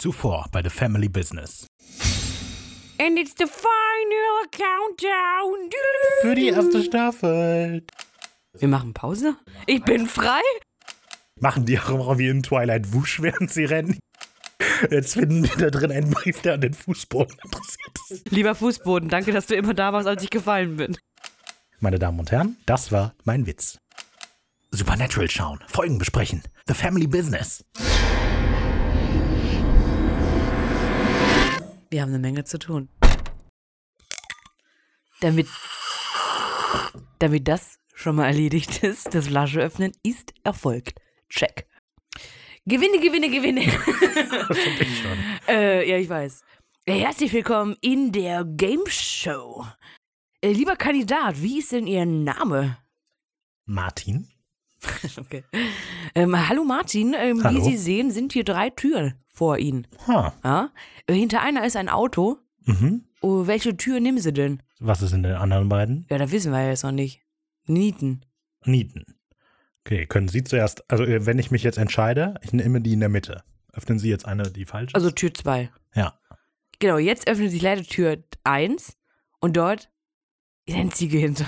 Zuvor bei The Family Business. And it's the final countdown. Für die erste Staffel. Wir machen Pause? Ich bin frei? Machen die auch immer wie in Twilight Wusch, während sie rennen. Jetzt finden die da drin einen Brief, der an den Fußboden interessiert ist. Lieber Fußboden, danke, dass du immer da warst, als ich gefallen bin. Meine Damen und Herren, das war mein Witz. Supernatural schauen, Folgen besprechen, The Family Business. Wir haben eine Menge zu tun. Damit, damit das schon mal erledigt ist, das Flasche öffnen ist erfolgt. Check. Gewinne, gewinne, gewinne. Ich schon. äh, ja, ich weiß. Herzlich willkommen in der Game Show. Äh, lieber Kandidat, wie ist denn Ihr Name? Martin? Okay. Ähm, hallo Martin, ähm, Hallo. wie Sie sehen, sind hier drei Türen vor Ihnen. Ha. Ja? Äh, Hinter einer ist ein Auto. Mhm. Oh, welche Tür nehmen Sie denn? Was ist in den anderen beiden? Ja, da wissen wir ja jetzt noch nicht. Nieten. Nieten. Okay, können Sie zuerst, also äh, wenn ich mich jetzt entscheide, ich nehme die in der Mitte. Öffnen Sie jetzt eine, die falsch ist? Also Tür 2. ja. Genau, jetzt öffnet sich leider Tür 1 und dort ist ein Ziege hinter.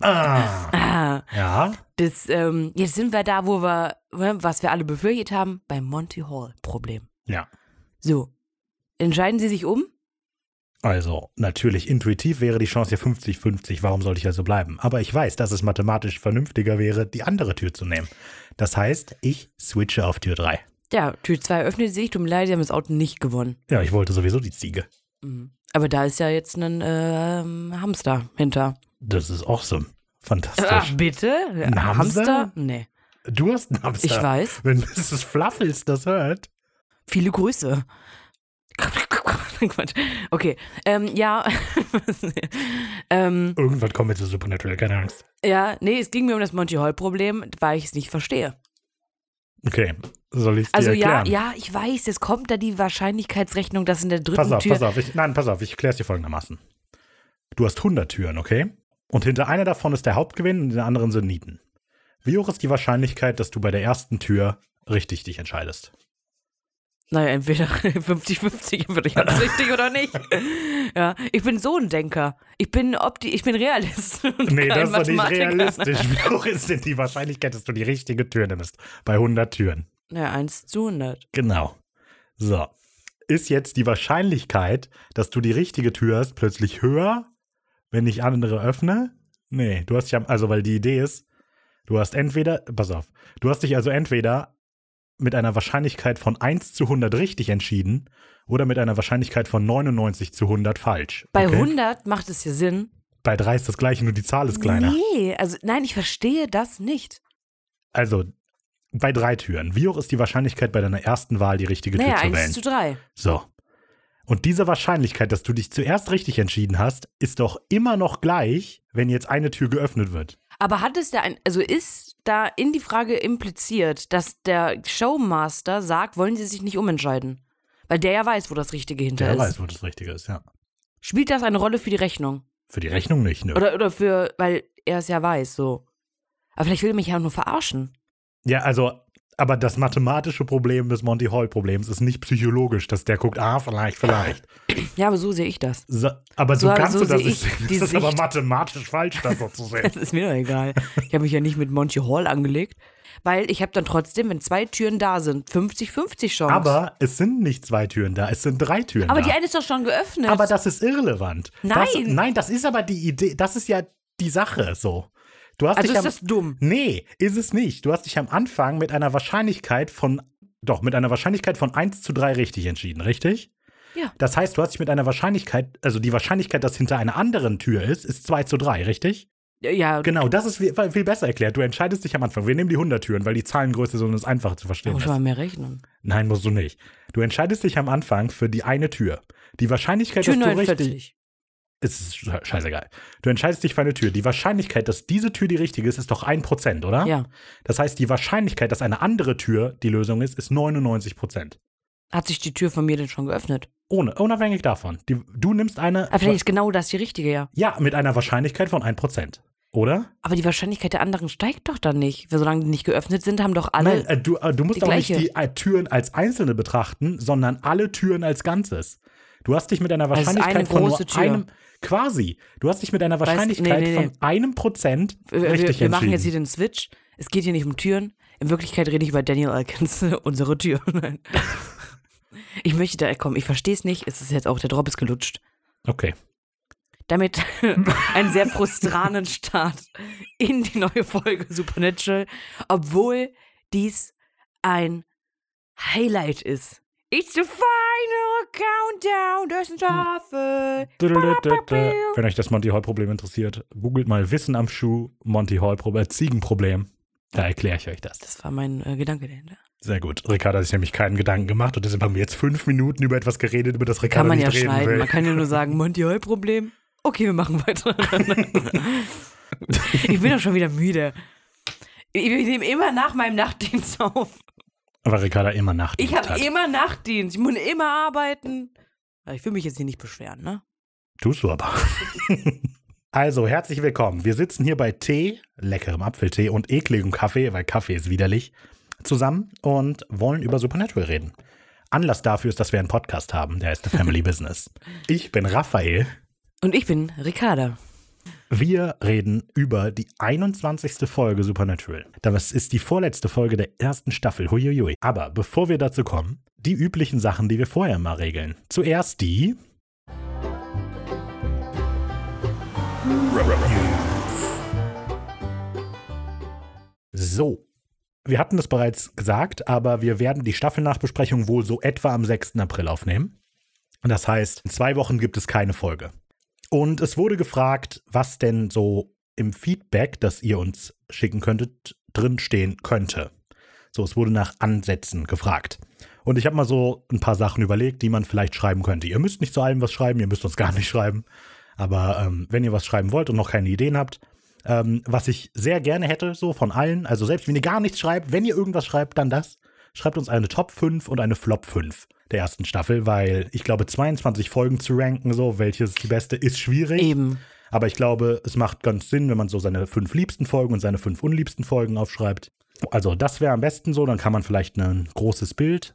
Ah. Ah, Ja. das, ähm, jetzt sind wir da, wo wir, ne, was wir alle befürchtet haben, beim Monty Hall-Problem. Ja. So, entscheiden Sie sich um? Also, natürlich, intuitiv wäre die Chance hier 50-50. Warum sollte ich also bleiben? Aber ich weiß, dass es mathematisch vernünftiger wäre, die andere Tür zu nehmen. Das heißt, ich switche auf Tür 3. Ja, Tür 2 öffnet sich, tut mir leid, Sie haben das Auto nicht gewonnen. Ja, ich wollte sowieso die Ziege. Mhm. Aber da ist ja jetzt ein ähm, Hamster hinter. Das ist awesome. Ach, Fantastisch. bitte? Ein Hamster? Nee. Du hast einen Hamster. Ich weiß. Wenn Mrs. Fluffles das hört. Viele Grüße. Quatsch. Okay, ähm, ja. ähm, Irgendwann kommen wir zu Supernatural, keine Angst. ja, nee, es ging mir um das Monty Hall-Problem, weil ich es nicht verstehe. Okay, soll ich dir Also ja, ja, ich weiß, es kommt da die Wahrscheinlichkeitsrechnung, dass in der dritten Pass auf, Tür. pass auf. Ich, nein, pass auf, ich erkläre es dir folgendermaßen. Du hast 100 Türen, okay? Und hinter einer davon ist der Hauptgewinn und in der anderen sind Nieten. Wie hoch ist die Wahrscheinlichkeit, dass du bei der ersten Tür richtig dich entscheidest? Naja, entweder 50-50, entweder ich hab's richtig oder nicht. Ja, ich bin so ein Denker. Ich bin Opti ich bin Realist. und Nee, das ist doch nicht realistisch. Wie hoch ist denn die Wahrscheinlichkeit, dass du die richtige Tür nimmst? Bei 100 Türen. Ja, 1 zu 100. Genau. So. Ist jetzt die Wahrscheinlichkeit, dass du die richtige Tür hast, plötzlich höher, wenn ich andere öffne? Nee, du hast ja, also weil die Idee ist, du hast entweder, pass auf, du hast dich also entweder mit einer Wahrscheinlichkeit von 1 zu 100 richtig entschieden oder mit einer Wahrscheinlichkeit von 99 zu 100 falsch. Bei okay? 100 macht es ja Sinn. Bei 3 ist das gleiche, nur die Zahl ist kleiner. Nee, also nein, ich verstehe das nicht. Also, bei drei Türen. Wie hoch ist die Wahrscheinlichkeit, bei deiner ersten Wahl die richtige Naja, Tür zu 1 wählen? zu 3. So. Und diese Wahrscheinlichkeit, dass du dich zuerst richtig entschieden hast, ist doch immer noch gleich, wenn jetzt eine Tür geöffnet wird. Aber hat es da ein, also ist da in die Frage impliziert, dass der Showmaster sagt, wollen Sie sich nicht umentscheiden? Weil der ja weiß, wo das Richtige hinter Der ist. weiß, wo das Richtige ist, ja. Spielt das eine Rolle für die Rechnung? Für die Rechnung nicht, ne? Oder, oder für, weil er es ja weiß, so. Aber vielleicht will er mich ja nur verarschen. Ja, also, aber das mathematische Problem des Monty Hall-Problems ist nicht psychologisch, dass der guckt, ah, vielleicht, vielleicht. Ja, aber so sehe ich das. So, aber So- so, kannst so du das nicht ich sehen. Das ist aber mathematisch falsch, das so zu sehen. Das ist mir doch egal. Ich habe mich ja nicht mit Monty Hall angelegt, weil ich habe dann trotzdem, wenn zwei Türen da sind, 50-50 Chance. aber es sind nicht zwei Türen da, es sind drei Türen aber da. die eine ist doch schon geöffnet. Aber das ist irrelevant. Das, Nein. nein, das ist aber die Idee, das ist ja die Sache so. Du hast also dich ist am, das dumm. Nee, ist es nicht. Du hast dich am Anfang mit einer Wahrscheinlichkeit von, doch, mit einer Wahrscheinlichkeit von 1 zu 3 richtig entschieden, richtig? Ja. Das heißt, du hast dich mit einer Wahrscheinlichkeit, also die Wahrscheinlichkeit, dass hinter einer anderen Tür ist, ist 2 zu 3, richtig? Ja, Genau, das ist viel, viel besser erklärt. Du entscheidest dich am Anfang. Wir nehmen die 100 Türen, weil die Zahlengröße so ist einfach zu verstehen. muss man mehr rechnen. Nein, musst du nicht. Du entscheidest dich am Anfang für die eine Tür. Die Wahrscheinlichkeit, Tür dass du richtig. 49. Es ist sche- scheißegal. Du entscheidest dich für eine Tür. Die Wahrscheinlichkeit, dass diese Tür die richtige ist, ist doch 1%, oder? Ja. Das heißt, die Wahrscheinlichkeit, dass eine andere Tür die Lösung ist, ist 99%. Hat sich die Tür von mir denn schon geöffnet? Ohne, unabhängig davon. Die, du nimmst eine. Aber vielleicht ist genau das die richtige, ja. ja, mit einer Wahrscheinlichkeit von 1%. Oder? Aber die Wahrscheinlichkeit der anderen steigt doch dann nicht. Weil Solange die nicht geöffnet sind, haben doch alle. Nein, äh, du, äh, du musst auch nicht die äh, Türen als einzelne betrachten, sondern alle Türen als Ganzes. Du hast dich mit einer Wahrscheinlichkeit eine von nur Tür. einem, quasi, du hast dich mit einer Weißt- nee, Wahrscheinlichkeit nee, nee. von einem Prozent wir, wir, richtig wir machen jetzt hier den Switch. Es geht hier nicht um Türen. In Wirklichkeit rede ich über Daniel Elkins, unsere Tür. Nein. Ich möchte da, komm, ich verstehe es nicht. Es ist jetzt auch, der Drop ist gelutscht. Okay. Damit einen sehr frustranen Start in die neue Folge Supernatural, obwohl dies ein Highlight ist. It's the final countdown der Staffel. Wenn euch das Monty Hall-Problem interessiert, googelt mal Wissen am Schuh, Monty Hall-Problem, Ziegenproblem. Da erkläre ich euch das. Das war mein äh, Gedanke dahinter. Sehr gut. Ricardo hat sich nämlich keinen Gedanken gemacht und deshalb haben wir jetzt fünf Minuten über etwas geredet, über das Kann Ricardo man nicht ja reden schneiden. will. Man kann ja nur sagen, Monty Hall Problem. Okay, wir machen weiter. ich bin doch schon wieder müde. Ich ich nehme immer nach meinem Nachtdienst auf. Aber Ricardo immer Nachtdienst Ich habe immer Nachtdienst. Ich muss immer arbeiten. Ich will mich jetzt hier nicht beschweren, ne? Tust du aber. also, herzlich willkommen. Wir sitzen hier bei Tee, leckerem Apfeltee und ekligem Kaffee, weil Kaffee ist widerlich, zusammen und wollen über Supernatural reden. Anlass dafür ist, dass wir einen Podcast haben, der heißt The Family Business. Ich bin Raphael. Und ich bin Ricarda. Wir reden über die 21. Folge Supernatural. Das ist die vorletzte Folge der ersten Staffel. Huiuiui. Aber bevor wir dazu kommen, die üblichen Sachen, die wir vorher mal regeln. Zuerst die. So. Wir hatten es bereits gesagt, aber wir werden die Staffelnachbesprechung wohl so etwa am 6. April aufnehmen. Das heißt, in zwei Wochen gibt es keine Folge. Und es wurde gefragt, was denn so im Feedback, das ihr uns schicken könntet, drinstehen könnte. So, es wurde nach Ansätzen gefragt. Und ich habe mal so ein paar Sachen überlegt, die man vielleicht schreiben könnte. Ihr müsst nicht zu allem was schreiben, ihr müsst uns gar nicht schreiben. Aber ähm, wenn ihr was schreiben wollt und noch keine Ideen habt, ähm, was ich sehr gerne hätte, so von allen, also selbst wenn ihr gar nichts schreibt, wenn ihr irgendwas schreibt, dann das. Schreibt uns eine Top 5 und eine Flop 5 der ersten Staffel, weil ich glaube, 22 Folgen zu ranken, so, welches die beste ist, schwierig. Eben. Aber ich glaube, es macht ganz Sinn, wenn man so seine fünf liebsten Folgen und seine fünf unliebsten Folgen aufschreibt. Also, das wäre am besten so, dann kann man vielleicht ein großes Bild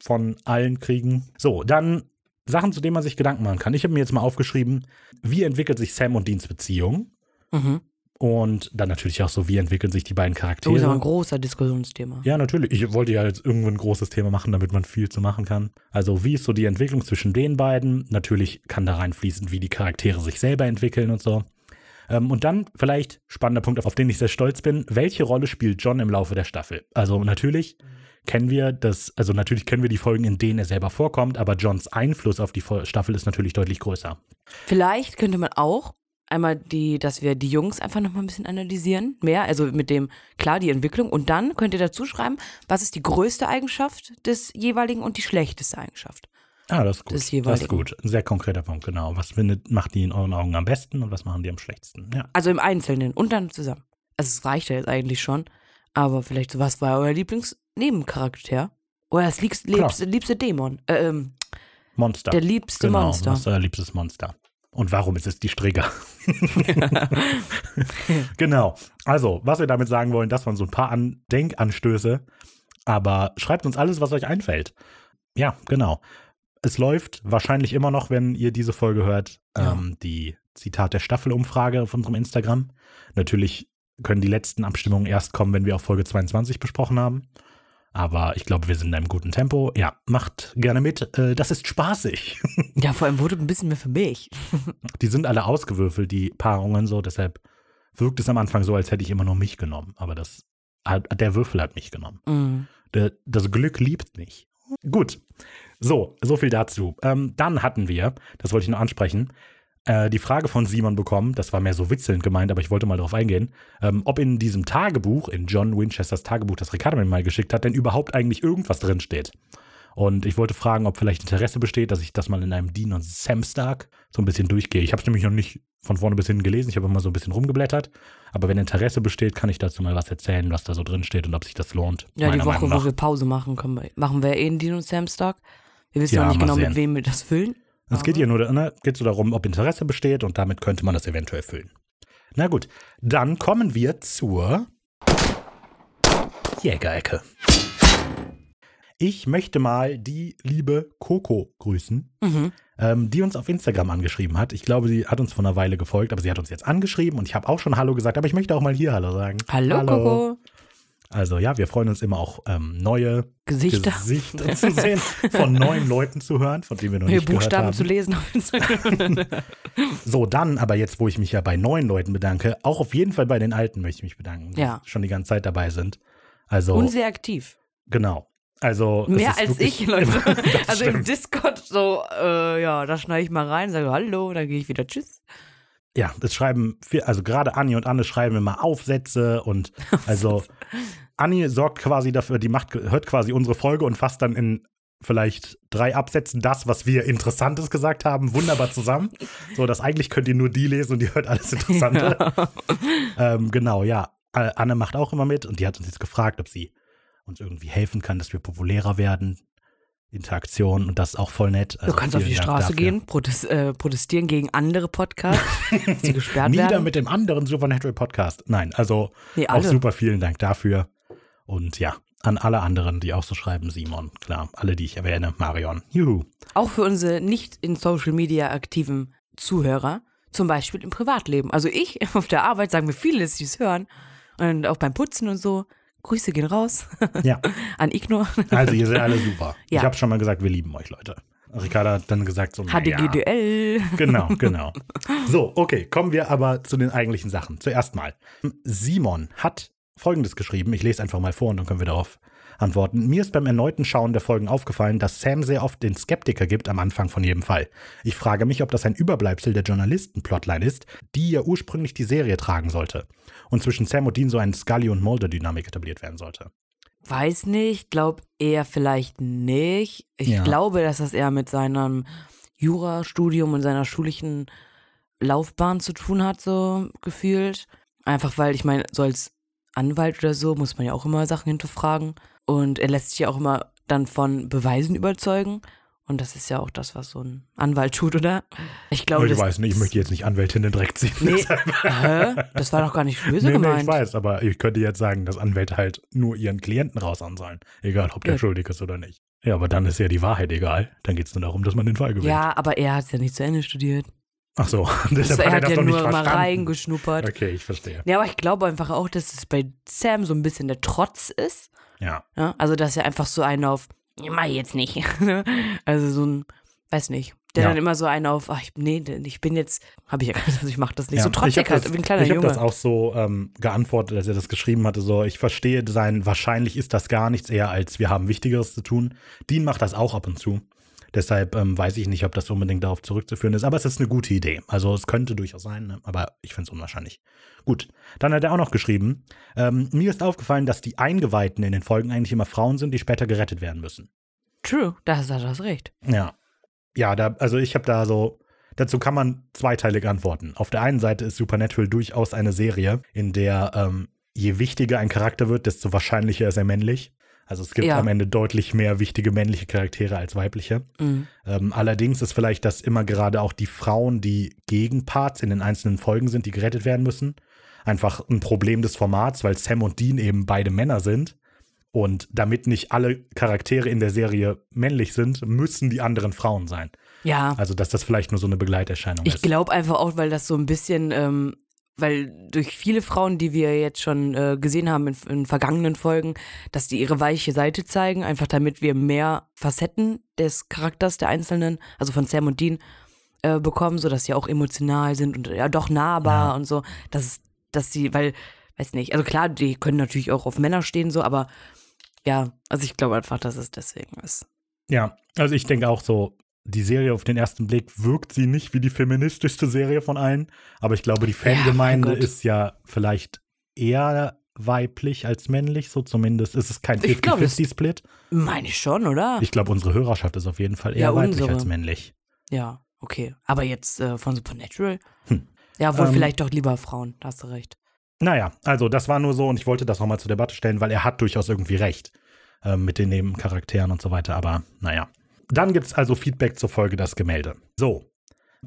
von allen kriegen. So, dann Sachen, zu denen man sich Gedanken machen kann. Ich habe mir jetzt mal aufgeschrieben, wie entwickelt sich Sam und Deans Beziehung? Mhm. Und dann natürlich auch so, wie entwickeln sich die beiden Das ist aber ein Charaktere? großer Diskussionsthema. Ja, natürlich. Ich wollte ja jetzt irgendwo ein großes Thema machen, damit man viel zu machen kann. Also, wie ist so die Entwicklung zwischen den beiden? Natürlich kann da reinfließen, wie die Charaktere sich selber entwickeln und so. Ähm, und dann vielleicht spannender Punkt, auf den ich sehr stolz bin. Welche Rolle spielt John im Laufe der Staffel? Also, natürlich kennen wir das, also natürlich kennen wir die Folgen, in denen er selber vorkommt, aber Johns Einfluss auf die Staffel ist natürlich deutlich größer. Vielleicht könnte man auch einmal die, dass wir die Jungs einfach nochmal ein bisschen analysieren. Mehr, also mit dem, klar, die Entwicklung. Und dann könnt ihr dazu schreiben, was ist die größte Eigenschaft des jeweiligen und die schlechteste Eigenschaft. Ah, das ist gut. Des das ist jeweiligen. gut. Ein sehr konkreter Punkt, genau. Was findet, macht die in euren Augen am besten und was machen die am schlechtesten? Ja. Also im Einzelnen und dann zusammen. Also es reicht ja jetzt eigentlich schon. Aber vielleicht, so, was war euer Lieblingsnebencharakter? Oder das liebste, liebste Dämon. Äh, ähm, Monster. der liebste genau, Monster. Was ist euer liebstes Monster? Und warum ist es die Strigger? genau. Also, was wir damit sagen wollen, das waren so ein paar An Denkanstöße. Aber schreibt uns alles, was euch einfällt. Ja, genau. Es läuft wahrscheinlich immer noch, wenn ihr diese Folge hört, Ja. ähm, die Zitat der Staffelumfrage auf unserem Instagram. Natürlich können die letzten Abstimmungen erst kommen, wenn wir auch Folge 22 besprochen haben. Aber ich glaube, wir sind in einem guten Tempo. Ja, macht gerne mit. Äh, das ist spaßig. Ja, vor allem wurde ein bisschen mehr für mich. Die sind alle ausgewürfelt, die Paarungen so. Deshalb wirkt es am Anfang so, als hätte ich immer nur mich genommen. Aber das, der Würfel hat mich genommen. Mhm. Der, das Glück liebt mich. Gut. So, so viel dazu. Ähm, dann hatten wir, das wollte ich noch ansprechen, äh, die Frage von Simon bekommen, das war mehr so witzelnd gemeint, aber ich wollte mal darauf eingehen, ähm, ob in diesem Tagebuch, in John Winchesters Tagebuch, das Ricardo mir mal geschickt hat, denn überhaupt eigentlich irgendwas drinsteht. Und ich wollte fragen, ob vielleicht Interesse besteht, dass ich das mal in einem Dean und Sam Stark so ein bisschen durchgehe. Ich habe es nämlich noch nicht von vorne bis hinten gelesen, ich habe immer so ein bisschen rumgeblättert. Aber wenn Interesse besteht, kann ich dazu mal was erzählen, was da so drin steht und ob sich das lohnt. Ja, die Woche, wo wir Pause machen, können wir, machen wir eh einen Dean und Sam Stark. Wir wissen Ja, noch nicht genau, sehen. mit wem wir das füllen. Es geht hier nur ne, geht so darum, ob Interesse besteht und damit könnte man das eventuell füllen. Na gut, dann kommen wir zur Jägerecke. Ich möchte mal die liebe Coco grüßen, Mhm. ähm, die uns auf Instagram angeschrieben hat. Ich glaube, sie hat uns vor einer Weile gefolgt, aber sie hat uns jetzt angeschrieben und ich habe auch schon Hallo gesagt, aber ich möchte auch mal hier Hallo sagen. Hallo, Coco. Also ja, wir freuen uns immer auch ähm, neue Gesichter. Gesichter zu sehen, von neuen Leuten zu hören, von denen wir noch Neue nicht gehört Buchstaben haben. zu lesen. So, dann aber jetzt, wo ich mich ja bei neuen Leuten bedanke, auch auf jeden Fall bei den Alten möchte ich mich bedanken, die Ja. schon die ganze Zeit dabei sind. Also, Und sehr aktiv. genau. Also, Mehr als ich, Leute. Also im stimmt. Discord so, äh, ja, da schneide ich mal rein, sage Hallo, dann gehe ich wieder Tschüss. Ja, das schreiben, viel, also gerade Anni und Anne schreiben immer Aufsätze und also Anni sorgt quasi dafür, die macht, hört quasi unsere Folge und fasst dann in vielleicht drei Absätzen das, was wir Interessantes gesagt haben, wunderbar zusammen. So, dass eigentlich könnt ihr nur die lesen und die hört alles Interessante. Ähm, genau, ja. Anne macht auch immer mit und die hat uns jetzt gefragt, ob sie uns irgendwie helfen kann, dass wir populärer werden. Interaktion und das ist auch voll nett. Du Also kannst auf die Dank Straße dafür. gehen, protes äh, protestieren gegen andere Podcasts, die gesperrt Nieder werden. mit dem anderen Supernatural Podcast. Nein, also Nee, auch super vielen Dank dafür. Und ja, an alle anderen, die auch so schreiben, Simon, klar, alle, die ich erwähne, Marion. Juhu. Auch für unsere nicht in Social Media aktiven Zuhörer, zum Beispiel im Privatleben. Also ich auf der Arbeit sagen mir viele, dass sie es hören. Und auch beim Putzen und so. Grüße gehen raus Ja, an Igno. also ihr seid alle super. Ja. Ich habe schon mal gesagt, wir lieben euch, Leute. Ricarda hat dann gesagt, so. HDGDL. Genau, genau. So, okay, kommen wir aber zu den eigentlichen Sachen. Zuerst mal. Simon hat Folgendes geschrieben. Ich lese einfach mal vor und dann können wir darauf antworten. Mir ist beim erneuten Schauen der Folgen aufgefallen, dass Sam sehr oft den Skeptiker gibt am Anfang von jedem Fall. Ich frage mich, ob das ein Überbleibsel der Journalisten-Plotline ist, die ja ursprünglich die Serie tragen sollte. Und zwischen Sam und Dean so eine Scully- und Mulder-Dynamik etabliert werden sollte. Weiß nicht, glaub eher vielleicht nicht. Ich Ja. glaube, dass das eher mit seinem Jurastudium und seiner schulischen Laufbahn zu tun hat, so gefühlt. Einfach weil, ich meine, so als Anwalt oder so muss man ja auch immer Sachen hinterfragen. Und er lässt sich ja auch immer dann von Beweisen überzeugen. Und das ist ja auch das, was so ein Anwalt tut, oder? Ich glaube, ich das, weiß nicht, ich möchte jetzt nicht Anwältin in den Dreck ziehen. Nee, hä? Das war doch gar nicht böse Nee, nee, gemeint. ich weiß, aber ich könnte jetzt sagen, dass Anwälte halt nur ihren Klienten raushauen sollen. Egal, ob der Ja. schuldig ist oder nicht. Ja, aber dann ist ja die Wahrheit egal. Dann geht es nur darum, dass man den Fall gewinnt. ja, aber er hat es ja nicht zu Ende studiert. Ach so, Das deshalb er hat er das ja noch nicht nur mal verstanden. reingeschnuppert. Okay, ich verstehe. Ja, aber ich glaube einfach auch, dass es bei Sam so ein bisschen der Trotz ist. Ja, Ja? Also, dass er einfach so einen auf, ich mach jetzt nicht. also so ein, weiß nicht. Der Ja. dann immer so einen auf, ach, ich, nee, ich bin jetzt, habe ich ja gesagt, also ich mach das nicht. ja. So ich trotzig habe halt, wie ein kleiner ich Junge. das auch so ähm, geantwortet, als er das geschrieben hatte. So, ich verstehe sein, wahrscheinlich ist das gar nichts eher als wir haben Wichtigeres zu tun. Dean macht das auch ab und zu. Deshalb ähm, weiß ich nicht, ob das unbedingt darauf zurückzuführen ist, aber es ist eine gute Idee. Also es könnte durchaus sein, ne? aber ich finde es unwahrscheinlich. Gut, dann hat er auch noch geschrieben, ähm, mir ist aufgefallen, dass die Eingeweihten in den Folgen eigentlich immer Frauen sind, die später gerettet werden müssen. True, da hast du das recht. Ja. Ja, da, also ich habe da so, dazu kann man zweiteilig antworten. Auf der einen Seite ist Supernatural durchaus eine Serie, in der ähm, je wichtiger ein Charakter wird, desto wahrscheinlicher ist er männlich. Also es gibt Ja. am Ende deutlich mehr wichtige männliche Charaktere als weibliche. Mhm. Ähm, allerdings ist vielleicht, dass immer gerade auch die Frauen, die Gegenparts in den einzelnen Folgen sind, die gerettet werden müssen, einfach ein Problem des Formats, weil Sam und Dean eben beide Männer sind. Und damit nicht alle Charaktere in der Serie männlich sind, müssen die anderen Frauen sein. Ja, Also, dass das vielleicht nur so eine Begleiterscheinung ich ist. glaube einfach auch, weil das so ein bisschen, ähm, weil durch viele Frauen, die wir jetzt schon äh, gesehen haben in, in vergangenen Folgen, dass die ihre weiche Seite zeigen, einfach damit wir mehr Facetten des Charakters der Einzelnen, also von Sam und Dean, äh, bekommen, sodass sie auch emotional sind und ja doch nahbar Ja. und so. Dass, dass sie, weil, weiß nicht, also klar, die können natürlich auch auf Männer stehen, so, aber ja, also ich glaube einfach, dass es deswegen ist. Ja, also ich denke auch so, die Serie auf den ersten Blick wirkt sie nicht wie die feministischste Serie von allen, aber ich glaube, die Fangemeinde mein Gott. ist ja vielleicht eher weiblich als männlich, so zumindest ist es kein Ich glaube, es- 50-50-Split. Meine ich schon, oder? Ich glaube, unsere Hörerschaft ist auf jeden Fall eher Ja, weiblich unsere. als männlich. Ja, okay. Aber jetzt äh, von Supernatural? Hm. Ja, wohl Ähm, vielleicht doch lieber Frauen, da hast du recht. Naja, also das war nur so und ich wollte das nochmal zur Debatte stellen, weil er hat durchaus irgendwie recht ähm, mit den Nebencharakteren und so weiter, aber naja. Dann gibt es also Feedback zur Folge Das Gemälde. So,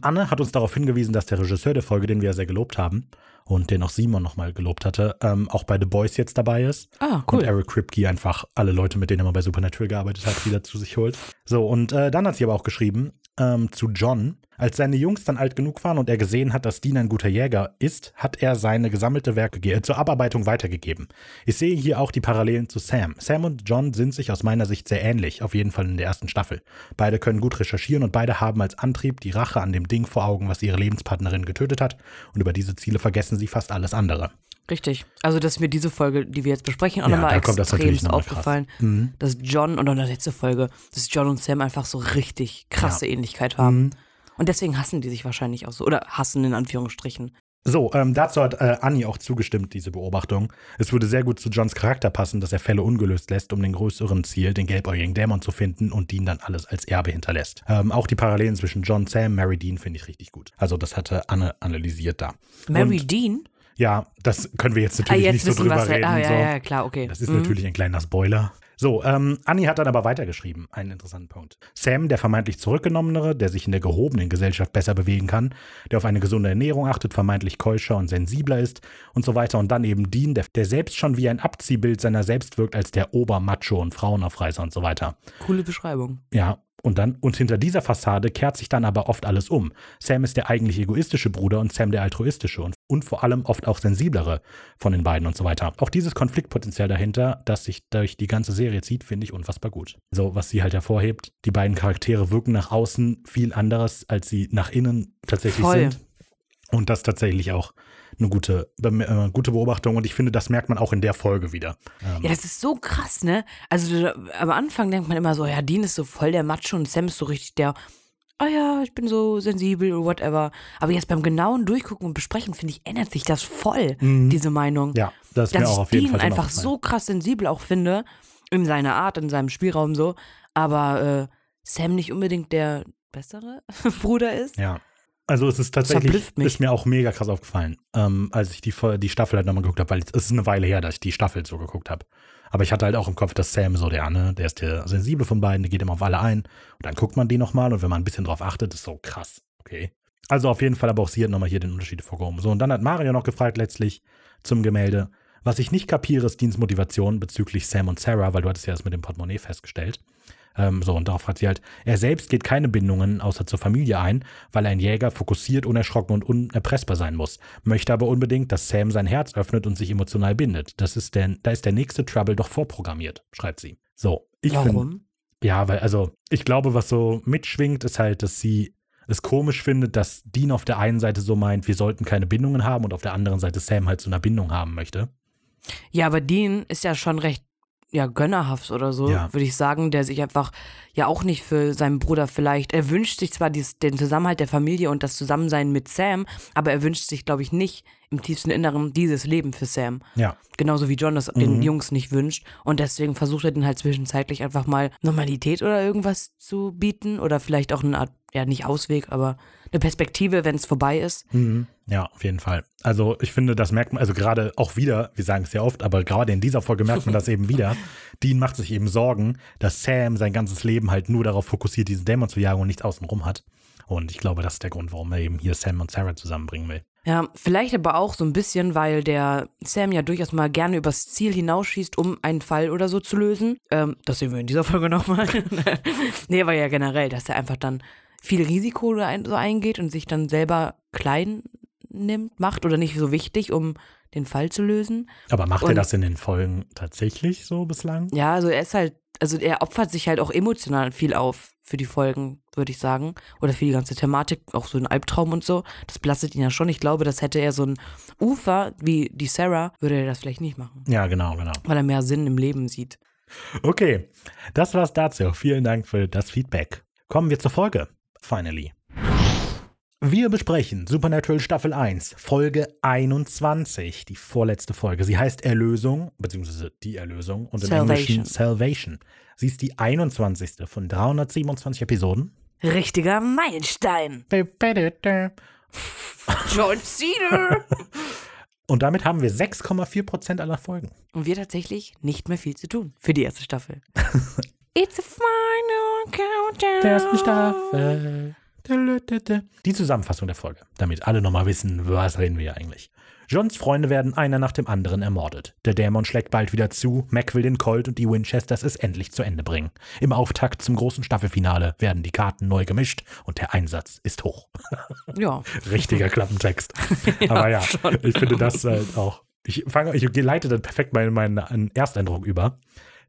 Anne hat uns darauf hingewiesen, dass der Regisseur der Folge, den wir ja sehr gelobt haben und den auch Simon nochmal gelobt hatte, ähm, auch bei The Boys jetzt dabei ist. Ah, Und Eric Kripke einfach alle Leute, mit denen er mal bei Supernatural gearbeitet hat, wieder zu sich holt. So, und äh, dann hat sie aber auch geschrieben ähm, zu John. Als seine Jungs dann alt genug waren und er gesehen hat, dass Dean ein guter Jäger ist, hat er seine gesammelte Werke äh, zur Abarbeitung weitergegeben. Ich sehe hier auch die Parallelen zu Sam. Sam und John sind sich aus meiner Sicht sehr ähnlich, auf jeden Fall in der ersten Staffel. Beide können gut recherchieren und beide haben als Antrieb die Rache an dem Ding vor Augen, was ihre Lebenspartnerin getötet hat. Und über diese Ziele vergessen sie fast alles andere. Richtig. Also, dass mir diese Folge, die wir jetzt besprechen, auch Ja, nochmal extremst noch aufgefallen, Mhm. dass John und auch in der letzten Folge, dass John und Sam einfach so richtig krasse Ähnlichkeit haben. Mhm. Und deswegen hassen die sich wahrscheinlich auch so. Oder hassen in Anführungsstrichen. So, ähm, dazu hat äh, Annie auch zugestimmt, diese Beobachtung. Es würde sehr gut zu Johns Charakter passen, dass er Fälle ungelöst lässt, um den größeren Ziel, den gelbäugigen Dämon zu finden und Dean dann alles als Erbe hinterlässt. Ähm, auch die Parallelen zwischen John, Sam, Mary Dean finde ich richtig gut. Also das hatte Anne analysiert da. Mary Und, Dean? Ja, das können wir jetzt Ah, natürlich jetzt nicht so wissen drüber was. reden. Ah, ja, so. ja, klar, okay. Das ist Mhm. natürlich ein kleiner Spoiler. So, ähm, Annie hat dann aber weitergeschrieben, einen interessanten Punkt. Sam, der vermeintlich zurückgenommenere, der sich in der gehobenen Gesellschaft besser bewegen kann, der auf eine gesunde Ernährung achtet, vermeintlich keuscher und sensibler ist und so weiter. Und dann eben Dean, der, der selbst schon wie ein Abziehbild seiner selbst wirkt als der Obermacho und Frauenaufreißer und so weiter. Coole Beschreibung. Ja, und dann, und hinter dieser Fassade kehrt sich dann aber oft alles um. Sam ist der eigentlich egoistische Bruder und Sam der altruistische und, und vor allem oft auch sensiblere von den beiden und so weiter. Auch dieses Konfliktpotenzial dahinter, das sich durch die ganze Serie zieht, finde ich unfassbar gut. So, was sie halt hervorhebt, die beiden Charaktere wirken nach außen viel anderes, als sie nach innen tatsächlich Voll. sind. Und das tatsächlich auch eine gute, äh, gute Beobachtung. Und ich finde, das merkt man auch in der Folge wieder. Ähm, Ja, das ist so krass, ne? Also du- am Anfang denkt man immer so, ja, Dean ist so voll der Macho und Sam ist so richtig der, ah ja, ich bin so sensibel oder whatever. Aber jetzt beim genauen Durchgucken und Besprechen, finde ich, ändert sich das voll, diese Meinung. Mhm. ja, das ist mir Dass auch ich auf jeden Dean Fall einfach so krass sensibel auch finde, in seiner Art, in seinem Spielraum so, aber äh, Sam nicht unbedingt der bessere Bruder ist. Ja. Also es ist tatsächlich, ist mir auch mega krass aufgefallen, ähm, als ich die, die Staffel halt nochmal geguckt habe, weil es ist eine Weile her, dass ich die Staffel so geguckt habe. Aber ich hatte halt auch im Kopf, dass Sam so der, ne, der ist der sensible von beiden, der geht immer auf alle ein. Und dann guckt man die nochmal und wenn man ein bisschen drauf achtet, ist so krass. Okay. Also auf jeden Fall, aber auch sie hat nochmal hier den Unterschied hervorgehoben. So, und dann hat Mario noch gefragt letztlich zum Gemälde. Was ich nicht kapiere, ist Deans Motivation bezüglich Sam und Sarah, weil du hattest ja das mit dem Portemonnaie festgestellt. Ähm, so, und darauf fragt sie halt, er selbst geht keine Bindungen außer zur Familie ein, weil ein Jäger fokussiert, unerschrocken und unerpressbar sein muss. Möchte aber unbedingt, dass Sam sein Herz öffnet und sich emotional bindet. Das ist der, da ist der nächste Trouble doch vorprogrammiert, schreibt sie. So, ich finde. Warum? Ja, weil, also, ich glaube, was so mitschwingt, ist halt, dass sie es komisch findet, dass Dean auf der einen Seite so meint, wir sollten keine Bindungen haben und auf der anderen Seite Sam halt so eine Bindung haben möchte. Ja, aber Dean ist ja schon recht ja, gönnerhaft oder so, Ja. würde ich sagen, der sich einfach ja auch nicht für seinen Bruder vielleicht, er wünscht sich zwar dies, den Zusammenhalt der Familie und das Zusammensein mit Sam, aber er wünscht sich, glaube ich, nicht im tiefsten Inneren dieses Leben für Sam. Ja. Genauso wie John das Mhm. den Jungs nicht wünscht. Und deswegen versucht er den halt zwischenzeitlich einfach mal Normalität oder irgendwas zu bieten. Oder vielleicht auch eine Art, ja, nicht Ausweg, aber eine Perspektive, wenn es vorbei ist. Mhm. Ja, auf jeden Fall. Also ich finde, das merkt man, also gerade auch wieder, wir sagen es ja oft, aber gerade in dieser Folge merkt man das eben wieder. Dean macht sich eben Sorgen, dass Sam sein ganzes Leben halt nur darauf fokussiert, diesen Dämon zu jagen und nichts außenrum hat. Und ich glaube, das ist der Grund, warum er eben hier Sam und Sarah zusammenbringen will. Ja, vielleicht aber auch so ein bisschen, weil der Sam ja durchaus mal gerne übers Ziel hinausschießt, um einen Fall oder so zu lösen. Ähm, das sehen wir in dieser Folge nochmal. nee, aber ja generell, dass er einfach dann viel Risiko so eingeht und sich dann selber klein nimmt, macht oder nicht so wichtig, um den Fall zu lösen. Aber macht er Und- das in den Folgen tatsächlich so bislang? Ja, also er ist halt, also er opfert sich halt auch emotional viel auf für die Folgen, würde ich sagen. Oder für die ganze Thematik, auch so ein Albtraum und so. Das belastet ihn ja schon. Ich glaube, das hätte er so ein Ufer wie die Sarah, würde er das vielleicht nicht machen. Ja, genau, genau. Weil er mehr Sinn im Leben sieht. Okay, das war's dazu. Vielen Dank für das Feedback. Kommen wir zur Folge. Finally. Wir besprechen Supernatural Staffel 1, Folge 21, die vorletzte Folge. Sie heißt Erlösung, beziehungsweise die Erlösung und im Salvation. Englischen Salvation. Sie ist die 21. von 327 Episoden. Richtiger Meilenstein. John Cena. Und damit haben wir 6,4% aller Folgen. und wir tatsächlich nicht mehr viel zu tun für die erste Staffel. It's a final countdown. Der ersten Staffel. Die Zusammenfassung der Folge, damit alle nochmal wissen, was reden wir hier eigentlich. Johns Freunde werden einer nach dem anderen ermordet. Der Dämon schlägt bald wieder zu, Mac will den Colt und die Winchesters es endlich zu Ende bringen. Im Auftakt zum großen Staffelfinale werden die Karten neu gemischt und der Einsatz ist hoch. Ja. Richtiger Klappentext. Aber ja, ich finde das halt auch. Ich, fange, ich leite dann perfekt meinen, meinen Ersteindruck über.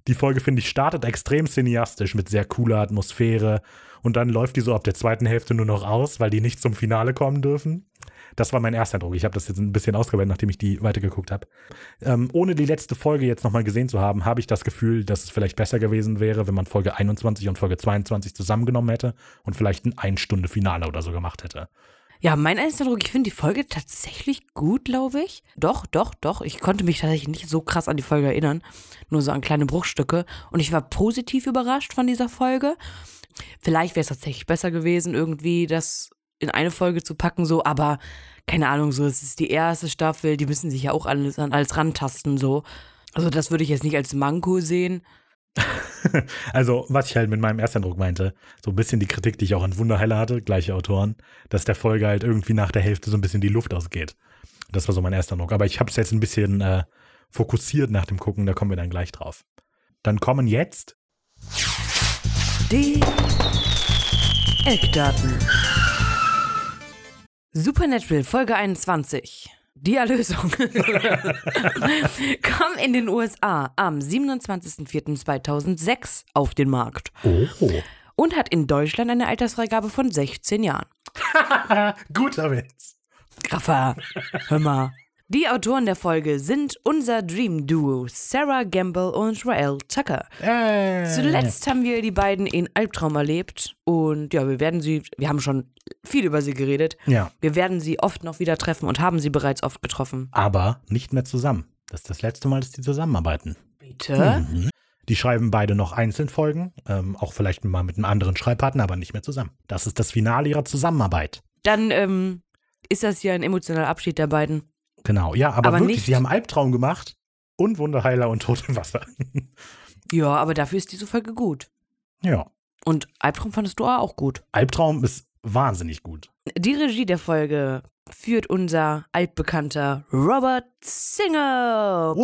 Die Folge, finde ich, startet extrem cineastisch mit sehr cooler Atmosphäre und dann läuft die so ab der zweiten Hälfte nur noch aus, weil die nicht zum Finale kommen dürfen. Das war mein erster Eindruck. Ich habe das jetzt ein bisschen ausgewählt, nachdem ich die weitergeguckt habe. Ähm, ohne die letzte Folge jetzt nochmal gesehen zu haben, habe ich das Gefühl, dass es vielleicht besser gewesen wäre, wenn man Folge 21 und Folge 22 zusammengenommen hätte und vielleicht ein Ein-Stunde-Finale oder so gemacht hätte. Ja, mein Eindruck, ich finde die Folge tatsächlich gut, glaube ich. Doch, doch, doch. Ich konnte mich tatsächlich nicht so krass an die Folge erinnern. Nur so an kleine Bruchstücke. Und ich war positiv überrascht von dieser Folge. Vielleicht wäre es tatsächlich besser gewesen, irgendwie das in eine Folge zu packen, so, aber keine Ahnung, so, es ist die erste Staffel, die müssen sich ja auch alles an alles rantasten, so. Also, das würde ich jetzt nicht als Manko sehen. also, was ich halt mit meinem Ersteindruck meinte, so ein bisschen die Kritik, die ich auch an Wunderheiler hatte, gleiche Autoren, dass der Folge halt irgendwie nach der Hälfte so ein bisschen die Luft ausgeht. Das war so mein Ersteindruck. Aber ich habe es jetzt ein bisschen äh, fokussiert nach dem Gucken, da kommen wir dann gleich drauf. Dann kommen jetzt die Eckdaten. Supernatural Folge 21. Die Erlösung kam in den USA am 27.04.2006 auf den Markt Oh. und hat in Deutschland eine Altersfreigabe von 16 Jahren. Guter Witz. Graffer, hör mal. Die Autoren der Folge sind unser Dream Duo Sarah Gamble und Rael Tucker. Äh. Zuletzt haben wir die beiden in Albtraum erlebt und ja, wir werden sie, wir haben schon viel über sie geredet. Ja, Wir werden sie oft noch wieder treffen und haben sie bereits oft getroffen. aber nicht mehr zusammen. Das ist das letzte Mal, dass die zusammenarbeiten. Bitte? Mhm. Die schreiben beide noch einzeln Folgen, ähm, auch vielleicht mal mit einem anderen Schreibpartner, aber nicht mehr zusammen. Das ist das Finale ihrer Zusammenarbeit. Dann ähm, ist das hier ein emotionaler Abschied der beiden. Genau, ja, aber, Aber wirklich, nicht- sie haben Albtraum gemacht und Wunderheiler und Tod im Wasser. Ja, aber dafür ist diese Folge gut. ja, Und Albtraum fandest du auch gut. Albtraum ist wahnsinnig gut. Die Regie der Folge führt unser altbekannter Robert Singer.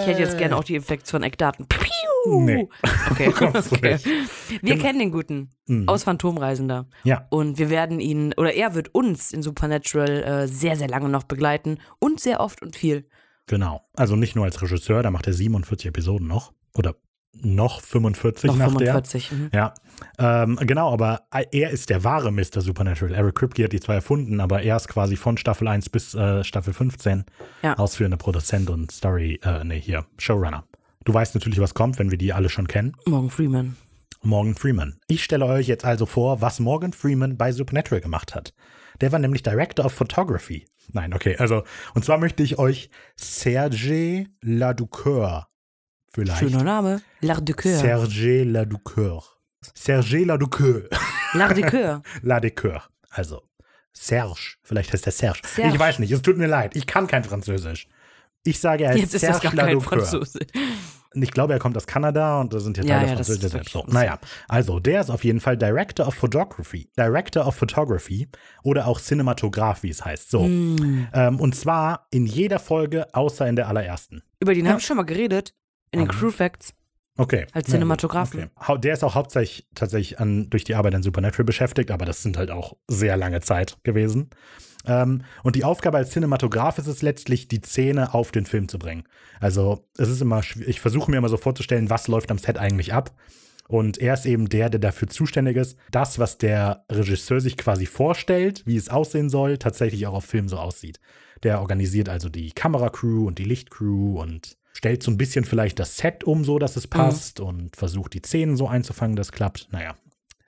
Ich hätte jetzt gerne auch die Effekte von Eckdaten. Piu! Nee. Okay. Okay. Wir Genau. kennen den Guten Mhm. aus Phantomreisender. Ja, Und wir werden ihn, oder er wird uns in Supernatural äh, sehr, sehr lange noch begleiten. Und sehr oft und viel. genau. Also nicht nur als Regisseur, da macht er 47 Episoden noch. Oder noch 45 Noch nach 45. mhm. der. Ja, ähm, genau, aber er ist der wahre Mr. Supernatural. Eric Kripke hat die zwar erfunden, aber er ist quasi von Staffel 1 bis äh, Staffel 15 Ja. ausführender Produzent und Story, äh, nee, hier, Showrunner. Du weißt natürlich, was kommt, wenn wir die alle schon kennen. Morgan Freeman. Morgan Freeman. Ich stelle euch jetzt also vor, was Morgan Freeman bei Supernatural gemacht hat. Der war nämlich Director of Photography. Nein, okay, also, und zwar möchte ich euch Serge Laducoeur vielleicht. Schöner Name. L'Art de Coeur. Serge Laducoeur. Serge Laducoeur. L'Art de Coeur. Laducoeur. Also, Serge. Vielleicht heißt der Serge. Serge. Ich weiß nicht, es tut mir leid. Ich kann kein Französisch. Ich sage, er Jetzt heißt ist das Serge gar. Franzose. Ich glaube, er kommt aus Kanada und da sind ja Ja, Teile ja, Französisch. ist wirklich So, naja, also der ist auf jeden Fall Director of Photography. Director of Photography oder auch Cinematograph, wie es heißt. So. Hm. Ähm, und zwar in jeder Folge, außer in der allerersten. Über den Ja. habe ich schon mal geredet. In den Mhm. Crew Facts. Okay. Als Cinematografen. Okay. Der ist auch hauptsächlich tatsächlich an, durch die Arbeit an Supernatural beschäftigt, aber das sind halt auch sehr lange Zeit gewesen. Ähm, und die Aufgabe als Cinematograph ist es letztlich, die Szene auf den Film zu bringen. Also es ist immer, ich versuche mir immer so vorzustellen, was läuft am Set eigentlich ab. Und er ist eben der, der dafür zuständig ist, das, was der Regisseur sich quasi vorstellt, wie es aussehen soll, tatsächlich auch auf Film so aussieht. Der organisiert also die Kameracrew und die Lichtcrew und stellt so ein bisschen vielleicht das Set um, so dass es passt und versucht die Szenen so einzufangen, dass klappt. Naja,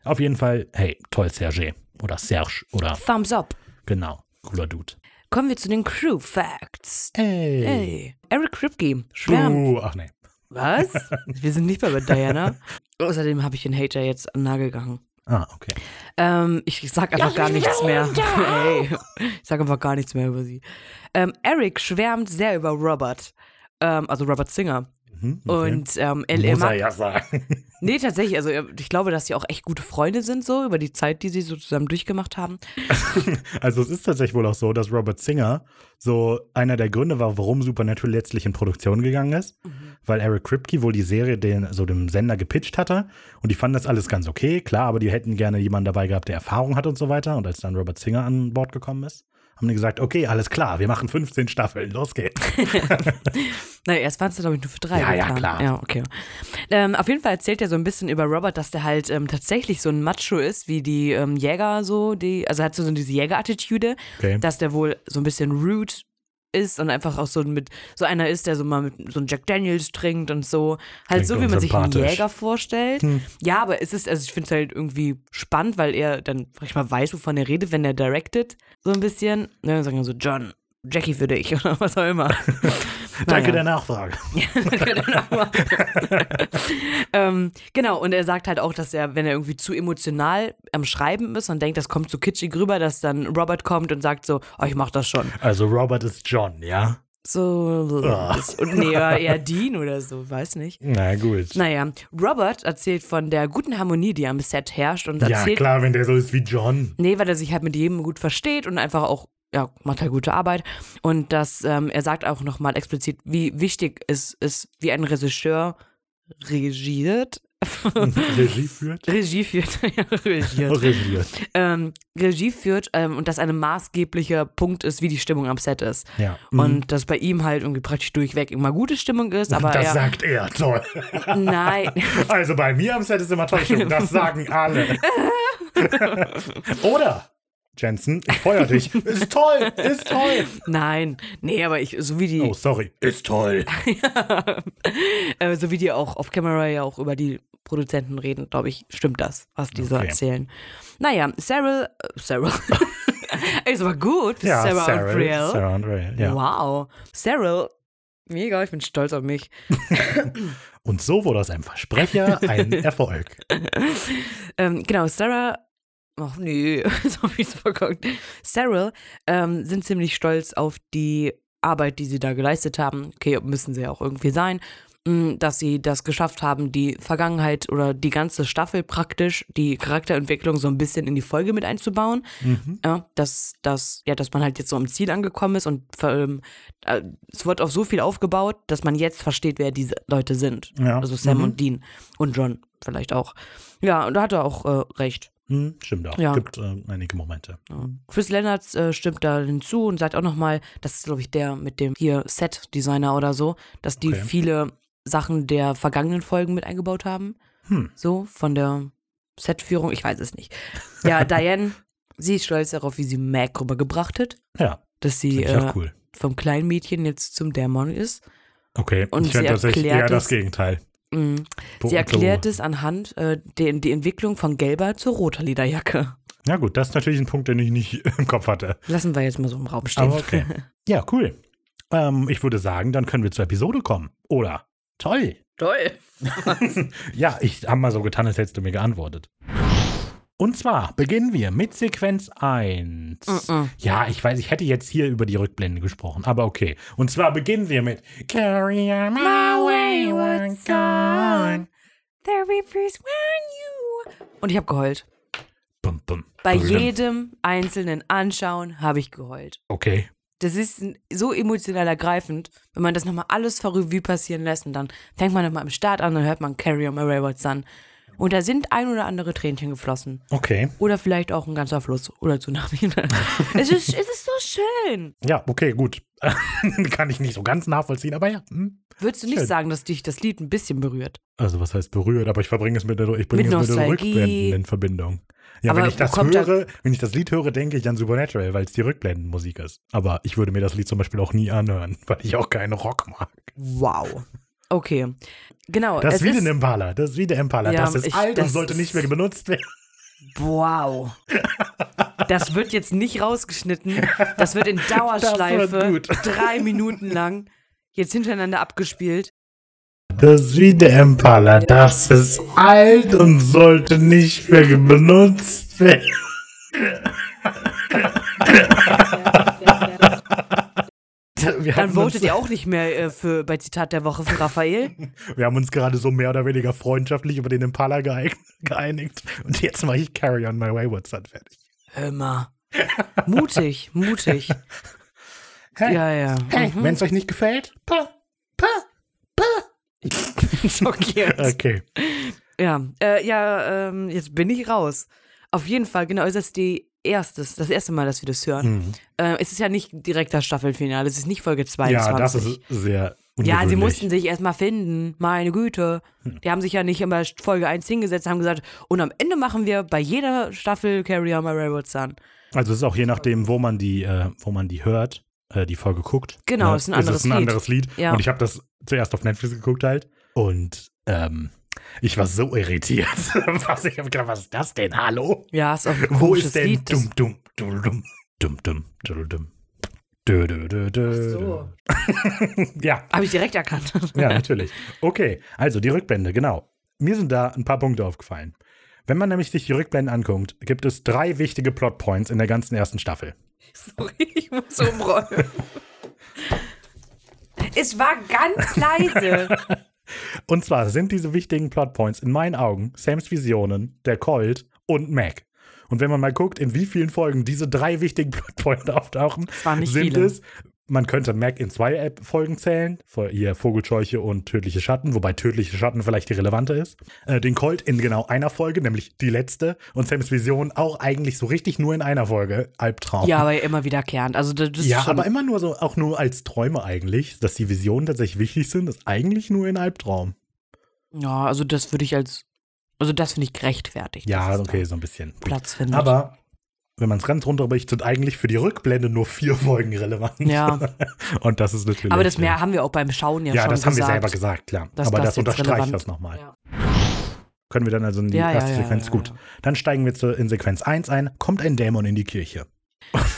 auf jeden Fall, hey, toll Serge oder Serge oder Thumbs up. genau, cooler Dude. Kommen wir zu den Crew Facts. Hey. Hey. Eric Kripke schwärmt. Uh, ach nee. Was? Wir sind nicht mehr bei Diana. Außerdem habe ich den Hater jetzt an den Nagel gegangen. Ah, okay. Ähm, ich sag einfach gar nichts mehr. hey, ich sag einfach gar nichts mehr über sie. Ähm, Eric schwärmt sehr über Robert. Ähm, also Robert Singer. Mhm, okay. Und ähm, er, er Muss er ja sagen. nee, tatsächlich, also ich glaube, dass sie auch echt gute Freunde sind, so über die Zeit, die sie so zusammen durchgemacht haben. Also es ist tatsächlich wohl auch so, dass Robert Singer so einer der Gründe war, warum Supernatural letztlich in Produktion gegangen ist, weil Eric Kripke wohl die Serie den, so dem Sender gepitcht hatte und die fanden das alles ganz okay, klar, aber die hätten gerne jemanden dabei gehabt, der Erfahrung hat und so weiter und als dann Robert Singer an Bord gekommen ist, haben die gesagt, okay, alles klar, wir machen 15 Staffeln, los geht's. Naja, erst waren es, glaube ich, nur für drei. Ja, ja, klar. Ja, okay. Ähm, auf jeden Fall erzählt er so ein bisschen über Robert, dass der halt ähm, tatsächlich so ein Macho ist, wie die ähm, Jäger so, die, also hat so, so diese Jäger-Attitüde, Okay. dass der wohl so ein bisschen rude ist und einfach auch so mit, so einer ist, der so mal mit so ein Jack Daniels trinkt und so. Halt Klingt so, wie man sich einen. Jäger vorstellt. Hm. Ja, aber es ist, also ich finde es halt irgendwie spannend, weil er dann manchmal weiß, wovon er redet, wenn er directed, so ein bisschen. Ne, dann sagen wir so, John, Jackie für dich oder was auch immer. Danke der Nachfrage. ähm, genau, und er sagt halt auch, dass er, wenn er irgendwie zu emotional am Schreiben ist und denkt, das kommt zu kitschig rüber, dass dann Robert kommt und sagt so, oh, ich mach das schon. Also Robert ist John, ja? So, das- und nee, eher Dean oder so, weiß nicht. Na gut. Naja, Robert erzählt von der guten Harmonie, die am Set herrscht und ja, erzählt, klar, wenn der so ist wie John. nee, weil er sich halt mit jedem gut versteht und einfach auch, ja, macht halt gute Arbeit. Und dass ähm, er sagt auch nochmal explizit, wie wichtig es ist, wie ein Regisseur regiert. Regie führt. Regie führt, ja, regiert. Regiert. ähm, Regie führt ähm, und das ein maßgeblicher Punkt ist, wie die Stimmung am Set ist. Ja. Mhm. Und dass bei ihm halt irgendwie praktisch durchweg immer gute Stimmung ist, aber das er. sagt er, toll. Nein. Also bei mir am Set ist immer Täuschung, das sagen alle. Oder, Jensen, ich feuer dich. Ist toll, ist toll. Nein, nee, aber ich, so wie die, Oh, sorry. Ist toll. äh, so wie die auch auf Camera ja auch über die Produzenten reden, glaube ich, stimmt das, was die so Okay. erzählen. Naja, Cyril, äh, Cyril, ist aber gut, Ja, Sarah, Sarah, und Brielle. Sarah und Brielle, ja. Wow, Cyril, mega, ich bin stolz auf mich. Und so wurde aus einem Versprecher ein Erfolg. Ähm, genau, Sarah, ach nee, so wie es verguckt. Cyril ähm, sind ziemlich stolz auf die Arbeit, die sie da geleistet haben. Okay, müssen sie ja auch irgendwie sein. mm, Dass sie das geschafft haben, die Vergangenheit oder die ganze Staffel praktisch, die Charakterentwicklung so ein bisschen in die Folge mit einzubauen. Mhm. Ja, dass, dass, ja, dass man halt jetzt so am Ziel angekommen ist und ähm, äh, es wird auf so viel aufgebaut, dass man jetzt versteht, wer diese Leute sind. Ja. Also Sam Mhm. und Dean und John vielleicht auch. Ja, und da hat er auch äh, recht. Hm, stimmt auch. Ja. Gibt äh, einige Momente. Ja. Chris Leonard äh, stimmt da hinzu und sagt auch nochmal, das ist, glaube ich, der mit dem hier Set-Designer oder so, dass die Okay. viele Sachen der vergangenen Folgen mit eingebaut haben. Hm. So, von der Setführung, ich weiß es nicht. Ja, Diane, sie ist stolz darauf, wie sie Mac rübergebracht hat, Ja, dass sie äh, cool. vom kleinen Mädchen jetzt zum Dämon ist. Okay, und ich sie tatsächlich erklärt eher das Gegenteil. So- Sie erklärt es anhand äh, der die Entwicklung von gelber zu roter Lederjacke. Ja gut, das ist natürlich ein Punkt, den ich nicht im Kopf hatte. Lassen wir jetzt mal so im Raum stehen. Aber okay. Ja, cool. Ähm, ich würde sagen, dann können wir zur Episode kommen. Oder? Toll. Toll. Ja, ich habe mal so getan, als hättest du mir geantwortet. Und zwar beginnen wir mit Sequenz 1. Mm-mm. Ja, ich weiß, ich hätte jetzt hier über die Rückblende gesprochen, aber okay. Und zwar beginnen wir mit Carry on my wayward son. The rivers warn you. Und ich habe geheult. Bum, bum, Bei bum. jedem einzelnen Anschauen habe ich geheult. Okay. Das ist so emotional ergreifend, wenn man das nochmal alles vor Revue passieren lässt und dann fängt man nochmal im Start an und hört man Carry on my wayward son. Und da sind ein oder andere Tränchen geflossen. Okay. Oder vielleicht auch ein ganzer Fluss oder Tsunami. es, ist, es ist so schön. Ja, okay, gut. Kann ich nicht so ganz nachvollziehen, aber ja. hm. Würdest du nicht Schön. sagen, dass dich das Lied ein bisschen berührt? Also was heißt berührt, aber ich verbringe es mit der, ich bringe Mit es mit Nostalgie. Rückblenden in Verbindung. Ja, Aber wenn ich das höre, wenn ich das Lied höre, denke ich an Supernatural, weil es die Rückblendenmusik ist. Aber ich würde mir das Lied zum Beispiel auch nie anhören, weil ich auch keinen Rock mag. Wow. Okay. Genau. Das ist wie der Impala. Das ist wie der Impala. Ja, das ist ich- alt und das sollte ist- nicht mehr benutzt werden. Wow. Das wird jetzt nicht rausgeschnitten. Das wird in Dauerschleife drei Minuten lang jetzt hintereinander abgespielt. Das ist wie der Impala. Das ist alt und sollte nicht mehr benutzt werden. wir Dann votet ihr auch nicht mehr äh, für, bei Zitat der Woche für Raphael. Wir haben uns gerade so mehr oder weniger freundschaftlich über den Impala geeinigt. Und jetzt mache ich Carry on My Wayward Son fertig. Hör mal. Mutig, mutig. Hey, Ja, ja. hey Mhm. wenn es euch nicht gefällt, pa, pa, pa. Schockiert. Okay. Ja, äh, ja, ähm, jetzt bin ich raus. Auf jeden Fall, genau, ist die erstes, das erste Mal, dass wir das hören. Mhm. Äh, es ist ja nicht direkt das Staffelfinale, es ist nicht Folge 22. Ja, das ist sehr ungewöhnlich. Ja, sie mussten sich erstmal finden, meine Güte. Hm. Die haben sich ja nicht immer Folge 1 hingesetzt, haben gesagt, und am Ende machen wir bei jeder Staffel Carry On My Railroad Sun. Also es ist auch je nachdem, wo man die, äh, wo man die hört, äh, die Folge guckt. Genau, ne, ist ein es anderes ist ein Lied. anderes Lied. Ja. Und ich habe das zuerst auf Netflix geguckt halt. Und ähm, ich war so irritiert. was, ich habe gedacht, was ist das denn? Hallo? Ja, ist auch ein Wo ist denn Lied. Das- dumm, dumm, dumm, dumm, dumm, dumm, dumm. Dö, dö, dö, dö. so. Ja, Habe ich direkt erkannt. ja, natürlich. Okay, also die Rückblende, genau. Mir sind da ein paar Punkte aufgefallen. Wenn man nämlich sich die Rückblenden anguckt, gibt es drei wichtige Plotpoints in der ganzen ersten Staffel. Sorry, ich muss umräumen. es war ganz leise. Und zwar sind diese wichtigen Plotpoints in meinen Augen Sams Visionen, der Colt und Mac. Und wenn man mal guckt, in wie vielen Folgen diese drei wichtigen Plotpoints auftauchen, sind viele. es, man könnte Mac in zwei Folgen zählen, vor ihr Vogelscheuche und tödliche Schatten, wobei tödliche Schatten vielleicht die relevante ist. Äh, den Colt in genau einer Folge, nämlich die letzte. Und Sams Vision auch eigentlich so richtig nur in einer Folge. Albtraum. Ja, aber immer wiederkehrend. Also das ist Ja, aber immer nur so, auch nur als Träume eigentlich, dass die Visionen tatsächlich wichtig sind, ist eigentlich nur in Albtraum. Ja, also das würde ich als. Also das finde ich gerechtfertigt. Ja, okay, so ein bisschen. Platz findet. Aber wenn man es ganz runterbricht, sind eigentlich für die Rückblende nur vier Folgen relevant. Ja. Und das ist natürlich. Aber das äh, mehr haben wir auch beim Schauen ja, Ja, schon das haben wir selber gesagt, klar. dass Aber das das, unterstreicht relevant- das nochmal. Ja. Können wir dann also in die Ja, ja, erste ja, Sequenz? ja, Gut. ja. Dann steigen wir zu, in Sequenz 1 ein. Kommt ein Dämon in die Kirche.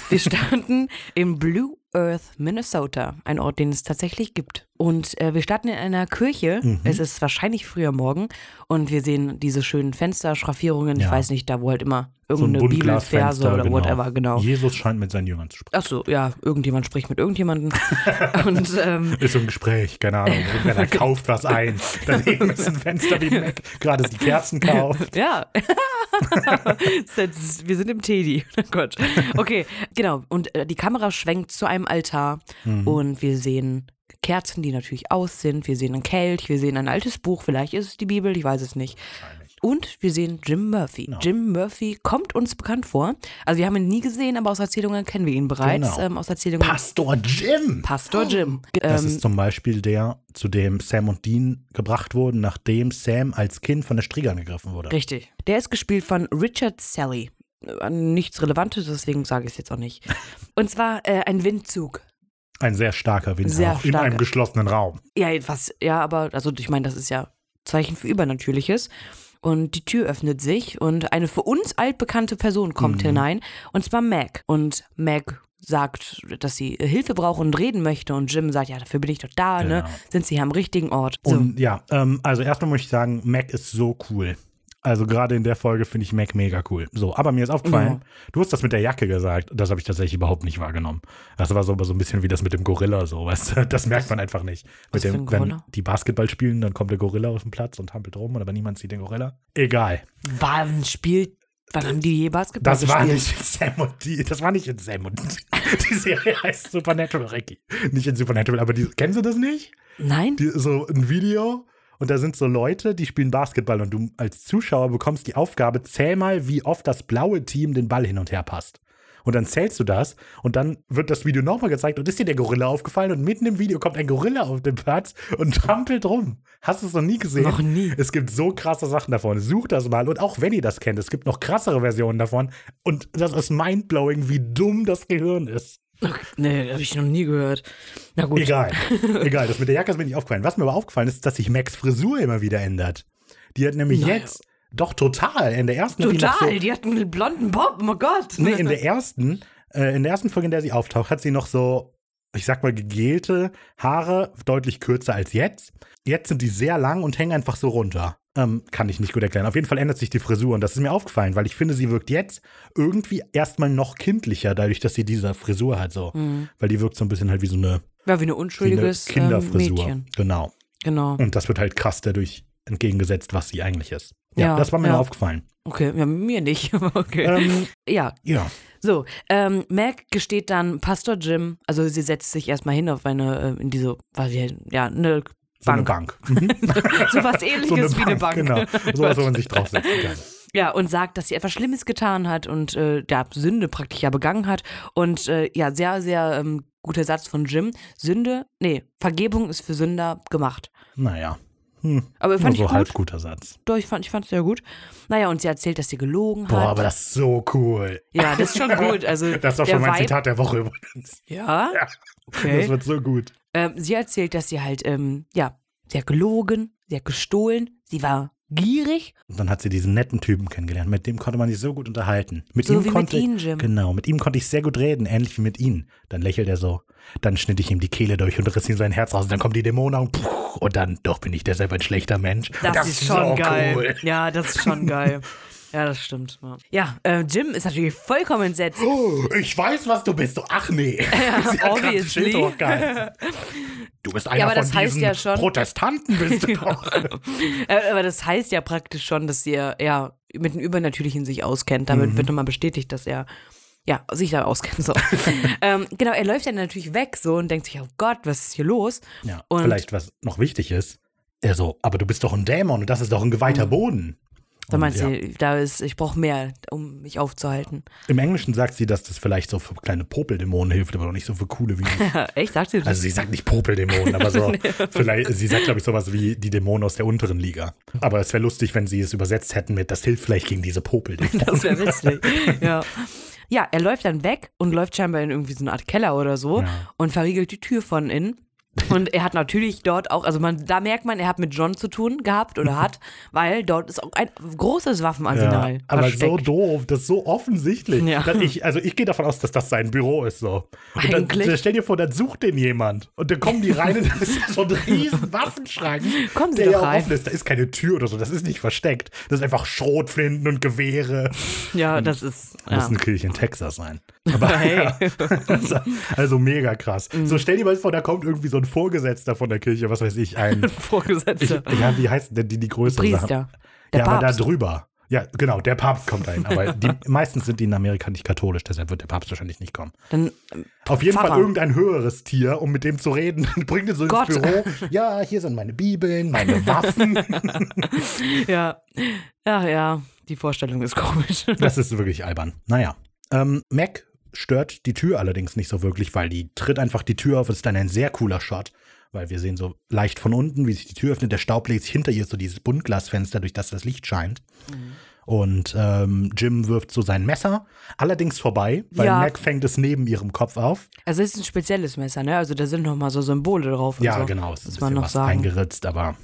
Wir standen in Blue Earth, Minnesota, ein Ort, den es tatsächlich gibt. Und äh, wir starten in einer Kirche. Mhm. Es ist wahrscheinlich früher Morgen und wir sehen diese schönen Fensterschraffierungen. Ich Ja. weiß nicht, da wo halt immer So ein irgendeine Bibelverse Buntglasfenster, oder genau. whatever, genau. Jesus scheint mit seinen Jüngern zu sprechen. Ach so, ja, irgendjemand spricht mit irgendjemandem. und ähm, Ist so ein Gespräch, keine Ahnung. Irgendwer kauft was ein. Daneben ist ein Fenster wie Mac, gerade die Kerzen kauft. Ja. Wir sind im Teddy. Oh Gott. Okay, genau. Und äh, die Kamera schwenkt zu einem Altar Mhm. und wir sehen Kerzen, die natürlich aus sind. Wir sehen einen Kelch, wir sehen ein altes Buch. Vielleicht ist es die Bibel, ich weiß es nicht. Und wir sehen Jim Murphy. Genau. Jim Murphy kommt uns bekannt vor. Also wir haben ihn nie gesehen, aber aus Erzählungen kennen wir ihn bereits. Genau. Ähm, aus Erzählungen. Pastor Jim! Pastor Jim. Das Ähm, ist zum Beispiel der, zu dem Sam und Dean gebracht wurden, nachdem Sam als Kind von der Striege angegriffen wurde. Richtig. Der ist gespielt von Richard Sally. Äh, Nichts Relevantes, deswegen sage ich es jetzt auch nicht. Und zwar äh, ein Windzug. Ein sehr starker Wind Sehr auch in starker. einem geschlossenen Raum. Ja, was, ja, aber, also ich meine, das ist ja Zeichen für Übernatürliches. Und die Tür öffnet sich und eine für uns altbekannte Person kommt Mhm. hinein, und zwar Meg. Und Meg sagt, dass sie Hilfe braucht und reden möchte. Und Jim sagt, ja, dafür bin ich doch da, ne? Genau. Sind sie hier am richtigen Ort. So. Und ja, ähm, also erstmal muss ich sagen, Mac ist so cool. Also gerade in der Folge finde ich Mac mega cool. So, aber mir ist aufgefallen, du hast das mit der Jacke gesagt. Das habe ich tatsächlich überhaupt nicht wahrgenommen. Das war so, so ein bisschen wie das mit dem Gorilla, so, weißt du? Das merkt man einfach nicht. Mit dem, ein wenn die Basketball spielen, dann kommt der Gorilla auf den Platz und hampelt rum, aber niemand sieht den Gorilla. Egal. Wann spielt, wann haben die je Basketball Das war gespielt? nicht in Sam und die, das war nicht in Sam und die Serie heißt Supernatural, Ricky. Nicht in Supernatural, aber die, kennst du das nicht? Nein? die, so ein Video und da sind so Leute, die spielen Basketball und du als Zuschauer bekommst die Aufgabe, zähl mal, wie oft das blaue Team den Ball hin und her passt. Und dann zählst du das und dann wird das Video nochmal gezeigt und ist dir der Gorilla aufgefallen und mitten im Video kommt ein Gorilla auf den Platz und trampelt rum. Hast du es noch nie gesehen? Noch nie. Es gibt so krasse Sachen davon. Such das mal und auch wenn ihr das kennt, es gibt noch krassere Versionen davon und das ist mindblowing, wie dumm das Gehirn ist. Ach, nee, habe ich noch nie gehört. Na gut. Egal. Egal, das mit der Jacke ist mir nicht aufgefallen. Was mir aber aufgefallen ist, dass sich Max Frisur immer wieder ändert. Die hat nämlich Naja. jetzt, doch total, in der ersten hat die Total, so, die hatten einen blonden Bob, oh mein Gott. Nee, in der ersten, äh, in der ersten Folge, in der sie auftaucht, hat sie noch so, ich sag mal, gegelte Haare, deutlich kürzer als jetzt. Jetzt sind die sehr lang und hängen einfach so runter. Ähm, kann ich nicht gut erklären. Auf jeden Fall ändert sich die Frisur und das ist mir aufgefallen, weil ich finde, sie wirkt jetzt irgendwie erstmal noch kindlicher, dadurch, dass sie diese Frisur hat so. Mhm. Weil die wirkt so ein bisschen halt wie so eine, Ja, wie ein wie eine unschuldiges ähm, Kinderfrisur. Mädchen. Genau. Genau. Und das wird halt krass dadurch entgegengesetzt, was sie eigentlich ist. Ja, Ja, das war mir ja. aufgefallen. Okay, ja, mir nicht. okay. Ähm, ja, ja, so. Ähm, Mac gesteht dann Pastor Jim, also sie setzt sich erstmal hin auf eine, äh, in diese, was ja, eine so Bank. Bank. Mhm. So was ähnliches wie eine Bank. Genau, sowas, wo man sich draufsetzen kann. Ja, und sagt, dass sie etwas Schlimmes getan hat und äh, ja, Sünde praktisch ja begangen hat. Und äh, ja, sehr, sehr ähm, guter Satz von Jim. Sünde, nee, Vergebung ist für Sünder gemacht. Naja, hm, Aber nur fand so ich halb gut. guter Satz. Doch, ich fand ich fand's sehr gut. Naja, und sie erzählt, dass sie gelogen hat. Boah, aber das ist so cool. ja, das ist schon gut. Also, Das ist auch schon mein Vibe, Zitat der Woche übrigens. Ja? Ja. Okay. Das wird so gut. Ähm, sie erzählt, dass sie halt, ähm, ja, sie hat gelogen, sie hat gestohlen, sie war gierig, Und dann hat sie diesen netten Typen kennengelernt. Mit dem konnte man sich so gut unterhalten. Mit so ihm wie mit konnte Ihnen, Jim. Genau, mit ihm konnte ich sehr gut reden, ähnlich wie mit ihm. Dann lächelt er so. Dann schnitt ich ihm die Kehle durch und riss ihm sein Herz raus. Und dann kommen die Dämonen und, puh, und dann, doch bin ich deshalb ein schlechter Mensch. Das, ist schon so geil. cool. Ja, das ist schon geil. Ja, das stimmt. Ja, ja äh, Jim ist natürlich vollkommen entsetzt. Oh, ich weiß, was du bist. Ach nee. Sie grad ein obviously. Du bist einer aber von diesen ja schon- Protestanten, bist du doch. Äh, aber das heißt ja praktisch schon, dass er ja mit dem Übernatürlichen sich auskennt. Mhm. Damit wird nochmal bestätigt, dass er ja sich da auskennt. So. ähm, genau, er läuft dann natürlich weg so und denkt sich, oh Gott, was ist hier los? Ja, Und- vielleicht, was noch wichtig ist, er so, aber du bist doch ein Dämon und das ist doch ein geweihter Boden. Da Und meinst ja. du, da ist, ich brauche mehr, um mich aufzuhalten. Im Englischen sagt sie, dass das vielleicht so für kleine Popeldämonen hilft, aber doch nicht so für coole wie. Echt, sagt sie das? Also sie sagt nicht Popeldämonen, aber so vielleicht, sie sagt, glaube ich, sowas wie die Dämonen aus der unteren Liga. Aber es wäre lustig, wenn sie es übersetzt hätten mit, das hilft vielleicht gegen diese Popeldämonen. Das wäre witzig. ja. ja, er läuft dann weg und läuft scheinbar in irgendwie so eine Art Keller oder so Ja. und verriegelt die Tür von innen. Und er hat natürlich dort auch, also man, da merkt man, er hat mit John zu tun gehabt oder hat, weil dort ist auch ein großes Waffenarsenal. Ja, aber so versteckt. doof, das ist so offensichtlich. Ja. Ich, also ich gehe davon aus, dass das sein Büro ist so. Und dann, Eigentlich. dann stell dir vor, dann sucht den jemand. Und dann kommen die rein und dann ist so ein riesen Waffenschrank. Kommen Sie der doch ja rein. offen ist. Da ist keine Tür oder so, das ist nicht versteckt. Das ist einfach Schrotflinten und Gewehre. Ja, das ist. Muss Ja. eine Kirche in Texas sein. Aber Hey. also, also mega krass. Mhm. So stell dir mal vor, da kommt irgendwie so ein Vorgesetzter von der Kirche, was weiß ich, ein. Ich, Vorgesetzter. ja, wie heißt denn die, die größeren Sachen? Priester. Der ja, aber da Papst. drüber. Ja, genau, der Papst kommt rein. Aber die, meistens sind die in Amerika nicht katholisch, deshalb wird der Papst wahrscheinlich nicht kommen. Dann, Auf jeden Pfarrer. Fall irgendein höheres Tier, um mit dem zu reden. Bringt ihn so ins Gott. Büro. Ja, hier sind meine Bibeln, meine Waffen. ja. Ach ja, die Vorstellung ist komisch. Das ist wirklich albern. Naja. Ähm, Mac stört die Tür allerdings nicht so wirklich, weil die tritt einfach die Tür auf. Es ist dann ein sehr cooler Shot, weil wir sehen so leicht von unten, wie sich die Tür öffnet. Der Staub legt sich hinter ihr so dieses Buntglasfenster, durch das das Licht scheint. Und ähm, Jim wirft so sein Messer, allerdings vorbei, weil Ja. Mac fängt es neben ihrem Kopf auf. Also es ist ein spezielles Messer, ne? Also da sind noch mal so Symbole drauf und Ja, so. genau, es ist ein bisschen noch was sagen. eingeritzt, aber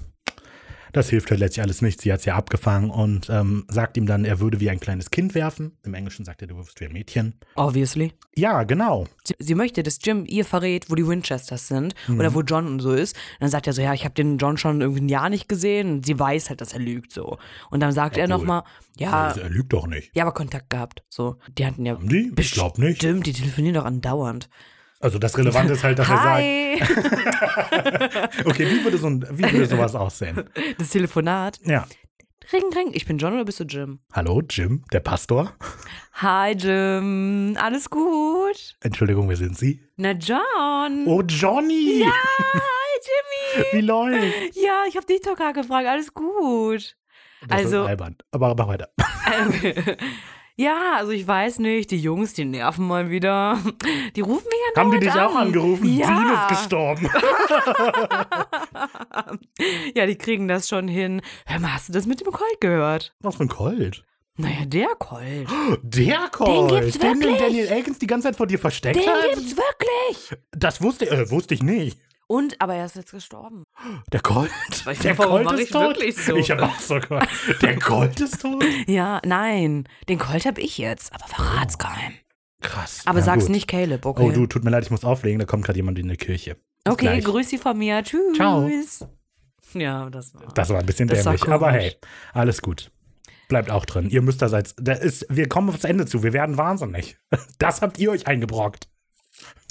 das hilft halt letztlich alles nicht. Sie hat es ja abgefangen und ähm, sagt ihm dann, er würde wie ein kleines Kind werfen. Im Englischen sagt er, du wirfst wie ein Mädchen. Obviously. Ja, genau. Sie, sie möchte, dass Jim ihr verrät, wo die Winchesters sind Mhm. oder wo John und so ist. dann sagt er so, ja, ich habe den John schon irgendwie ein Jahr nicht gesehen. Und sie weiß halt, dass er lügt so. Und dann sagt er Obwohl. nochmal, ja, Also, er lügt doch nicht. ja, aber Kontakt gehabt. So, die hatten ja Haben die? Ich glaube nicht. Stimmt, die telefonieren doch andauernd. Also das Relevante ist halt, dass er Hi! sagt, okay, wie würde, so ein, wie würde sowas aussehen? Das Telefonat. Ja. Ring, ring. Ich bin John oder bist du Jim? Hallo, Jim, der Pastor. Hi, Jim. Alles gut? Entschuldigung, wer sind Sie? Na, John. Oh, Johnny! Ja, hi, Jimmy. Wie läuft? Ja, ich habe dich doch gerade gefragt. Alles gut. Das Also- albern. Aber mach weiter. Ja, also ich weiß nicht, die Jungs, die nerven mal wieder. Die rufen mich ja Haben die dich auch an. angerufen? Ja. Dean ist gestorben. Ja, die kriegen das schon hin. Hör mal, hast du das mit dem Colt gehört? Was für ein Colt. Naja, der Colt. Der Colt. gibt's den wirklich. Daniel Elkins die ganze Zeit vor dir versteckt Den hat? gibt's wirklich. Das wusste, äh, wusste ich nicht. Und, aber er ist jetzt gestorben. Der Colt? Ich der Colt mach ist ich tot? wirklich so? Ich habe auch so gehört. Der Colt ist tot? Ja, nein, den Colt hab ich jetzt, aber verrat's keinem. Krass. Aber Na sag's gut. nicht Caleb, okay? Oh, du, tut mir leid, ich muss auflegen. Da kommt gerade jemand in die Kirche. Bis okay, gleich. grüß Sie von mir. Tschüss. Ciao. Ja, das war. Das war ein bisschen dämlich. Aber hey, alles gut. Bleibt auch drin. Ihr müsst. Da ist, wir kommen aufs Ende zu. Wir werden wahnsinnig. Das habt ihr euch eingebrockt.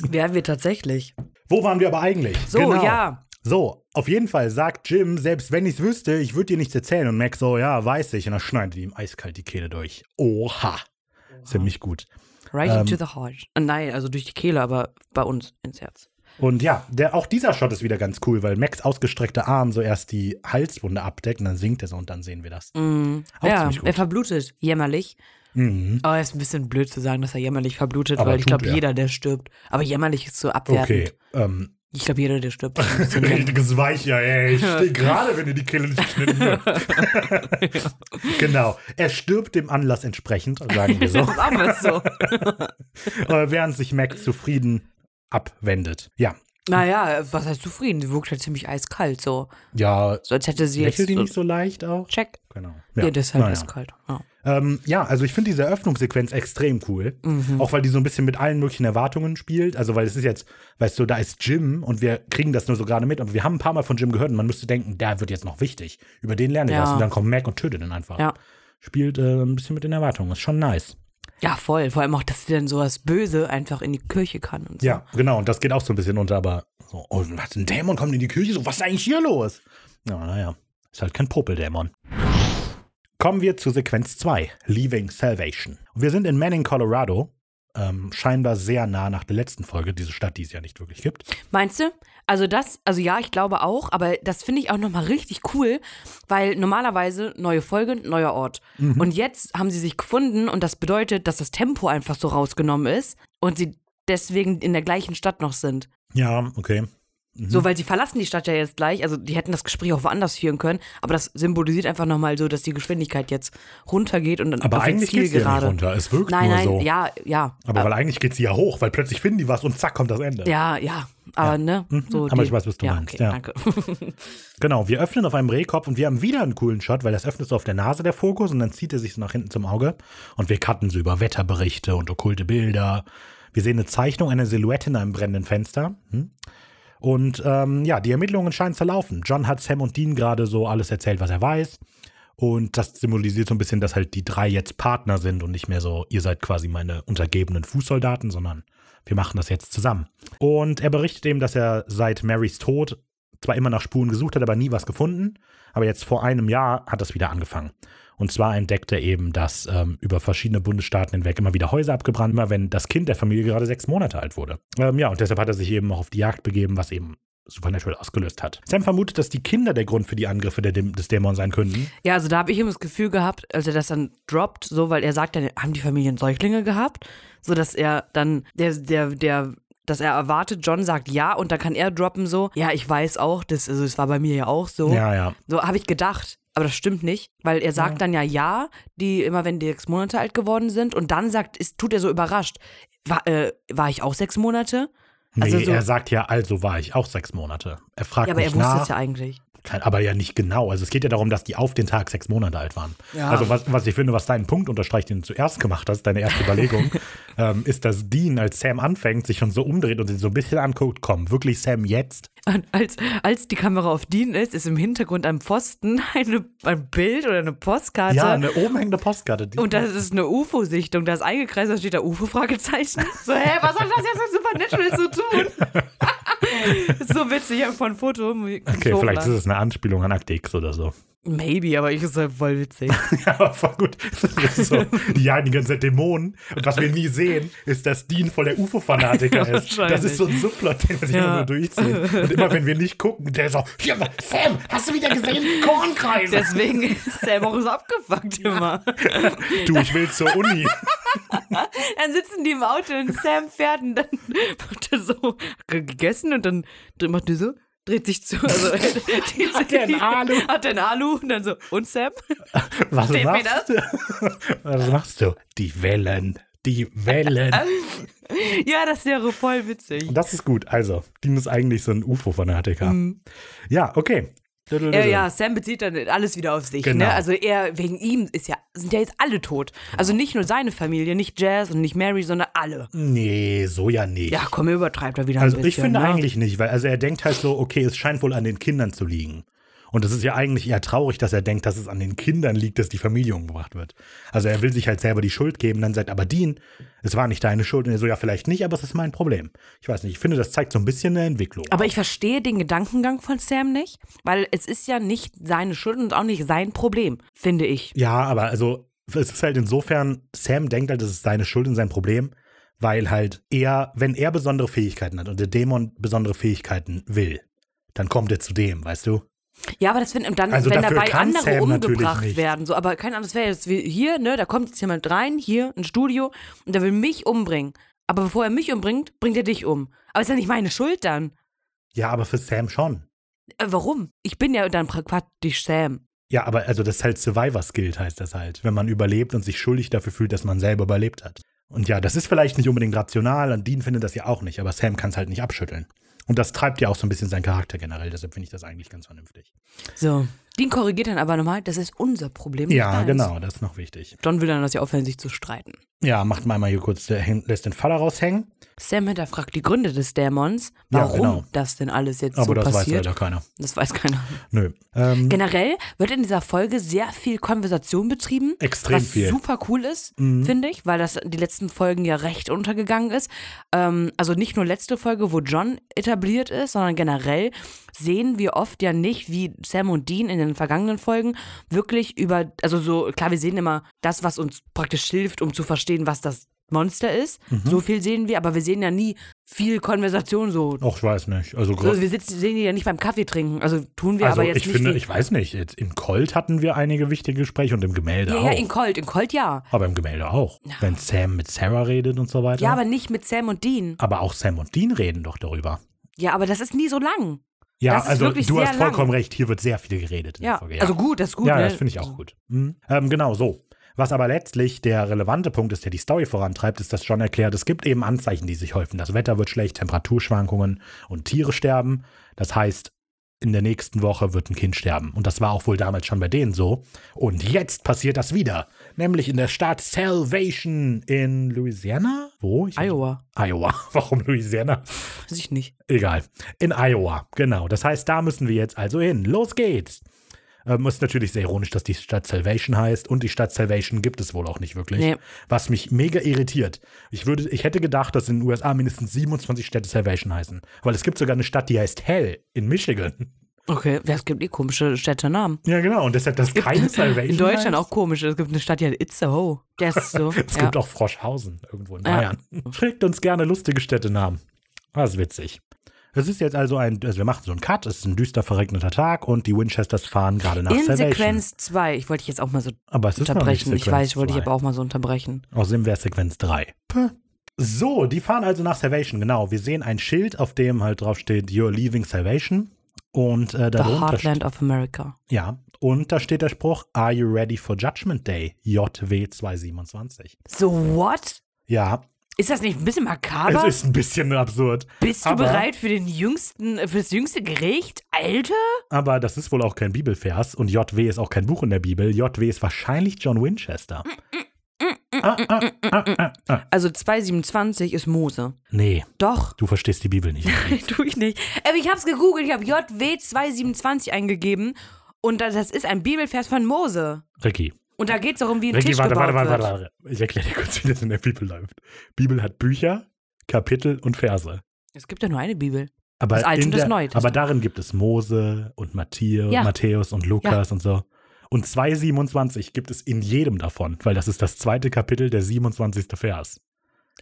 Werden wir tatsächlich. Wo waren wir aber eigentlich? So, Genau. ja. So, auf jeden Fall sagt Jim, selbst wenn ich es wüsste, ich würde dir nichts erzählen. Und Mac so, ja, weiß ich. Und dann schneidet ihm eiskalt die Kehle durch. Oha. Ziemlich gut. Right Ähm, into the heart. Äh, Nein, also durch die Kehle, aber bei uns ins Herz. Und ja, der, auch dieser Shot ist wieder ganz cool, weil Macs ausgestreckter Arm so erst die Halswunde abdeckt und dann sinkt er so und dann sehen wir das. Auch ja, er verblutet. Jämmerlich. Mhm. Aber es ist ein bisschen blöd zu sagen, dass er jämmerlich verblutet, Aber weil ich glaube, er. jeder, der stirbt. Aber jämmerlich ist so Okay. abwertend. Ähm, Ich glaube, jeder, der stirbt. ist ein richtiges Weicher, ey. Ich stehe gerade, wenn ihr die Kehle nicht geschnitten wird. genau. Er stirbt dem Anlass entsprechend, sagen wir so, wir es so. äh, während sich Mac zufrieden abwendet. Ja. Naja, was heißt zufrieden? Sie wirkt halt ziemlich eiskalt, so. Ja, So als hätte sie jetzt. lächelt die nicht so leicht auch? Check. Genau. Ja, das ist halt naja. eiskalt. Ja. Ähm, ja, also ich finde diese Eröffnungssequenz extrem cool. Mhm. Auch weil die so ein bisschen mit allen möglichen Erwartungen spielt. Also, weil es ist jetzt, weißt du, da ist Jim und wir kriegen das nur so gerade mit, aber wir haben ein paar Mal von Jim gehört und man müsste denken, der wird jetzt noch wichtig. Über den lernen wir Ja. was. Und dann kommt Mac und tötet ihn einfach. Ja. Spielt äh, ein bisschen mit den Erwartungen. Ist schon nice. Ja, voll. Vor allem auch, dass sie dann sowas Böse einfach in die Kirche kann und so. Ja, genau. Und das geht auch so ein bisschen unter, aber so, oh, was, ein Dämon kommt in die Kirche? So, was ist eigentlich hier los? Ja, naja. Ist halt kein Popeldämon. Kommen wir zu Sequenz 2, Leaving Salvation. Wir sind in Manning, Colorado. Ähm, scheinbar sehr nah nach der letzten Folge, diese Stadt, die es ja nicht wirklich gibt. Meinst du? Also das, also ja, ich glaube auch, aber das finde ich auch nochmal richtig cool, weil normalerweise neue Folge, neuer Ort. Mhm. Und jetzt haben sie sich gefunden und das bedeutet, dass das Tempo einfach so rausgenommen ist und sie deswegen in der gleichen Stadt noch sind. Ja, okay. Mhm. So, weil sie verlassen die Stadt ja jetzt gleich, also die hätten das Gespräch auch woanders führen können, aber das symbolisiert einfach nochmal so, dass die Geschwindigkeit jetzt runtergeht und dann Aber auf eigentlich Ziel geht sie ja nicht gerade. runter. Es wirkt Nein, nur nein, so. ja, ja. Aber weil eigentlich geht sie ja hoch, weil plötzlich finden die was und zack kommt das Ende. ja, ja, aber ne, so Aber die- ich weiß, was du ja, meinst, Okay, ja. danke. Genau, wir öffnen auf einem Rehkopf und wir haben wieder einen coolen Shot, weil das öffnet so auf der Nase der Fokus und dann zieht er sich so nach hinten zum Auge und wir cutten so über Wetterberichte und okkulte Bilder. Wir sehen eine Zeichnung einer Silhouette in einem brennenden Fenster. Hm? Und ähm, ja, die Ermittlungen scheinen zu laufen. John hat Sam und Dean gerade so alles erzählt, was er weiß. Und das symbolisiert so ein bisschen, dass halt die drei jetzt Partner sind und nicht mehr so, ihr seid quasi meine untergebenen Fußsoldaten, sondern wir machen das jetzt zusammen. Und er berichtet ihm, dass er seit Marys Tod zwar immer nach Spuren gesucht hat, aber nie was gefunden. Aber jetzt vor einem Jahr hat es wieder angefangen. Und zwar entdeckt er eben, dass ähm, über verschiedene Bundesstaaten hinweg immer wieder Häuser abgebrannt, immer wenn das Kind der Familie gerade sechs Monate alt wurde. Ähm, ja, und deshalb hat er sich eben auch auf die Jagd begeben, was eben Supernatural ausgelöst hat. Sam vermutet, dass die Kinder der Grund für die Angriffe des Dämons sein könnten. Ja, also da habe ich immer das Gefühl gehabt, als er das dann droppt, so, weil er sagt dann, haben die Familien Säuglinge gehabt? So, dass er dann, der, der, der, dass er erwartet, John sagt ja und dann kann er droppen so, ja, ich weiß auch, das, also es war bei mir ja auch so. Ja, ja. So habe ich gedacht. Aber das stimmt nicht, weil er sagt dann ja ja, die immer wenn die sechs Monate alt geworden sind und dann sagt, ist, tut er so überrascht. War, äh, war ich auch sechs Monate? Nee, Also so- er sagt ja, also war ich auch sechs Monate. Er fragt Ja, aber er wusste nach. es ja eigentlich. Aber ja nicht genau. Also es geht ja darum, dass die auf den Tag sechs Monate alt waren. Ja. Also was, was ich finde, was deinen Punkt unterstreicht, den du zuerst gemacht hast, deine erste Überlegung, ähm, ist, dass Dean, als Sam anfängt, sich schon so umdreht und ihn so ein bisschen anguckt, komm, wirklich Sam jetzt? Und als, als die Kamera auf Dean ist, ist im Hintergrund am Pfosten eine, ein Bild oder eine Postkarte. Ja, eine oben hängende Postkarte. Und das ist eine UFO-Sichtung. Da ist eingekreist, da steht da UFO-Fragezeichen. So, hä, was hat das jetzt mit Supernatural zu tun? so witzig, ich habe von Foto. okay, vielleicht ist es eine Anspielung an Akte X oder so. Maybe, aber ich ist halt voll witzig. Ja, aber voll gut. So, die jagen die ganze Zeit Dämonen. Und was wir nie sehen, ist, dass Dean voll der UFO-Fanatiker ist. Das ist so ein Subplot, den wir sich Ja. immer nur durchziehen. Und immer, wenn wir nicht gucken, der so, hier, Sam, hast du wieder gesehen? Kornkreise. Deswegen ist Sam auch so abgefuckt immer. Du, ich will zur Uni. Dann sitzen die im Auto und Sam fährt und dann macht er so gegessen und dann macht er so, dreht sich zu. Also, hat er einen Alu? Hat er einen Alu und dann so, und Sam? Was Steht machst du? Was machst du? Die Wellen. Die Wellen. Ja, das wäre voll witzig. Das ist gut. Also, Dean ist eigentlich so ein UFO-Fanatiker. Ja, okay. Ja, ja, Sam bezieht dann alles wieder auf sich. Genau. Ne? Also er, wegen ihm ist ja, sind ja jetzt alle tot. Also nicht nur seine Familie, nicht Jazz und nicht Mary, sondern alle. Nee, so ja nicht. Ja, komm, er übertreibt da wieder Also ein bisschen. ich finde ne? eigentlich nicht, weil also er denkt halt so, okay, es scheint wohl an den Kindern zu liegen. Und das ist ja eigentlich eher traurig, dass er denkt, dass es an den Kindern liegt, dass die Familie umgebracht wird. Also er will sich halt selber die Schuld geben, dann sagt aber Dean, es war nicht deine Schuld. Und er so, ja, vielleicht nicht, aber es ist mein Problem. Ich weiß nicht, ich finde, das zeigt so ein bisschen eine Entwicklung. Aber ich verstehe den Gedankengang von Sam nicht, weil es ist ja nicht seine Schuld und auch nicht sein Problem, finde ich. Ja, aber also es ist halt insofern, Sam denkt halt, das ist seine Schuld und sein Problem, weil halt er, wenn er besondere Fähigkeiten hat und der Dämon besondere Fähigkeiten will, dann kommt er zu dem, weißt du? Ja, aber das finden, und dann, Also wenn dabei andere Sam umgebracht werden, so, aber keine Ahnung, das wäre jetzt wie hier, ne, da kommt jetzt jemand rein, hier, ein Studio, und der will mich umbringen. Aber bevor er mich umbringt, bringt er dich um. Aber ist ja nicht meine Schuld dann. Ja, aber für Sam schon. Äh, warum? Ich bin ja dann praktisch Sam. Ja, aber also das ist halt Survivor Guild heißt das halt, wenn man überlebt und sich schuldig dafür fühlt, dass man selber überlebt hat. Und ja, das ist vielleicht nicht unbedingt rational und Dean findet das ja auch nicht, aber Sam kann es halt nicht abschütteln. Und das treibt ja auch so ein bisschen seinen Charakter generell, deshalb finde ich das eigentlich ganz vernünftig. So. Dean korrigiert dann aber nochmal, das ist unser Problem. Ja, genau, das ist noch wichtig. John will dann, dass sie aufhören, sich zu streiten. Ja, macht mal einmal hier kurz, lässt den Vater raushängen, Sam hinterfragt die Gründe des Dämons, Ja, warum genau. das denn alles jetzt aber so das weiß passiert. leider keiner. das weiß keiner. Nö. Ähm, Generell wird in dieser Folge sehr viel Konversation betrieben. Extrem was viel. super cool ist, Mhm. finde ich, weil das die letzten Folgen ja recht untergegangen ist. Ähm, also nicht nur letzte Folge, wo John etabliert ist, sondern generell sehen wir oft ja nicht, wie Sam und Dean in den vergangenen Folgen wirklich über, also so, klar, wir sehen immer das, was uns praktisch hilft, um zu verstehen, was das Monster ist. Mhm. So viel sehen wir, aber wir sehen ja nie viel Konversation so. Och, ich weiß nicht. Also, Also wir sitzen, sehen die ja nicht beim Kaffee trinken. Also tun wir also aber jetzt ich nicht. finde, ich weiß nicht, jetzt in Colt hatten wir einige wichtige Gespräche und im Gemälde ja, auch. ja, in Colt, in Colt ja. aber im Gemälde auch. Wenn Sam mit Sarah redet und so weiter. Ja, aber nicht mit Sam und Dean. aber auch Sam und Dean reden doch darüber. Ja, aber das ist nie so lang. Ja, also du hast vollkommen lang. recht, hier wird sehr viel geredet Ja, Folge. also gut, das ist gut. ja, ne? das finde ich auch gut. Mhm. Ähm, genau, so. Was aber letztlich der relevante Punkt ist, der die Story vorantreibt, ist, dass John erklärt, es gibt eben Anzeichen, die sich häufen. Das Wetter wird schlecht, Temperaturschwankungen und Tiere sterben. Das heißt, in der nächsten Woche wird ein Kind sterben. Und das war auch wohl damals schon bei denen so. Und jetzt passiert das wieder. Nämlich in der Stadt Salvation in Louisiana? Wo? Ich Iowa. Iowa. Warum Louisiana? Weiß ich nicht. Egal. In Iowa, genau. Das heißt, da müssen wir jetzt also hin. Los geht's. Ähm, ist natürlich sehr ironisch, dass die Stadt Salvation heißt und die Stadt Salvation gibt es wohl auch nicht wirklich. Nee. Was mich mega irritiert. Ich, würde, ich hätte gedacht, dass in den USA mindestens 27 Städte Salvation heißen. Weil es gibt sogar eine Stadt, die heißt Hell in Michigan. Okay, ja, es gibt eh komische Städtenamen. Ja, genau. Und deshalb, dass keine Salvation In Deutschland heißt. auch komisch. Es gibt eine Stadt, die heißt Itzehoe. Der ist so. Es ja. gibt auch Froschhausen irgendwo in Ja. Bayern. Schickt uns gerne lustige Städtenamen. Das ist witzig. Es ist jetzt also ein, also wir machen so einen Cut, es ist ein düster verregneter Tag und die Winchesters fahren gerade nach In Salvation. Sequenz 2. Ich wollte dich jetzt auch mal so aber es ist unterbrechen. Ich Sequenz weiß, ich wollte dich aber auch mal so unterbrechen. Außerdem wäre Sequenz 3. So, die fahren also nach Salvation, genau. Wir sehen ein Schild, auf dem halt drauf steht, You're leaving Salvation. Und äh, The darunter Heartland of America. ja, und da steht der Spruch, Are you ready for Judgment Day? JW 227. So, what? Ja, Ist das nicht ein bisschen makaber? es ist ein bisschen absurd. Bist du aber- bereit für den jüngsten, für das jüngste Gericht? Alter? Aber das ist wohl auch kein Bibelvers und JW ist auch kein Buch in der Bibel. JW ist wahrscheinlich John Winchester. Ah, ah, ah, ah, ah. Also 227 ist Mose. Nee, Doch. du verstehst die Bibel nicht. tu ich nicht. Aber ich hab's gegoogelt, ich habe JW 227 eingegeben und da- das ist ein Bibelvers von Mose. Ricky. Und da geht's darum, wie ein Ricky, Tisch warte, gebaut warte, warte, wird. warte, warte. Ich erkläre dir kurz, wie das in der Bibel läuft. Bibel hat Bücher, Kapitel und Verse. Es gibt ja nur eine Bibel. Aber, Das Alte in und das der, Neue aber Testament. darin gibt es Mose und Matthäus, Ja. Matthäus und Lukas und so. Und 227 gibt es in jedem davon, weil das ist das zweite Kapitel, der 27. Vers.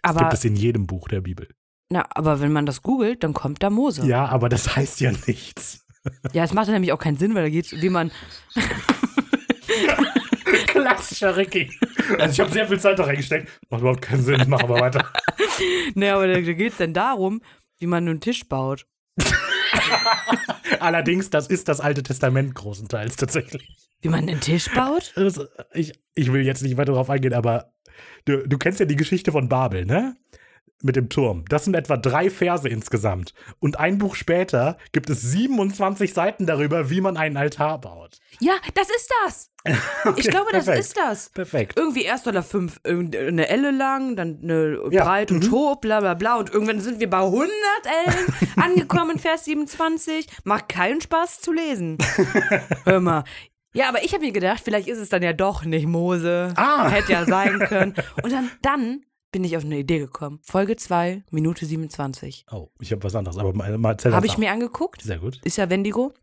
Das Aber, gibt es in jedem Buch der Bibel. na, aber wenn man das googelt, dann kommt da Mose. Ja, aber das heißt ja nichts. Ja, es macht ja nämlich auch keinen Sinn, weil da geht's, wie man. Klassischer Ricky. Also ich habe sehr viel Zeit da reingesteckt. Macht überhaupt keinen Sinn, mach aber weiter. Ne, aber da, da geht's dann darum, wie man einen Tisch baut. Allerdings, das ist das Alte Testament großenteils tatsächlich. Wie man einen Tisch baut? Ich, ich will jetzt nicht weiter darauf eingehen, aber du, du kennst ja die Geschichte von Babel, ne? Mit dem Turm. Das sind etwa drei Verse insgesamt. Und ein Buch später gibt es 27 Seiten darüber, wie man einen Altar baut. Ja, das ist das. Okay, ich glaube, das perfekt. ist das. Perfekt. Irgendwie erst oder fünf, eine Elle lang, dann eine Ja, breit und hoch, bla bla bla. Und irgendwann sind wir bei 100 Ellen angekommen, Vers 27. Macht keinen Spaß zu lesen. Hör mal. Ja, aber ich habe mir gedacht, vielleicht ist es dann ja doch nicht Mose. Ah. Hätte ja sein können. Und dann, dann bin ich auf eine Idee gekommen. Folge 2, Minute 27. Oh, ich habe was anderes, aber mal, mal Habe ich mir angeguckt. Sehr gut. ist ja Wendigo.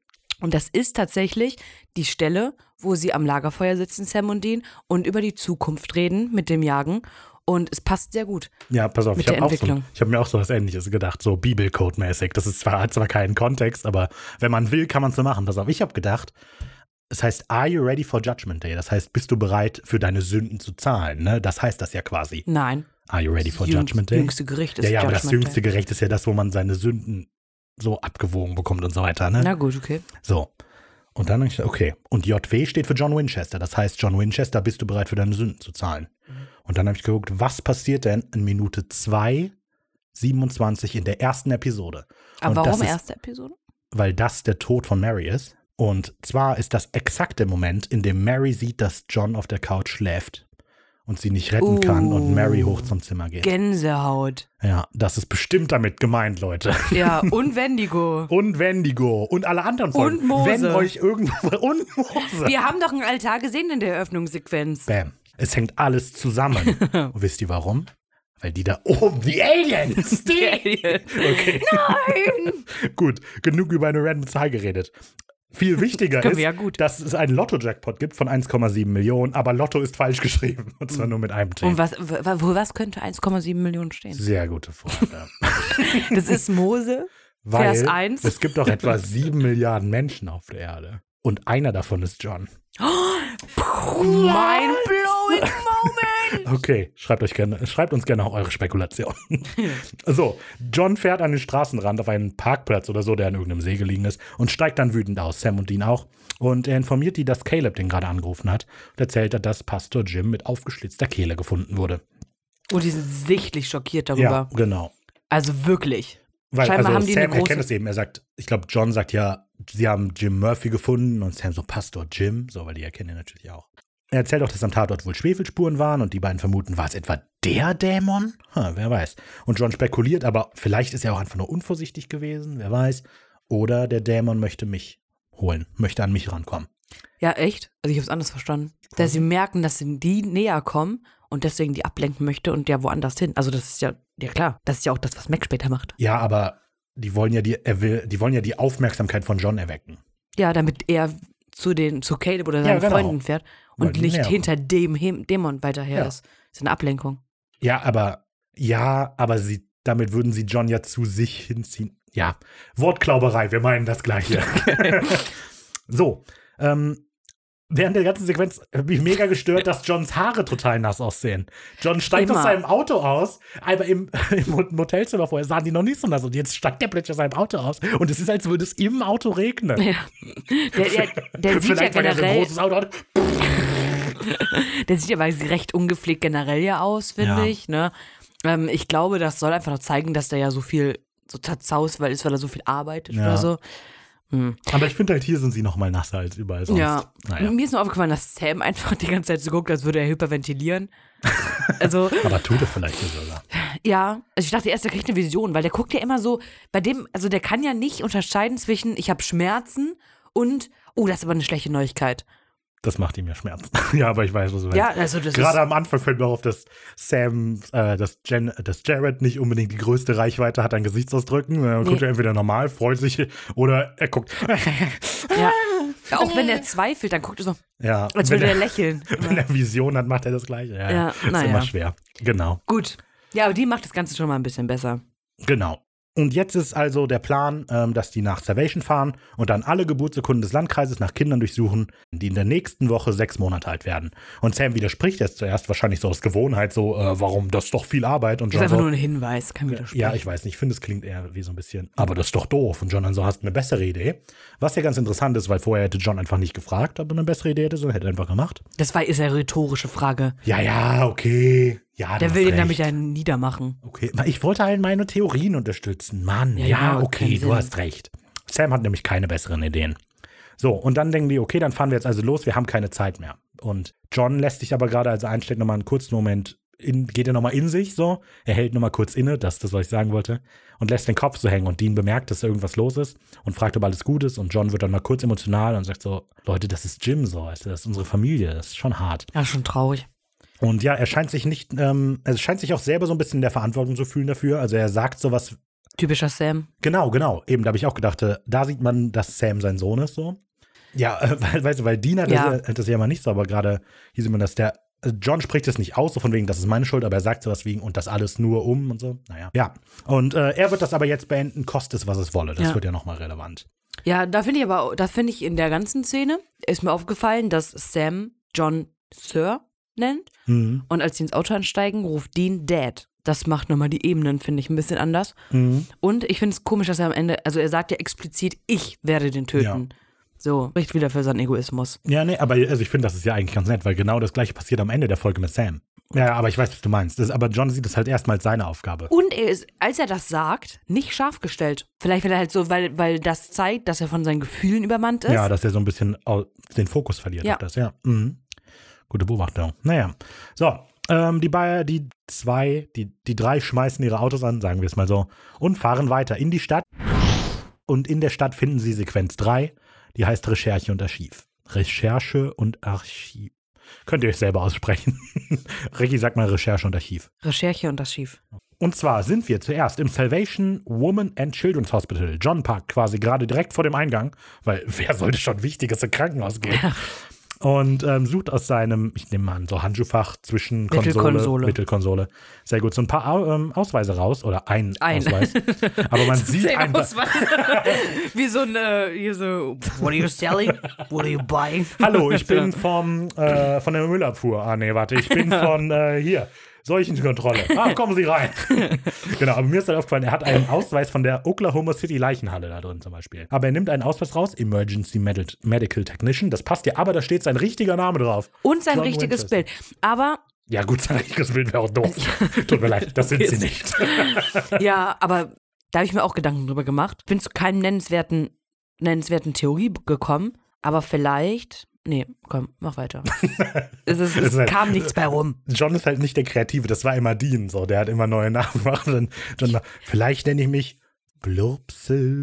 Und das ist tatsächlich die Stelle, wo sie am Lagerfeuer sitzen, Sam und Dean, und über die Zukunft reden mit dem Jagen. Und es passt sehr gut. Ja, pass auf, ich habe so, habe mir auch so was ähnliches gedacht, so Bibelcode-mäßig. Das ist zwar, hat zwar keinen Kontext, aber wenn man will, kann man es so machen. Pass auf, ich habe gedacht, es heißt, are you ready for Judgment Day? Das heißt, bist du bereit, für deine Sünden zu zahlen? Ne? Das heißt das ja quasi. Nein. Are you ready for Jüngst- Judgment Day? Jüngste Gericht ist ja, ja, aber das Judgment jüngste Day. Gericht ist ja das, wo man seine Sünden so abgewogen bekommt und so weiter. Ne? Na gut, okay. So. Und dann habe ich gesagt, okay. Und JW steht für John Winchester. Das heißt, John Winchester, bist du bereit für deine Sünden zu zahlen? Mhm. Und dann habe ich geguckt, was passiert denn in Minute 2, 27 in der ersten Episode? Aber Und warum ist- erste Episode? Weil das der Tod von Mary ist. Und zwar ist das exakt der Moment, in dem Mary sieht, dass John auf der Couch schläft und sie nicht retten kann und Uh. Mary hoch zum Zimmer geht. Gänsehaut. ja, das ist bestimmt damit gemeint, Leute. Ja, und Wendigo. Und Wendigo und alle anderen Folgen. Und Mose. Wenn euch irgendwo. Und Mose. Wir haben doch einen Altar gesehen in der Eröffnungssequenz. Bam. Es hängt alles zusammen. Und wisst ihr warum? Weil die da oben, die Aliens, die. Okay. Nein! Gut, genug über eine random Zahl geredet. Viel wichtiger ist, ja gut. dass es einen Lotto-Jackpot gibt von 1,7 Millionen, aber Lotto ist falsch geschrieben. Und zwar nur mit einem T. Und was, wo was könnte 1,7 Millionen stehen? Sehr gute Frage. Das ist Mose. Weil Vers 1. es gibt doch etwa 7 Milliarden Menschen auf der Erde. Und einer davon ist John. Mind blowing moment. Okay, schreibt, euch gerne, schreibt uns gerne auch eure Spekulationen. so, John fährt an den Straßenrand auf einen Parkplatz oder so, der an irgendeinem See gelegen ist, und steigt dann wütend aus, Sam und Dean auch. Und er informiert die, dass Caleb den gerade angerufen hat und erzählt, dass Pastor Jim mit aufgeschlitzter Kehle gefunden wurde. Und die sind sichtlich schockiert Ja, darüber. genau. Also wirklich. Weil Scheinbar also haben die Sam erkennt es eben. Er sagt, ich glaube, John sagt ja, sie haben Jim Murphy gefunden und Sam so Pastor Jim, so, weil die erkennen ihn natürlich auch. Er erzählt auch, dass am Tatort wohl Schwefelspuren waren und die beiden vermuten, war es etwa der Dämon? Hm, wer weiß. Und John spekuliert, aber vielleicht ist er auch einfach nur unvorsichtig gewesen, wer weiß. Oder der Dämon möchte mich holen, möchte an mich rankommen. Ja, echt? Also ich habe es anders verstanden. Dass sie merken, dass sie die näher kommen und deswegen die ablenken möchte und ja woanders hin. Also das ist ja, ja klar, das ist ja auch das, was Mac später macht. Ja, aber die wollen ja die, er will, die wollen ja die Aufmerksamkeit von John erwecken. Ja, damit er zu den, zu Caleb oder Ja, seinen genau. Freunden fährt und nicht näher hinter dem Hem- Dämon weiterher Ja. ist. Das ist eine Ablenkung. Ja, aber ja, aber sie, damit würden sie John ja zu sich hinziehen. Ja, Wortklauberei, wir meinen das Gleiche. so, ähm, während der ganzen Sequenz habe mich mega gestört, dass Johns Haare total nass aussehen. John steigt aus Immer. seinem Auto aus, aber im, im Hotelzimmer vorher sahen die noch nicht so nass und jetzt steigt der plötzlich aus seinem Auto aus und es ist, als würde es im Auto regnen. Ja. Der, der, der sieht ja Vielleicht, weil er so ein generell, großes Auto hat. der sieht ja weil sie recht ungepflegt generell ja aus, finde Ja. ich. Ne? Ähm, ich glaube, das soll einfach noch zeigen, dass der ja so viel so zerzaust, weil ist, weil er so viel arbeitet Ja. oder so. Hm. Aber ich finde halt, hier sind sie noch mal nasser als überall sonst. Ja. Naja. Mir ist nur aufgefallen, dass Sam einfach die ganze Zeit so guckt, als würde er hyperventilieren. Also, Aber tut er vielleicht sogar. ja, also ich dachte erst, der kriegt eine Vision, weil der guckt ja immer so, bei dem, also der kann ja nicht unterscheiden zwischen, ich habe Schmerzen und, oh, das ist aber eine schlechte Neuigkeit. Das macht ihm ja Schmerzen. ja, aber ich weiß, was du meinst. Ja, also das Gerade ist, am Anfang fällt mir auf, dass Sam, äh, dass, Jen, dass Jared nicht unbedingt die größte Reichweite hat an Gesichtsausdrücken. Er guckt Nee. er entweder normal, freut sich oder er guckt. ja. ja. Auch wenn er zweifelt, dann guckt er so, ja, als würde er er, lächeln. wenn er Vision hat, macht er das Gleiche. Ja, Ja, ist naja. immer schwer. Genau, Gut. Ja, aber die macht das Ganze schon mal ein bisschen besser. genau. Und jetzt ist also der Plan, ähm, dass die nach Salvation fahren und dann alle Geburtsurkunden des Landkreises nach Kindern durchsuchen, die in der nächsten Woche sechs Monate alt werden. Und Sam widerspricht jetzt zuerst wahrscheinlich so aus Gewohnheit, so, äh, warum das ist doch viel Arbeit. Und Das ist John einfach so, nur ein Hinweis, kann widersprechen. Ja, ich weiß nicht. Ich finde, es klingt eher wie so ein bisschen. Aber das ist doch doof. Und John dann so, hast du eine bessere Idee? Was ja ganz interessant ist, weil vorher hätte John einfach nicht gefragt, ob er eine bessere Idee hätte, sondern hätte einfach gemacht. Das war ist eine rhetorische Frage. Ja, ja, okay. Ja, Der will ihn damit ja niedermachen. Okay, ich wollte halt meine Theorien unterstützen. Mann, ja, Ja, ja, okay, du Sinn. hast recht. Sam hat nämlich keine besseren Ideen. So, und dann denken die, okay, dann fahren wir jetzt also los, wir haben keine Zeit mehr. Und John lässt sich aber gerade, als er einsteigt, nochmal einen kurzen Moment, in, geht er nochmal in sich so, er hält nochmal kurz inne, das ist das, was ich sagen wollte, und lässt den Kopf so hängen. Und Dean bemerkt, dass irgendwas los ist und fragt, ob alles gut ist. Und John wird dann mal kurz emotional und sagt so, Leute, das ist Jim so, also das ist unsere Familie, das ist schon hart. Ja, schon traurig. Und ja, er scheint sich nicht, ähm, er scheint sich auch selber so ein bisschen in der Verantwortung zu fühlen dafür. Also er sagt sowas, Typischer Sam. genau, genau. Eben, da habe ich auch gedacht, äh, da sieht man, dass Sam sein Sohn ist so. Ja, weil, weißt du, weil Dean hat, Ja. das, hat das ja mal nicht so, aber gerade hieß immer, dass der, äh, John spricht es nicht aus, so von wegen, das ist meine Schuld, aber er sagt sowas wegen und das alles nur um und so. Naja. Ja. Und äh, er wird das aber jetzt beenden, kostet es, was es wolle. Das Ja. wird ja nochmal relevant. Ja, da finde ich aber, da finde ich in der ganzen Szene, ist mir aufgefallen, dass Sam John Sir nennt. Mhm. Und als sie ins Auto einsteigen, ruft Dean Dad. Das macht nochmal die Ebenen, finde ich, ein bisschen anders. Mhm. Und ich finde es komisch, dass er am Ende, also er sagt ja explizit, ich werde den töten. So, spricht wieder für seinen Egoismus. Ja, nee, aber also ich finde, das ist ja eigentlich ganz nett, weil genau das gleiche passiert am Ende der Folge mit Sam. Ja, aber ich weiß, was du meinst. Das, aber John sieht das halt erstmal als seine Aufgabe. Und er ist, als er das sagt, nicht scharf gestellt. Vielleicht wird er halt so, weil, weil das zeigt, dass er von seinen Gefühlen übermannt ist. Ja, dass er so ein bisschen den Fokus verliert Ja. auf das, ja. Mhm. Gute Beobachtung. Naja. So, ähm, die, Bayer, die zwei, die, die drei schmeißen ihre Autos an, sagen wir es mal so, und fahren weiter in die Stadt. Und in der Stadt finden sie Sequenz 3, die heißt Recherche und Archiv. Recherche und Archiv. Könnt ihr euch selber aussprechen. Ricky sagt mal Recherche und Archiv. Recherche und Schief. Und zwar sind wir zuerst im Salvation Woman and Children's Hospital. John parkt quasi gerade direkt vor dem Eingang, weil wer sollte schon Wichtiges im Krankenhaus gehen? Und ähm, sucht aus seinem, ich nehme mal an, so Handschuhfach zwischen Konsole, Mittelkonsole. Mittelkonsole. Sehr gut. So ein paar ähm, Ausweise raus oder ein, Ein. Ausweis. Aber man sieht einfach. Wie so ein, äh, hier so, what are you selling? What are you buying? Hallo, ich bin vom, äh, von der Müllabfuhr. Ah, nee, warte, ich bin von äh, hier. Seuchenkontrolle. Ah, kommen Sie rein. genau, aber mir ist halt aufgefallen, er hat einen Ausweis von der Oklahoma City Leichenhalle da drin zum Beispiel. Aber er nimmt einen Ausweis raus, Emergency Med Medical Technician. Das passt ja, aber da steht sein richtiger Name drauf. Und sein John richtiges Winchester. Bild. Aber, Ja, gut, sein richtiges Bild wäre auch doof. Tut mir leid, das sind sie nicht. ja, aber da habe ich mir auch Gedanken drüber gemacht. Bin zu keinem nennenswerten, nennenswerten Theorie gekommen, aber vielleicht. Nee, komm, mach weiter. es ist, Es halt- kam nichts bei rum. John ist halt nicht der Kreative, das war immer Dean so. Der hat immer neue Namen gemacht. Und John, war, vielleicht nenne ich mich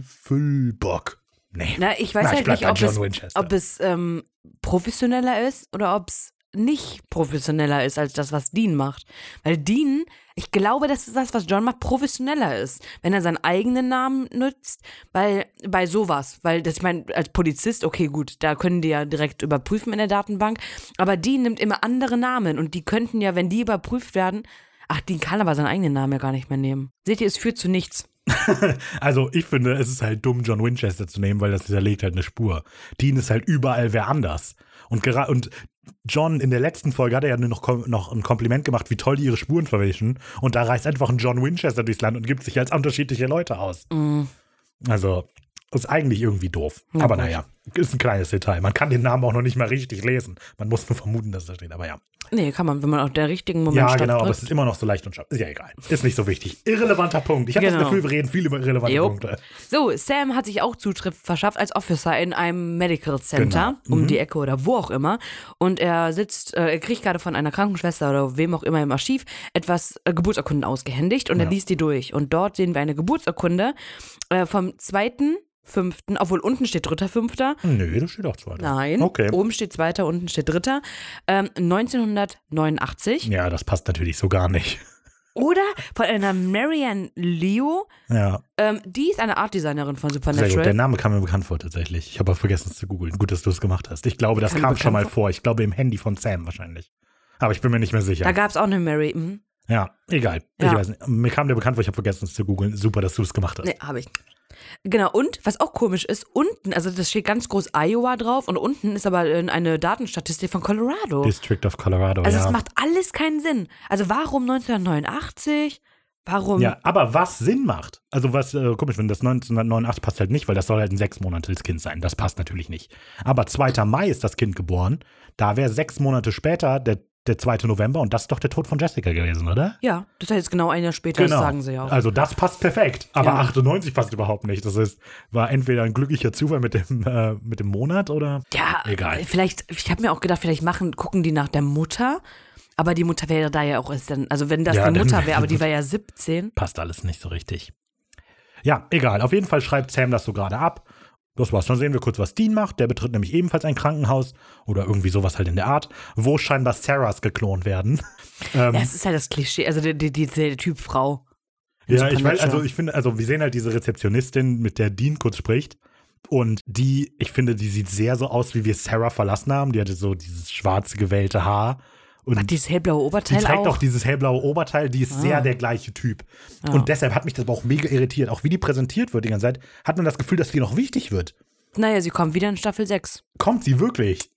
Füllbock. Nee. Na, ich weiß Na, ich halt bleib nicht, ob es, ob es ähm, professioneller ist oder ob es nicht professioneller ist als das, was Dean macht. Weil Dean, ich glaube, dass das, was John macht, professioneller ist, wenn er seinen eigenen Namen nutzt, weil bei sowas, weil das, ich meine, als Polizist, okay, gut, da können die ja direkt überprüfen in der Datenbank, aber Dean nimmt immer andere Namen und die könnten ja, wenn die überprüft werden, ach, Dean kann aber seinen eigenen Namen ja gar nicht mehr nehmen. Seht ihr, es führt zu nichts. Also ich finde, es ist halt dumm, John Winchester zu nehmen, weil das hinterlegt halt eine Spur. Dean ist halt überall wer anders. Und, und John in der letzten Folge hat er ja nur noch, noch ein Kompliment gemacht, wie toll die ihre Spuren verwischen. Und da reist einfach ein John Winchester durchs Land und gibt sich als unterschiedliche Leute aus. Also ist eigentlich irgendwie doof. Na Aber gut. naja, ist ein kleines Detail. Man kann den Namen auch noch nicht mal richtig lesen. Man muss nur vermuten, dass da steht. Aber ja. Nee, kann man, wenn man auf der richtigen Moment Ja, genau, aber drückt. es ist immer noch so leicht und scharf. Ist ja egal. Ist nicht so wichtig. Irrelevanter Punkt. Ich habe das Genau. Gefühl, wir reden viel über irrelevante Jo. Punkte. So, Sam hat sich auch Zutritt verschafft als Officer in einem Medical Center Genau. um Mhm. die Ecke oder wo auch immer. Und er sitzt, äh, er kriegt gerade von einer Krankenschwester oder wem auch immer im Archiv etwas äh, Geburtsurkunden ausgehändigt und er Ja. liest die durch. Und dort sehen wir eine Geburtsurkunde äh, vom 2.5., obwohl unten steht 3.5. Nö, da steht auch zweiter. Nein, Okay. oben steht 2., unten steht 3. Ähm, 1989. Ja, das passt natürlich so gar nicht. Oder von einer Marianne Leo. Ja, Ähm, die ist eine Artdesignerin von sehr Supernatural. gut. Der Name kam mir bekannt vor tatsächlich. Ich habe aber vergessen es zu googeln. Gut, dass du es gemacht hast. Ich glaube, das Kam kam schon mal vor. Ich glaube im Handy von Sam wahrscheinlich. Aber ich bin mir nicht mehr sicher. Da gab es auch eine Mary. Mhm. Ja, egal. Ich Ja. weiß nicht. Mir kam der bekannt vor, ich habe vergessen es zu googeln. Super, dass du es gemacht hast. Nee, habe ich. Genau, und was auch komisch ist, unten, also das steht ganz groß Iowa drauf und unten ist aber äh, eine Datenstatistik von Colorado. District of Colorado, also ja. es macht alles keinen Sinn. Also warum 1989? Warum? ja, aber was Sinn macht, also was äh, komisch, wenn das 1989 passt halt nicht, weil das soll halt ein sechs Monateles Kind sein. Das passt natürlich nicht. Aber 2. Mai ist das Kind geboren. Da wäre sechs Monate später der der 2. November und das ist doch der Tod von Jessica gewesen, oder? Ja, das heißt genau ein Jahr später, das sagen sie ja auch. Also das passt perfekt, aber Ja. 98 passt überhaupt nicht. Das ist, war entweder ein glücklicher Zufall mit dem, äh, mit dem Monat oder Ja, egal. vielleicht, ich habe mir auch gedacht, vielleicht machen, gucken die nach der Mutter, aber die Mutter wäre da ja auch erst dann, also wenn das Ja, die Mutter wäre, aber die war ja 17. Passt alles nicht so richtig. Ja, egal. Auf jeden Fall schreibt Sam das so gerade ab. Das war's. Dann sehen wir kurz, was Dean macht. Der betritt nämlich ebenfalls ein Krankenhaus oder irgendwie sowas halt in der Art, wo scheinbar Sarahs geklont werden. Ähm, Ja, es ist halt das Klischee, also die, die, die, der Typ Frau. Ja, ich weiß, also ich finde, also wir sehen halt diese Rezeptionistin, mit der Dean kurz spricht. Und die, ich finde, die sieht sehr so aus, wie wir Sarah verlassen haben. Die hatte so dieses schwarze, gewellte Haar. Und Ach, dieses hellblaue die Oberteil trägt auch. auch dieses hellblaue Oberteil, die ist Ah. sehr der gleiche Typ. Ja. Und deshalb hat mich das aber auch mega irritiert. Auch wie die präsentiert wird die ganze Zeit, hat man das Gefühl, dass die noch wichtig wird. naja, sie kommt wieder in Staffel 6. Kommt sie wirklich?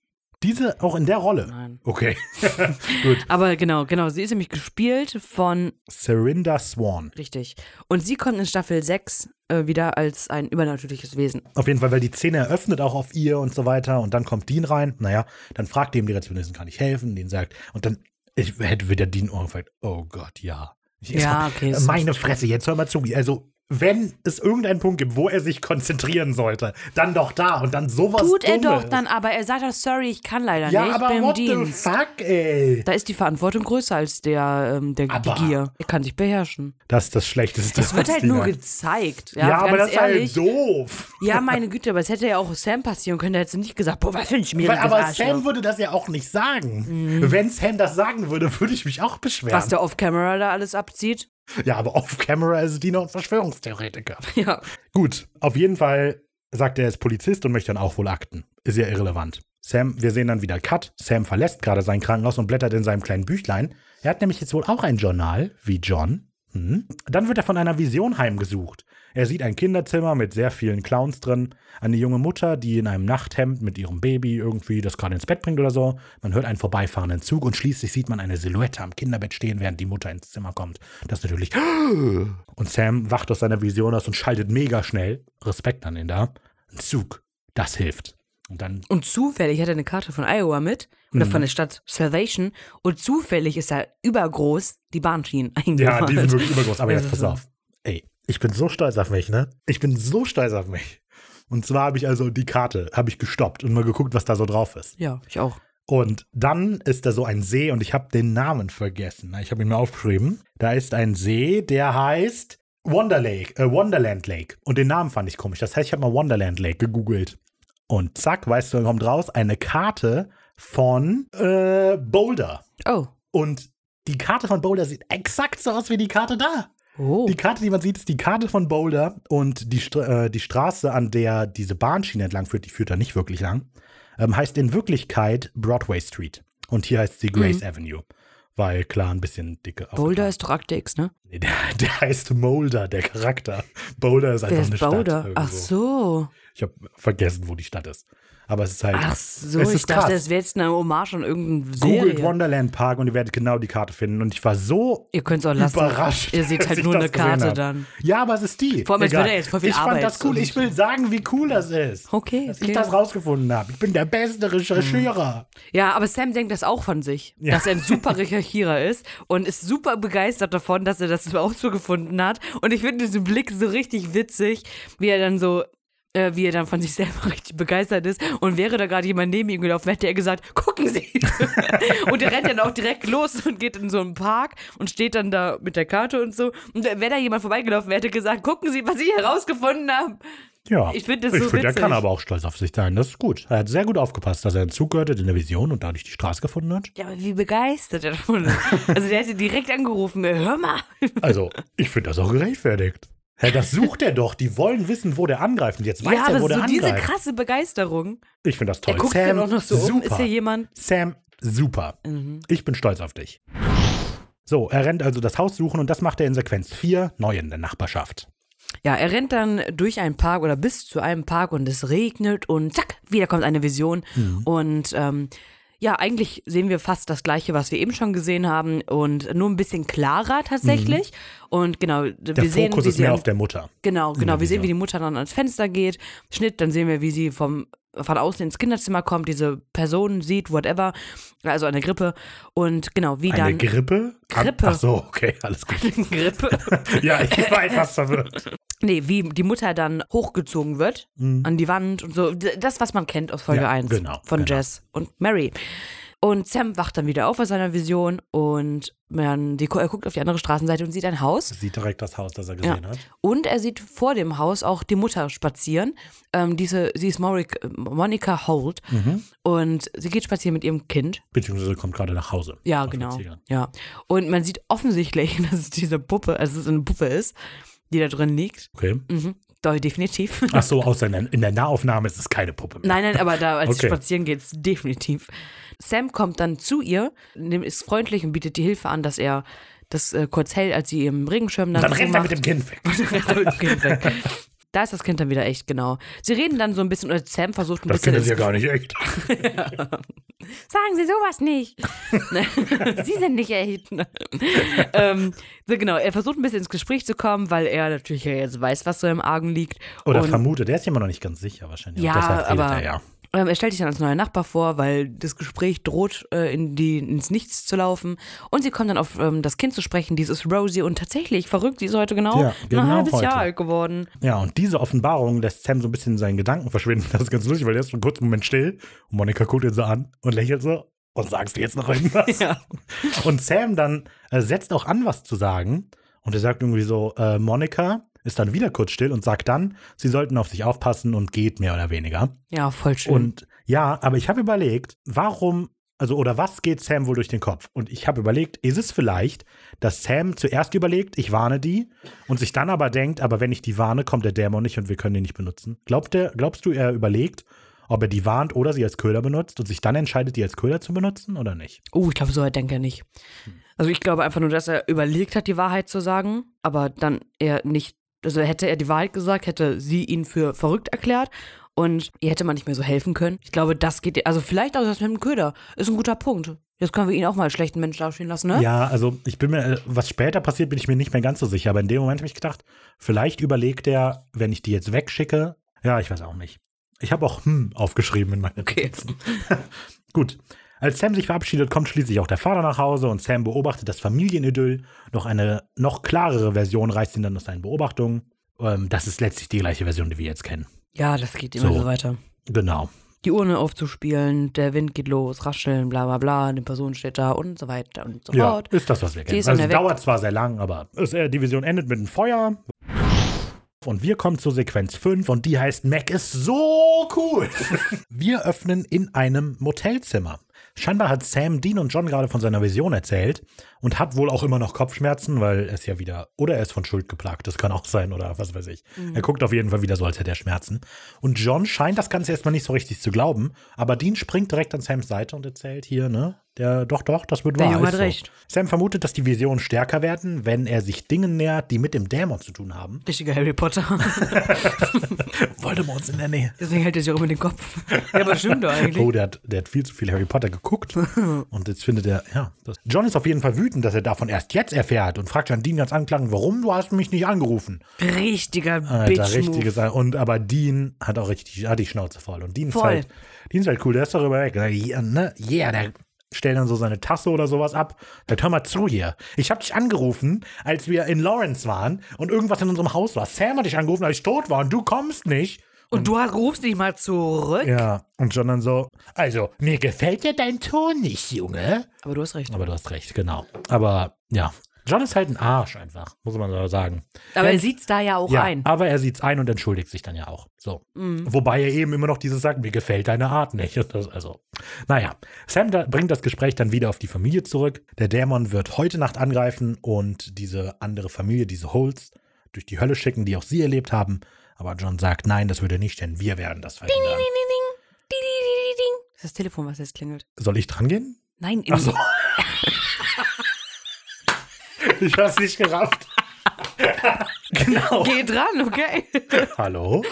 Diese auch in der Rolle? Nein. Okay. Gut. Aber genau, genau, sie ist nämlich gespielt von, Serinda Swan. richtig. Und sie kommt in Staffel 6 äh, wieder als ein übernatürliches Wesen. Auf jeden Fall, weil die Szene eröffnet auch auf ihr und so weiter. Und dann kommt Dean rein. Naja, dann fragt ihm die Rezeptionistin, kann ich helfen? Dean sagt, und dann ich, hätte wieder Dean Ohren gefragt, oh Gott, ja. Ich Ja, okay, Meine Fresse, jetzt hör mal zu. Also, wenn es irgendeinen Punkt gibt, wo er sich konzentrieren sollte, dann doch da und dann sowas Tut er Dummes. doch dann, aber er sagt doch, sorry, ich kann leider Ja, nicht, ich aber what the Dienst. fuck, ey. Da ist die Verantwortung größer als der, ähm, der Aber- die Gier. Er kann sich beherrschen. Das ist das Schlechteste. Es wird halt nur gezeigt. Ja, Ja, aber das ist ehrlich. halt doof. Ja, meine Güte, aber es hätte ja auch Sam passieren können. Der hätte nicht gesagt, boah, was für ein schmieriges aber Arschloch. Sam würde das ja auch nicht sagen. Wenn Sam das sagen würde, würde ich mich auch beschweren. Was der Off-Camera da alles abzieht. Ja, aber off-camera ist Dino ein Verschwörungstheoretiker. Ja. Gut, auf jeden Fall sagt er, er ist Polizist und möchte dann auch wohl Akten. Ist ja irrelevant. Sam, wir sehen dann wieder Cut. Sam verlässt gerade sein Krankenhaus und blättert in seinem kleinen Büchlein. Er hat nämlich jetzt wohl auch ein Journal, wie John. Hm. Dann wird er von einer Vision heimgesucht. Er sieht ein Kinderzimmer mit sehr vielen Clowns drin, eine junge Mutter, die in einem Nachthemd mit ihrem Baby irgendwie das gerade ins Bett bringt oder so. Man hört einen vorbeifahrenden Zug und schließlich sieht man eine Silhouette am Kinderbett stehen, während die Mutter ins Zimmer kommt. Das ist natürlich. Und Sam wacht aus seiner Vision aus und schaltet mega schnell. Respekt an ihn da. Ein Zug. Das hilft. Und dann Und zufällig hat er eine Karte von Iowa mit oder Mhm. von der Stadt Salvation und zufällig ist da übergroß die Bahnschienen Ja, eingemalt. die sind wirklich übergroß. Aber jetzt pass auf. Ey, ich bin so stolz auf mich, ne? Ich bin so stolz auf mich. Und zwar habe ich also die Karte, habe ich gestoppt und mal geguckt, was da so drauf ist. Ja, ich auch. Und dann ist da so ein See und ich habe den Namen vergessen. Ich habe ihn mir aufgeschrieben. Da ist ein See, der heißt Wonder Lake, äh, Wonderland Lake. Und den Namen fand ich komisch. Das heißt, ich habe mal Wonderland Lake gegoogelt. Und zack, weißt du, kommt raus eine Karte von äh, Boulder. Oh. Und die Karte von Boulder sieht exakt so aus wie die Karte da. Oh. Die Karte, die man sieht, ist die Karte von Boulder und die, Stra äh, die Straße, an der diese Bahnschiene entlang führt, die führt da nicht wirklich lang, ähm, heißt in Wirklichkeit Broadway Street. Und hier heißt sie Grace Avenue. Weil klar, ein bisschen dicke. Mhm. Boulder ist doch Akte X, ne? Nee, der, der heißt Mulder, der Charakter. Boulder ist einfach Wer eine ist Stadt. Boulder? irgendwo. Ach so. Ich habe vergessen, wo die Stadt ist. Aber es ist halt. Ach so, es ich ist dachte, krass. das wäre jetzt eine Hommage an irgendeine Googelt. Wonderland Park und ihr werdet genau die Karte finden. Und ich war so Ihr könnt es auch lassen. überrascht. Ihr seht halt ich nur eine Karte dann. Ja, aber es ist die. Vor allem, Egal. würde er jetzt voll viel Ich fand das cool. Ich will sagen, wie cool das ist. Okay, Dass okay. ich das rausgefunden habe. Ich bin der beste Recherchierer. Ja, aber Sam denkt das auch von sich, Ja. dass er ein super Recherchierer ist und ist super begeistert davon, dass er das auch so gefunden hat. Und ich finde diesen Blick so richtig witzig, wie er dann so, äh, wie er dann von sich selber richtig begeistert ist. Und wäre da gerade jemand neben ihm gelaufen, hätte er gesagt, gucken Sie. und er rennt dann auch direkt los und geht in so einen Park und steht dann da mit der Karte und so. Und wäre da jemand vorbeigelaufen, wäre, hätte er gesagt, gucken Sie, was ich herausgefunden habe. Ja. Ich finde das Ich so finde, er witzig. kann aber auch stolz auf sich sein. Das ist gut. Er hat sehr gut aufgepasst, dass er einen Zug gehört hat in der Vision und dadurch die Straße gefunden hat. Ja, aber wie begeistert er davon ist. Also der hätte direkt angerufen, hör mal. Also, ich finde das auch gerechtfertigt. Hä, das sucht er doch. Die wollen wissen, wo der angreift. Und jetzt weiß ja, er, wo der so diese angreift. krasse Begeisterung. Ich finde das toll. Er guckt Sam, auch noch so um. super. Ist hier jemand? Sam, super. Mhm. Ich bin stolz auf dich. So, er rennt also das Haus suchen und das macht er in Sequenz 4, neu in der Nachbarschaft. Ja, er rennt dann durch einen Park oder bis zu einem Park und es regnet und zack, wieder kommt eine Vision. Mhm. Und ähm, ja, eigentlich sehen wir fast das Gleiche, was wir eben schon gesehen haben und nur ein bisschen klarer tatsächlich. Und genau, Mhm. Der wir sehen, Fokus wie ist sie mehr an- auf der Mutter. Genau, genau. der Wir sehen, wie die Mutter dann ans Fenster geht. Schnitt, dann sehen wir, wie sie vom von außen ins Kinderzimmer kommt, diese Person sieht, whatever, also eine Grippe. Und genau, wie Eine dann. Grippe? Grippe. Ach so, okay, alles gut. Grippe. ja, ich war etwas verwirrt. Nee, wie die Mutter dann hochgezogen wird an die Wand und so. Das, was man kennt aus Folge Mhm. Ja, 1 genau, von genau. Jess und Mary. Und Sam wacht dann wieder auf aus seiner Vision und man, die, er guckt auf die andere Straßenseite und sieht ein Haus. Sieht direkt das Haus, das er gesehen hat. Und er sieht vor dem Haus auch die Mutter spazieren. Ähm, diese, sie ist Morik, Monica Holt Mhm. und sie geht spazieren mit ihrem Kind. Beziehungsweise kommt gerade nach Hause. Ja, genau. Ja. Und man sieht offensichtlich, dass es diese Puppe, also es eine Puppe ist, die da drin liegt. Okay. Mhm. Doch, definitiv. Ach so, außer in der, in der Nahaufnahme ist es keine Puppe mehr. Nein, nein, aber da, als sie Okay. spazieren geht, definitiv. Sam kommt dann zu ihr, nimmt- ist freundlich und bietet die Hilfe an, dass er das äh, kurz hält, als sie ihren Regenschirm dann Dann rennt er mit dem Kind weg. Rennt mit dem Kind weg. Da ist das Kind dann wieder echt, genau. Sie reden dann so ein bisschen, oder Sam versucht ein Das bisschen. Kind ist ja gar nicht echt. Sagen Sie sowas nicht. Sie sind nicht echt. ähm, so genau, er versucht ein bisschen ins Gespräch zu kommen, weil er natürlich ja jetzt weiß, was so im Argen liegt. Oder Und- vermutet, der ist ja immer noch nicht ganz sicher wahrscheinlich. Ja, aber- er ja. Ähm, er stellt sich dann als neuer Nachbar vor, weil das Gespräch droht, äh, in die, ins Nichts zu laufen. Und sie kommen dann auf ähm, das Kind zu sprechen, dieses Rosie. Und tatsächlich, verrückt, die ist heute genau, Ja, genau ein halbes heute. Jahr alt geworden. Ja, und diese Offenbarung lässt Sam so ein bisschen in seinen Gedanken verschwinden. Das ist ganz lustig, weil er ist für einen kurzen Moment still und Monika guckt ihn so an und lächelt so und sagst du jetzt noch irgendwas? Ja. Und Sam dann äh, setzt auch an, was zu sagen. Und er sagt irgendwie so, äh, Monika ist dann wieder kurz still und sagt dann, sie sollten auf sich aufpassen und geht mehr oder weniger. Ja, voll schön. Und ja, aber ich habe überlegt, warum, also oder was geht Sam wohl durch den Kopf? Und ich habe überlegt, ist es vielleicht, dass Sam zuerst überlegt, ich warne die und sich dann aber denkt, aber wenn ich die warne, kommt der Dämon nicht und wir können den nicht benutzen. Glaubt der, glaubst du, er überlegt, ob er die warnt oder sie als Köder benutzt und sich dann entscheidet, die als Köder zu benutzen oder nicht? Oh, ich glaube, so weit denkt er nicht. Also ich glaube einfach nur, dass er überlegt hat, die Wahrheit zu sagen, aber dann er nicht, also hätte er die Wahrheit gesagt, hätte sie ihn für verrückt erklärt und ihr hätte man nicht mehr so helfen können. Ich glaube, das geht, also vielleicht auch das mit dem Köder, ist ein guter Punkt. Jetzt können wir ihn auch mal als schlechten Mensch dastehen lassen, ne? Ja, also ich bin mir, was später passiert, bin ich mir nicht mehr ganz so sicher. Aber in dem Moment habe ich gedacht, vielleicht überlegt er, wenn ich die jetzt wegschicke. Ja, ich weiß auch nicht. Ich habe auch hm aufgeschrieben in meinen Okay. Gut. Als Sam sich verabschiedet, kommt schließlich auch der Vater nach Hause und Sam beobachtet das Familienidyll. Noch eine noch klarere Version reißt ihn dann aus seinen Beobachtungen. Ähm, das ist letztlich die gleiche Version, die wir jetzt kennen. Ja, das geht immer So. so, weiter. Genau. Die Urne aufzuspielen, der Wind geht los, rascheln, bla bla bla, eine Person steht da und so weiter und so Ja, fort. ist das, was wir kennen. ist Also es dauert zwar sehr lang, aber es, äh, die Vision endet mit einem Feuer. Und wir kommen zur Sequenz 5 und die heißt Mac ist so cool. wir öffnen in einem Motelzimmer. Scheinbar hat Sam, Dean und John gerade von seiner Vision erzählt und hat wohl auch immer noch Kopfschmerzen, weil er ist ja wieder, oder er ist von Schuld geplagt, das kann auch sein, oder was weiß ich. Er guckt auf jeden Fall wieder so, als hätte er Schmerzen. Und John scheint das Ganze erstmal nicht so richtig zu glauben, aber Dean springt direkt an Sams Seite und erzählt hier, ne, der, doch, doch, das wird Der wahr. Junge hat so. recht. Sam vermutet, dass die Visionen stärker werden, wenn er sich Dingen nähert, die mit dem Dämon zu tun haben. Richtiger Harry Potter. Voldemort in der Nähe. Deswegen hält er sich auch immer den Kopf. Ja, aber stimmt doch eigentlich. Oh, der hat, der hat viel zu viel Harry Potter geguckt. und jetzt findet er, ja. Das. John ist auf jeden Fall wütend, dass er davon erst jetzt erfährt und fragt dann Dean ganz anklagend, warum du hast mich nicht angerufen. Richtiger Alter, Bitch-Move. richtiges. Und aber Dean hat auch richtig, hat die Schnauze voll. Und Dean ist Voll. halt, Dean ist halt cool, der ist darüber weg. Ja, ne? Yeah, der stellt dann so seine Tasse oder sowas ab. Dann hör mal zu hier. Ich hab dich angerufen, als wir in Lawrence waren und irgendwas in unserem Haus war. Sam hat dich angerufen, als ich tot war und du kommst nicht. Und du rufst nicht mal zurück. Ja, und John dann so, also, mir gefällt dir dein Ton nicht, Junge. Aber du hast recht. Aber du hast recht, genau. Aber ja, John ist halt ein Arsch einfach, muss man so sagen. Aber Ja, er sieht's da ja auch ja, ein. aber er sieht's ein und entschuldigt sich dann ja auch. So. Wobei er eben immer noch dieses sagt, mir gefällt deine Art nicht. Das, also, naja. Sam da, bringt das Gespräch dann wieder auf die Familie zurück. Der Dämon wird heute Nacht angreifen und diese andere Familie, diese Holz, durch die Hölle schicken, die auch sie erlebt haben. Aber John sagt, nein, das würde er nicht, denn wir werden das verhindern. Ding, ding, ding. Ding, ding, ding, ding. Das ist das Telefon, was jetzt klingelt. Soll ich dran gehen? Nein, im Ach so. ich hab's nicht gerafft. genau. Geh dran, okay? Hallo?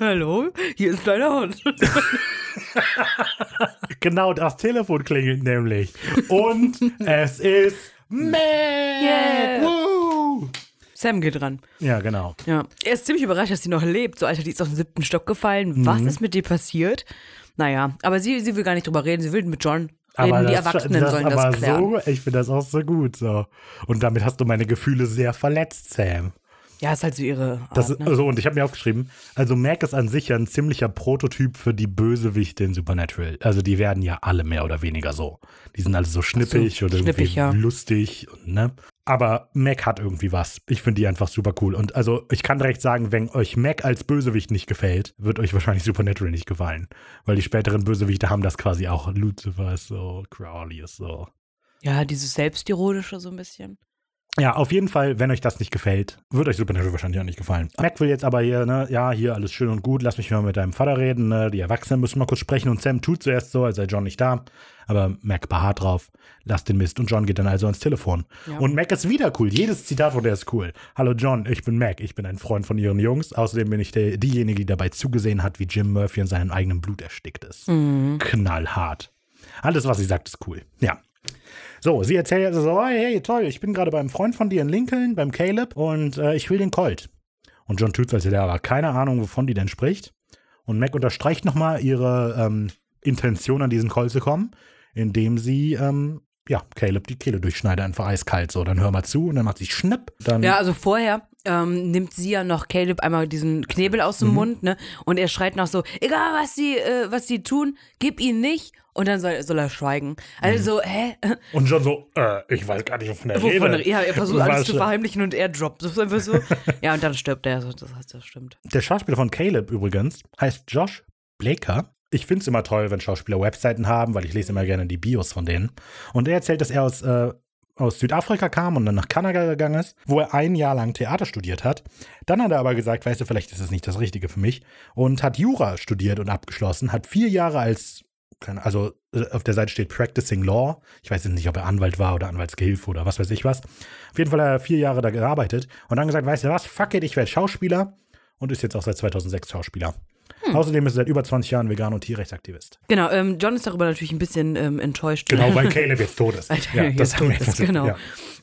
Hallo, hier ist deine Hund. Genau, das Telefon klingelt nämlich. Und es ist Mac. Yeah. Woo. Sam geht dran. Ja, genau. Ja. Er ist ziemlich überrascht, dass sie noch lebt. So, Alter, die ist aus dem siebten Stock gefallen. Was Mhm. ist mit dir passiert? Naja, aber sie, sie will gar nicht drüber reden. Sie will mit John reden. Aber die das, Erwachsenen das sollen aber das klären. so, ich finde das auch so gut so. Und damit hast du meine Gefühle sehr verletzt, Sam. Ja, ist halt so ihre Art, Das, ne? also, und ich habe mir aufgeschrieben, also Mac ist an sich ja ein ziemlicher Prototyp für die Bösewichte in Supernatural. Also die werden ja alle mehr oder weniger so. Die sind alle so schnippig oder schnippig, irgendwie ja. lustig, und, ne? Aber Mac hat irgendwie was. Ich finde die einfach super cool. Und also ich kann direkt sagen, wenn euch Mac als Bösewicht nicht gefällt, wird euch wahrscheinlich Supernatural nicht gefallen. Weil die späteren Bösewichte haben das quasi auch. Lucifer ist so, Crowley ist so. Ja, dieses Selbstironische so ein bisschen. Ja, auf jeden Fall, wenn euch das nicht gefällt, wird euch Supernatural wahrscheinlich auch nicht gefallen. Mac will jetzt aber hier, ne, ja, hier alles schön und gut, lass mich mal mit deinem Vater reden, ne, die Erwachsenen müssen mal kurz sprechen und Sam tut zuerst so, als sei John nicht da, aber Mac beharrt drauf, lasst den Mist und John geht dann also ans Telefon. Ja. Und Mac ist wieder cool, jedes Zitat von der ist cool. Hallo John, ich bin Mac, ich bin ein Freund von ihren Jungs, außerdem bin ich der, diejenige, die dabei zugesehen hat, wie Jim Murphy in seinem eigenen Blut erstickt ist. Mhm. Knallhart. Alles, was sie sagt, ist cool. Ja. So, sie erzählt also so, hey, hey, toll, ich bin gerade beim Freund von dir in Lincoln, beim Caleb, und äh, ich will den Colt. Und John tut's, als hätte er aber keine Ahnung, wovon die denn spricht. Und Mac unterstreicht nochmal ihre ähm, Intention, an diesen Colt zu kommen, indem sie, ähm, ja, Caleb die Kehle durchschneidet, einfach eiskalt. So, dann hör mal zu und dann macht sie schnipp. Dann, Ja, also vorher ähm, nimmt sie ja noch Caleb einmal diesen Knebel aus Mhm. dem Mund, ne? Und er schreit noch so, egal was sie, äh, was sie tun, gib ihn nicht. Und dann soll, soll er schweigen. Also, hä? Und John so, äh, ich weiß gar nicht, wovon er Wovon, redet. ja, er versucht alles zu verheimlichen und er droppt. Das ist einfach so. ja, und dann stirbt er. Das heißt, das stimmt. Der Schauspieler von Caleb übrigens heißt Josh Blaker. Ich finde es immer toll, wenn Schauspieler Webseiten haben, weil ich lese immer gerne die Bios von denen. Und er erzählt, dass er aus, äh, aus Südafrika kam und dann nach Kanada gegangen ist, wo er ein Jahr lang Theater studiert hat. Dann hat er aber gesagt, weißt du, vielleicht ist es nicht das Richtige für mich. Und hat Jura studiert und abgeschlossen, hat vier Jahre als, also äh, auf der Seite steht Practicing Law. Ich weiß jetzt nicht, ob er Anwalt war oder Anwaltsgehilfe oder was weiß ich was. Auf jeden Fall hat er vier Jahre da gearbeitet und dann gesagt, weißt du was, fuck it, ich werde Schauspieler und ist jetzt auch seit 2006 Schauspieler. Außerdem ist er seit über 20 Jahren Vegan- und Tierrechtsaktivist. Genau, ähm, John ist darüber natürlich ein bisschen ähm, enttäuscht. Genau, weil Caleb jetzt tot ist. Alter, ja, das tot ist, jetzt- genau. Ja.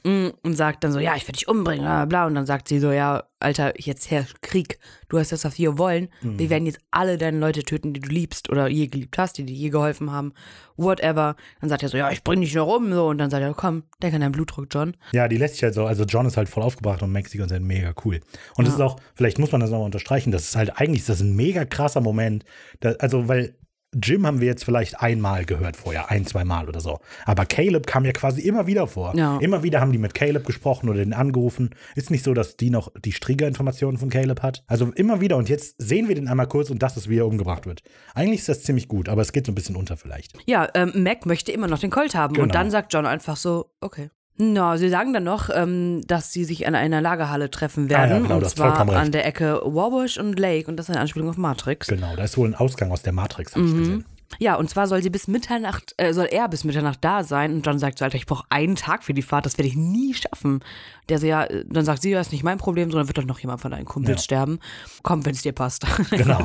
Mm, Und sagt dann so, ja, ich werde dich umbringen, bla, bla, bla. Und dann sagt sie so, ja, Alter, jetzt herrscht Krieg. Du hast das, was wir wollen. Mhm. Wir werden jetzt alle deine Leute töten, die du liebst oder je geliebt hast, die dir je geholfen haben. Whatever. Dann sagt er so, ja, ich bring dich noch um. So. Und dann sagt er, komm, denk an deinen Blutdruck, John. ja, die lässt sich halt so, also John ist halt voll aufgebracht und die ganze Zeit mega cool. Und es ist auch, vielleicht muss man das nochmal unterstreichen, das ist halt eigentlich ist das ein mega krasser Moment. Da, also, weil Jim haben wir jetzt vielleicht einmal gehört vorher, ein, zwei Mal oder so. Aber Caleb kam ja quasi immer wieder vor. Ja. Immer wieder haben die mit Caleb gesprochen oder den angerufen. Ist nicht so, dass die noch die Strieger-Informationen von Caleb hat. Also immer wieder. Und jetzt sehen wir den einmal kurz und das ist, wie er umgebracht wird. Eigentlich ist das ziemlich gut, aber es geht so ein bisschen unter vielleicht. Ja, ähm, Mac möchte immer noch den Colt haben. Genau. Und dann sagt John einfach so, okay. Na, sie sagen dann noch, ähm, dass sie sich an einer Lagerhalle treffen werden. Ah ja, genau, und du hast zwar vollkommen recht. an der Ecke Warbush und Lake. Und das ist eine Anspielung auf Matrix. Genau, da ist wohl ein Ausgang aus der Matrix, habe ich Mhm. gesehen. Ja, und zwar soll sie bis Mitternacht, äh, soll er bis Mitternacht da sein. Und John sagt so, Alter, ich brauche einen Tag für die Fahrt, das werde ich nie schaffen. Der so, ja, äh, dann sagt sie, ja, ist nicht mein Problem, sondern wird doch noch jemand von deinen Kumpels Ja. sterben. Komm, wenn es dir passt. Genau.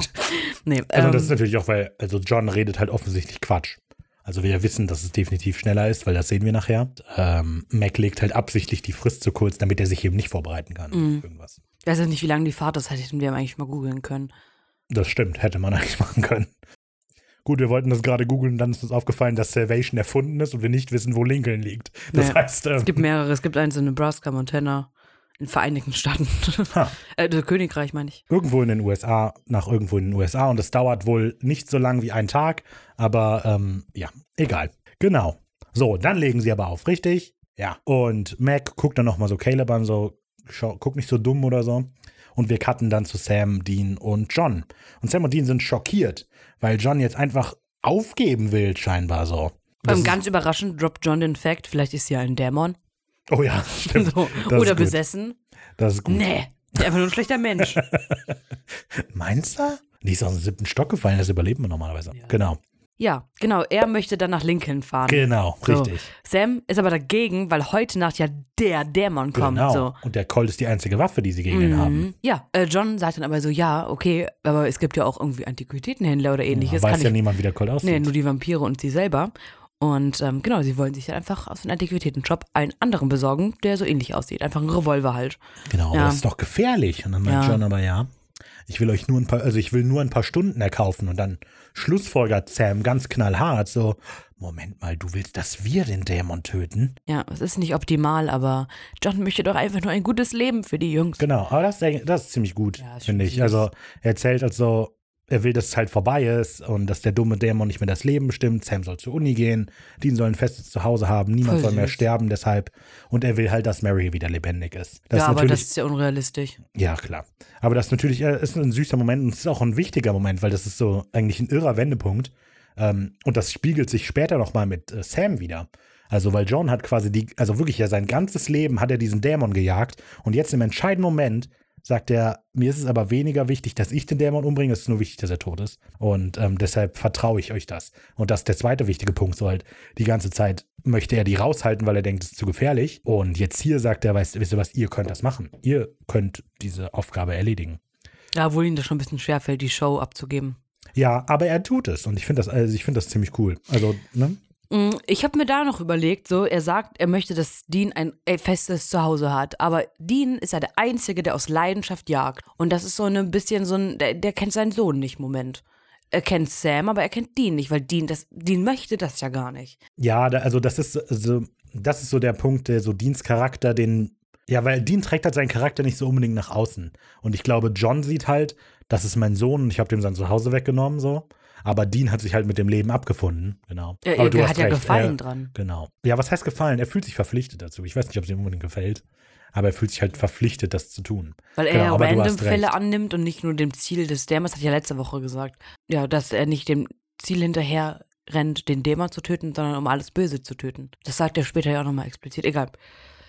nee, Also ähm, das ist natürlich auch, weil, also John redet halt offensichtlich Quatsch. Also wir wissen, dass es definitiv schneller ist, weil das sehen wir nachher. Ähm, Mac legt halt absichtlich die Frist zu kurz, damit er sich eben nicht vorbereiten kann Mhm. irgendwas. ich weiß jetzt nicht, wie lange die Fahrt ist, hätten wir eigentlich mal googeln können. Das stimmt, hätte man eigentlich machen können. Gut, wir wollten das gerade googeln, dann ist uns aufgefallen, dass Salvation erfunden ist und wir nicht wissen, wo Lincoln liegt. Das Naja, heißt, ähm, Es gibt mehrere, es gibt eins in Nebraska, Montana, in den Vereinigten Staaten. Äh, das Königreich, meine ich. irgendwo in den USA, nach irgendwo in den USA und es dauert wohl nicht so lang wie ein Tag, aber ähm, ja, egal. Genau. So, dann legen sie aber auf, richtig? Ja. Und Mac guckt dann nochmal so Caleb an, so, schau, guck nicht so dumm oder so. Und wir cutten dann zu Sam, Dean und John. Und Sam und Dean sind schockiert, weil John jetzt einfach aufgeben will, scheinbar so. Das ganz überraschend droppt John den Fact, vielleicht ist sie ja ein Dämon. Oh ja, stimmt. So. Oder besessen. Das ist gut. Nee, der ist einfach nur ein schlechter Mensch. Meinst du? Die ist aus dem siebten Stock gefallen, das überleben wir normalerweise. Ja. Genau. Ja, genau. Er möchte dann nach Lincoln fahren. Genau, So. richtig. Sam ist aber dagegen, weil heute Nacht ja der Dämon kommt. Genau. So. Und der Colt ist die einzige Waffe, die sie gegen ihn haben. Mhm. Ja, äh, John sagt dann aber so, ja, okay, aber es gibt ja auch irgendwie Antiquitätenhändler oder ähnliches. Weiß Kann ja ich, niemand, wie der Colt aussieht. nee, nur die Vampire und sie selber. Und ähm, genau, sie wollen sich dann einfach aus dem Antiquitätenshop einen anderen besorgen, der so ähnlich aussieht. Einfach ein Revolver halt. Genau, aber Ja. das ist doch gefährlich. Und dann meint Ja. John aber ja, ich will euch nur ein paar, also ich will nur ein paar Stunden erkaufen. Und dann schlussfolgert Sam ganz knallhart so, Moment mal, du willst, dass wir den Dämon töten? Ja, es ist nicht optimal, aber John möchte doch einfach nur ein gutes Leben für die Jungs. Genau, aber das, das ist ziemlich gut, Ja, finde ich. süß. Also er erzählt also, er will, dass es halt vorbei ist und dass der dumme Dämon nicht mehr das Leben bestimmt. Sam soll zur Uni gehen, Dean soll ein festes Zuhause haben, niemand Voll soll mehr süß. sterben deshalb. Und er will halt, dass Mary wieder lebendig ist. Das ja, ist aber das ist ja unrealistisch. ja klar. Aber das ist natürlich äh, ist ein süßer Moment und es ist auch ein wichtiger Moment, weil das ist so eigentlich ein irrer Wendepunkt. Ähm, und das spiegelt sich später nochmal mit äh, Sam wieder. Also, weil John hat quasi die, also wirklich ja sein ganzes Leben hat er diesen Dämon gejagt und jetzt im entscheidenden Moment sagt er, mir ist es aber weniger wichtig, dass ich den Dämon umbringe, es ist nur wichtig, dass er tot ist. Und ähm, deshalb vertraue ich euch das. Und das ist der zweite wichtige Punkt, so halt die ganze Zeit möchte er die raushalten, weil er denkt, es ist zu gefährlich. Und jetzt hier sagt er, weißt, wisst ihr was, ihr könnt das machen. Ihr könnt diese Aufgabe erledigen. Ja, obwohl ihm das schon ein bisschen schwerfällt, die Show abzugeben. Ja, aber er tut es und ich finde das, also ich finde das ziemlich cool. Also, ne? Mm, Ich habe mir da noch überlegt, so, er sagt, er möchte, dass Dean ein äh, festes Zuhause hat. Aber Dean ist ja der Einzige, der aus Leidenschaft jagt. Und das ist so ein bisschen so ein, der, der kennt seinen Sohn nicht, Moment. Er kennt Sam, aber er kennt Dean nicht, weil Dean, das, Dean möchte das ja gar nicht. Ja, also das ist so, das ist so der Punkt, der so Deans Charakter, den, ja, weil Dean trägt halt seinen Charakter nicht so unbedingt nach außen. Und ich glaube, John sieht halt, das ist mein Sohn und ich habe dem sein Zuhause weggenommen, so. Aber Dean hat sich halt mit dem Leben abgefunden, genau. Er, Aber du er hat ja recht, Gefallen er, dran. Genau. Ja, was heißt gefallen? Er fühlt sich verpflichtet dazu. Ich weiß nicht, ob es ihm unbedingt gefällt, aber er fühlt sich halt verpflichtet, das zu tun. Weil er Genau, ja random. Fälle annimmt und nicht nur dem Ziel des Dämons, hat ja letzte Woche gesagt. Ja, dass er nicht dem Ziel hinterher rennt, den Dämon zu töten, sondern um alles Böse zu töten. Das sagt er später ja auch nochmal explizit. Egal.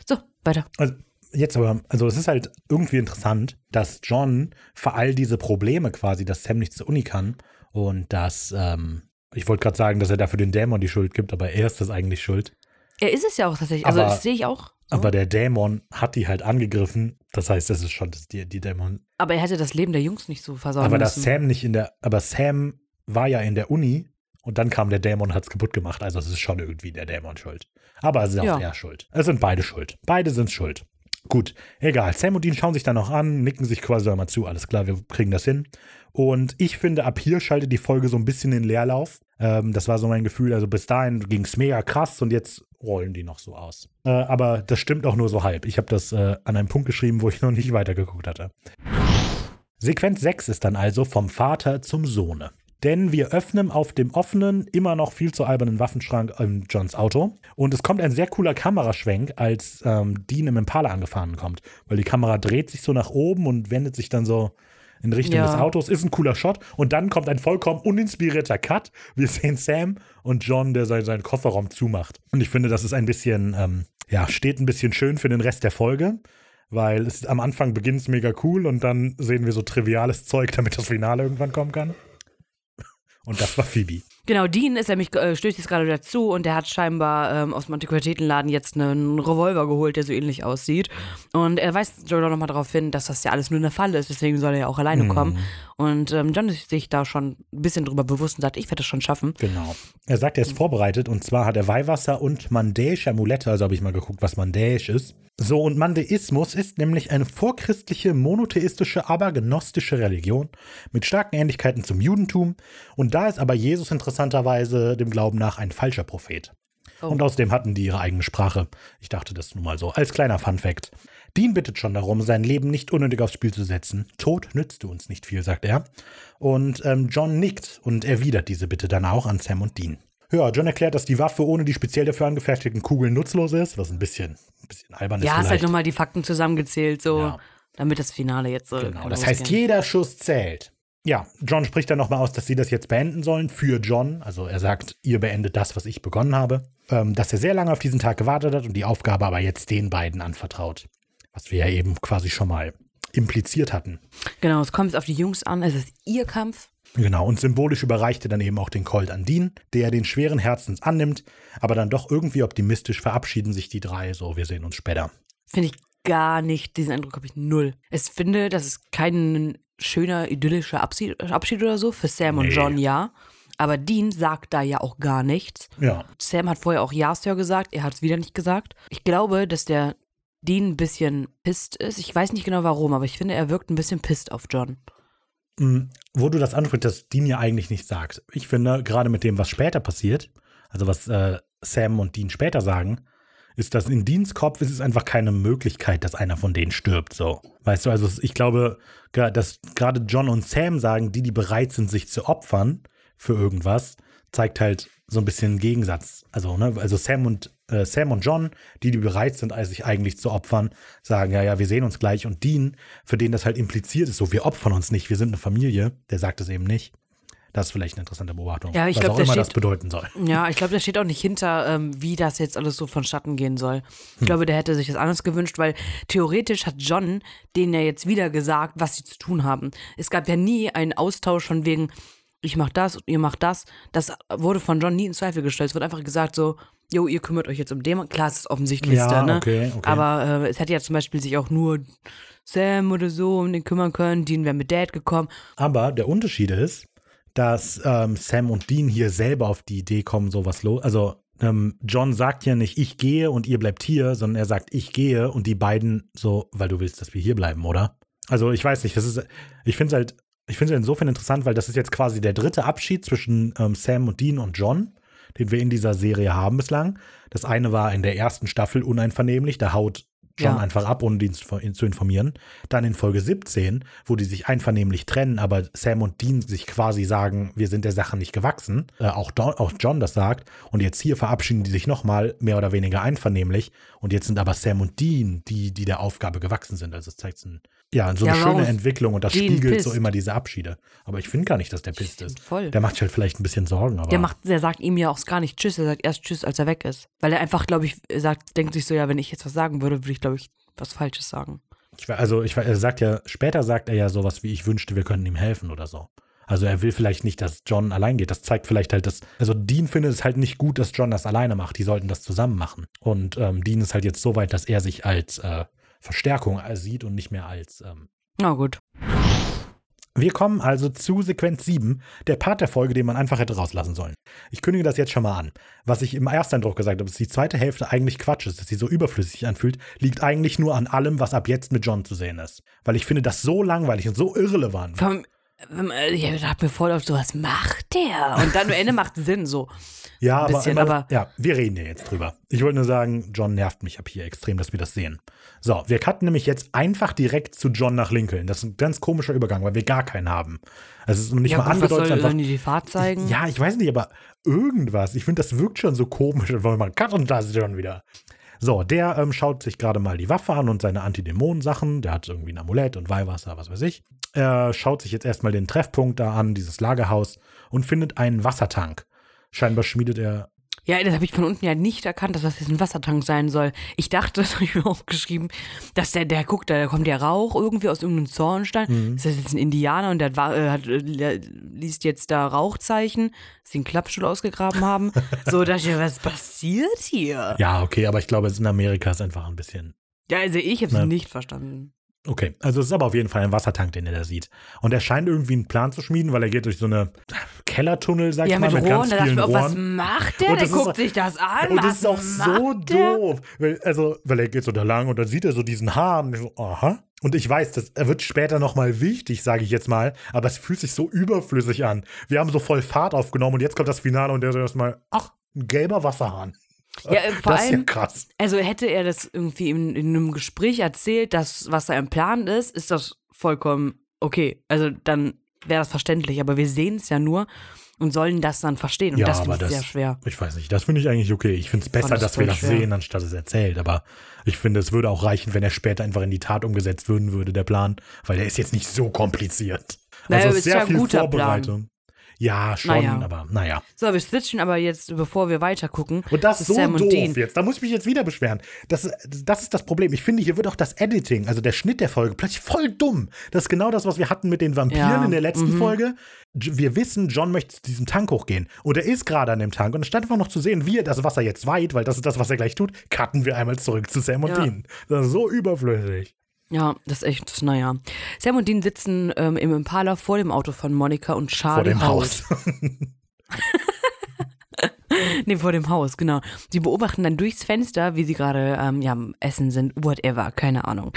So, weiter. Also jetzt aber, also es ist halt irgendwie interessant, dass John für all diese Probleme quasi, dass Sam nicht zur Uni kann und dass, ähm, ich wollte gerade sagen, dass er dafür den Dämon die Schuld gibt, aber er ist das eigentlich schuld. Er ist es ja auch tatsächlich. Also, Aber- das sehe ich auch. So. Aber der Dämon hat die halt angegriffen. Das heißt, das ist schon das, die, die Dämon. Aber er hätte das Leben der Jungs nicht so versauen aber dass. Sam nicht in der, aber Sam war ja in der Uni und dann kam der Dämon und hat es kaputt gemacht. Also es ist schon irgendwie der Dämon schuld. Aber es ist auch Ja. er schuld. Es sind beide schuld. Beide sind schuld. Gut, egal. Sam und Dean schauen sich dann noch an, nicken sich quasi einmal zu. Alles klar, wir kriegen das hin. Und ich finde, ab hier schaltet die Folge so ein bisschen in Leerlauf. Ähm, das war so mein Gefühl. Also bis dahin ging es mega krass und jetzt rollen die noch so aus. Äh, aber das stimmt auch nur so halb. Ich habe das äh, an einem Punkt geschrieben, wo ich noch nicht weitergeguckt hatte. Sequenz 6 ist dann also vom Vater zum Sohne. Denn wir öffnen auf dem offenen, immer noch viel zu albernen Waffenschrank in Johns Auto. Und es kommt ein sehr cooler Kameraschwenk, als ähm, Dean im Impala angefahren kommt. Weil die Kamera dreht sich so nach oben und wendet sich dann so in Richtung Ja. des Autos. Ist ein cooler Shot. Und dann kommt ein vollkommen uninspirierter Cut. Wir sehen Sam und John, der sein, seinen Kofferraum zumacht. Und ich finde, das ist ein bisschen, ähm, ja, steht ein bisschen schön für den Rest der Folge. Weil es am Anfang beginnt es mega cool und dann sehen wir so triviales Zeug, damit das Finale irgendwann kommen kann. Und das war Phoebe. Genau, Dean ist nämlich, äh, stößt jetzt gerade dazu und der hat scheinbar ähm, aus dem Antiquitätenladen jetzt einen Revolver geholt, der so ähnlich aussieht. Und er weist Joe nochmal darauf hin, dass das ja alles nur eine Falle ist, deswegen soll er ja auch alleine Mhm. kommen. Und ähm, John ist sich da schon ein bisschen drüber bewusst und sagt, ich werde das schon schaffen. Genau. Er sagt, er ist vorbereitet und zwar hat er Weihwasser und mandäische Amulette, also habe ich mal geguckt, was mandäisch ist. So, und Mandeismus ist nämlich eine vorchristliche, monotheistische, aber gnostische Religion mit starken Ähnlichkeiten zum Judentum. Und da ist aber Jesus interessanterweise dem Glauben nach ein falscher Prophet. Oh. Und außerdem hatten die ihre eigene Sprache. Ich dachte das nun mal so. Als kleiner Fun-Fact. Dean bittet schon darum, sein Leben nicht unnötig aufs Spiel zu setzen. Tod nützte uns nicht viel, sagt er. Und ähm, John nickt und erwidert diese Bitte dann auch an Sam und Dean. Ja, John erklärt, dass die Waffe ohne die speziell dafür angefertigten Kugeln nutzlos ist, was ein bisschen, ein bisschen albern ist. ja, hast halt nochmal die Fakten zusammengezählt, so, Ja. damit das Finale jetzt so. Genau, das heißt, jeder Schuss zählt. Ja, John spricht dann nochmal aus, dass sie das jetzt beenden sollen für John. Also er sagt, ihr beendet das, was ich begonnen habe. Ähm, dass er sehr lange auf diesen Tag gewartet hat und die Aufgabe aber jetzt den beiden anvertraut. Was wir ja eben quasi schon mal impliziert hatten. Genau, es kommt auf die Jungs an, es ist ihr Kampf. Genau, und symbolisch überreicht er dann eben auch den Colt an Dean, der den schweren Herzens annimmt, aber dann doch irgendwie optimistisch verabschieden sich die drei, so wir sehen uns später. Finde ich gar nicht, diesen Eindruck habe ich null. Ich finde, das ist kein schöner, idyllischer Abschied, Abschied oder so. Für Sam und Nee. John ja. Aber Dean sagt da ja auch gar nichts. Ja, Sam hat vorher auch Ja, Sir gesagt, er hat es wieder nicht gesagt. Ich glaube, dass der Dean ein bisschen pisst ist. Ich weiß nicht genau warum, aber ich finde, er wirkt ein bisschen pisst auf John. Mm, wo du das ansprichst, dass Dean ja eigentlich nichts sagt. Ich finde, gerade mit dem, was später passiert, also was äh, Sam und Dean später sagen, ist, dass in Deans Kopf ist es einfach keine Möglichkeit, dass einer von denen stirbt. So, weißt du, also ich glaube, dass gerade John und Sam sagen, die, die bereit sind, sich zu opfern für irgendwas, zeigt halt so ein bisschen Gegensatz. Also, ne, also Sam und äh, Sam und John, die, die bereit sind, sich eigentlich zu opfern, sagen, ja, ja, wir sehen uns gleich. Und Dean, für den das halt impliziert ist, so, wir opfern uns nicht, wir sind eine Familie, der sagt es eben nicht. Das ist vielleicht eine interessante Beobachtung. Ja, ich was glaub, auch da immer steht- das bedeuten soll. Ja, ich glaube, da steht auch nicht hinter, ähm, wie das jetzt alles so vonstatten gehen soll. Ich Hm. glaube, der hätte sich das anders gewünscht, weil theoretisch hat John denen ja jetzt wieder gesagt, was sie zu tun haben. Es gab ja nie einen Austausch von wegen, ich mach das und ihr macht das. Das wurde von John nie in Zweifel gestellt. Es wird einfach gesagt so, jo, ihr kümmert euch jetzt um den. Klar, es ist das Offensichtlichste, Ja, ne? okay, okay. Aber äh, es hätte ja zum Beispiel sich auch nur Sam oder so um den kümmern können. Dean wäre mit Dad gekommen. Aber der Unterschied ist, dass ähm, Sam und Dean hier selber auf die Idee kommen, sowas los. Also ähm, John sagt ja nicht, ich gehe und ihr bleibt hier, sondern er sagt, ich gehe und die beiden so, weil du willst, dass wir hier bleiben, oder? Also ich weiß nicht, das ist, ich finde es halt, ich finde es insofern interessant, weil das ist jetzt quasi der dritte Abschied zwischen ähm, Sam und Dean und John, den wir in dieser Serie haben bislang. Das eine war in der ersten Staffel uneinvernehmlich, da haut John Ja. einfach ab, ohne ihn zu informieren. Dann in Folge 17, wo die sich einvernehmlich trennen, aber Sam und Dean sich quasi sagen, wir sind der Sache nicht gewachsen. Äh, auch, Don, auch John das sagt. Und jetzt hier verabschieden die sich nochmal mehr oder weniger einvernehmlich. Und jetzt sind aber Sam und Dean die, die der Aufgabe gewachsen sind. Also es zeigt so, ein, ja, so eine Ja, warum schöne Entwicklung und das spiegelt so pisst? immer diese Abschiede. Aber ich finde gar nicht, dass der pisst ist. Voll. Der macht sich halt vielleicht ein bisschen Sorgen. Aber Der macht, der sagt ihm ja auch gar nicht Tschüss, er sagt erst Tschüss, als er weg ist. Weil er einfach, glaube ich, sagt, denkt sich so, ja, wenn ich jetzt was sagen würde, würde ich, glaube ich, was Falsches sagen. Ich, also ich, er sagt ja, später sagt er ja sowas wie, ich wünschte, wir könnten ihm helfen oder so. Also er will vielleicht nicht, dass John allein geht. Das zeigt vielleicht halt, dass, also Dean findet es halt nicht gut, dass John das alleine macht. Die sollten das zusammen machen. Und ähm, Dean ist halt jetzt so weit, dass er sich als äh, Verstärkung sieht und nicht mehr als. Ähm. Na gut. Wir kommen also zu Sequenz 7, der Part der Folge, den man einfach hätte rauslassen sollen. Ich kündige das jetzt schon mal an. Was ich im ersten Eindruck gesagt habe, dass die zweite Hälfte eigentlich Quatsch ist, dass sie so überflüssig anfühlt, liegt eigentlich nur an allem, was ab jetzt mit John zu sehen ist. Weil ich finde das so langweilig und so irrelevant. Vom, äh, ich hab mir voll auf so, was macht der? Und dann am Ende macht Sinn so. Ja, ein aber, bisschen, aber, aber- ja, wir reden ja jetzt drüber. Ich wollte nur sagen, John nervt mich ab hier extrem, dass wir das sehen. So, wir cutten nämlich jetzt einfach direkt zu John nach Lincoln. Das ist ein ganz komischer Übergang, weil wir gar keinen haben. Also es ist noch nicht ja, mal gut, angedeutet, soll, einfach sollen die die Fahrt zeigen? Ja, ich weiß nicht, aber irgendwas. Ich finde, das wirkt schon so komisch. Und wollen wir mal cut und da ist John wieder. So, der ähm, schaut sich gerade mal die Waffe an und seine Antidämonen-Sachen. Der hat irgendwie ein Amulett und Weihwasser, was weiß ich. Er schaut sich jetzt erstmal den Treffpunkt da an, dieses Lagerhaus, und findet einen Wassertank. Scheinbar schmiedet er. Ja, das habe ich von unten ja nicht erkannt, dass das jetzt ein Wassertank sein soll. Ich dachte, das habe ich mir aufgeschrieben, dass der, der guckt, da kommt der Rauch irgendwie aus irgendeinem Zornstein. Mhm. Ist das jetzt ein Indianer und der hat, äh, hat, äh, liest jetzt da Rauchzeichen, dass sie einen Klappstuhl ausgegraben haben. so, da dachte ich, was passiert hier? Ja, okay, aber ich glaube, es ist in Amerika ist einfach ein bisschen. Ja, also ich habe es Ne. nicht verstanden. Okay, also es ist aber auf jeden Fall ein Wassertank, den er da sieht. Und er scheint irgendwie einen Plan zu schmieden, weil er geht durch so eine Kellertunnel, sag Ja, ich mal, mit mit, Rohren, ganz da vielen mir was Rohren. macht der? Und Der ist guckt auch- sich das an. Und was das ist auch so der? doof. Weil, also, weil er geht so da lang und dann sieht er so diesen Hahn. Und ich so, aha. Und ich weiß, das er wird später nochmal wichtig, sage ich jetzt mal, aber es fühlt sich so überflüssig an. Wir haben so voll Fahrt aufgenommen und jetzt kommt das Finale und der so erstmal, ach, ein gelber Wasserhahn. Ja, äh, vor das ist ja allem, krass. Also hätte er das irgendwie in, in einem Gespräch erzählt, dass was da im Plan ist, ist das vollkommen okay. Also dann wäre das verständlich, aber wir sehen es ja nur und sollen das dann verstehen und Ja, das finde ich das- sehr schwer. Ich weiß nicht, das finde ich eigentlich okay. Ich finde es besser, das dass wir das schwer. sehen, anstatt es erzählt. Aber ich finde, es würde auch reichen, wenn er später einfach in die Tat umgesetzt würden würde, der Plan. Weil der ist jetzt nicht so kompliziert. Naja, also ist sehr ja ein viel guter Vorbereitung. Ja, schon, Naja. aber naja. So, wir switchen aber jetzt, bevor wir weiter gucken. Und das ist so Sam doof jetzt. Da muss ich mich jetzt wieder beschweren. Das, das ist das Problem. Ich finde, hier wird auch das Editing, also der Schnitt der Folge, plötzlich voll dumm. Das ist genau das, was wir hatten mit den Vampiren Ja, in der letzten mhm. Folge. Wir wissen, John möchte zu diesem Tank hochgehen. Und er ist gerade an dem Tank. Und anstatt einfach noch zu sehen, wie er das Wasser jetzt weit, weil das ist das, was er gleich tut, cutten wir einmal zurück zu Sam und Ja. Dean. Das ist so überflüssig. Ja, das ist echt, naja. Sam und Dean sitzen ähm, im Impala vor dem Auto von Monika und Charlie Vor dem Haus. Haus. Nee, vor dem Haus, genau. Sie beobachten dann durchs Fenster, wie sie gerade ähm, ja, Essen sind, whatever, keine Ahnung.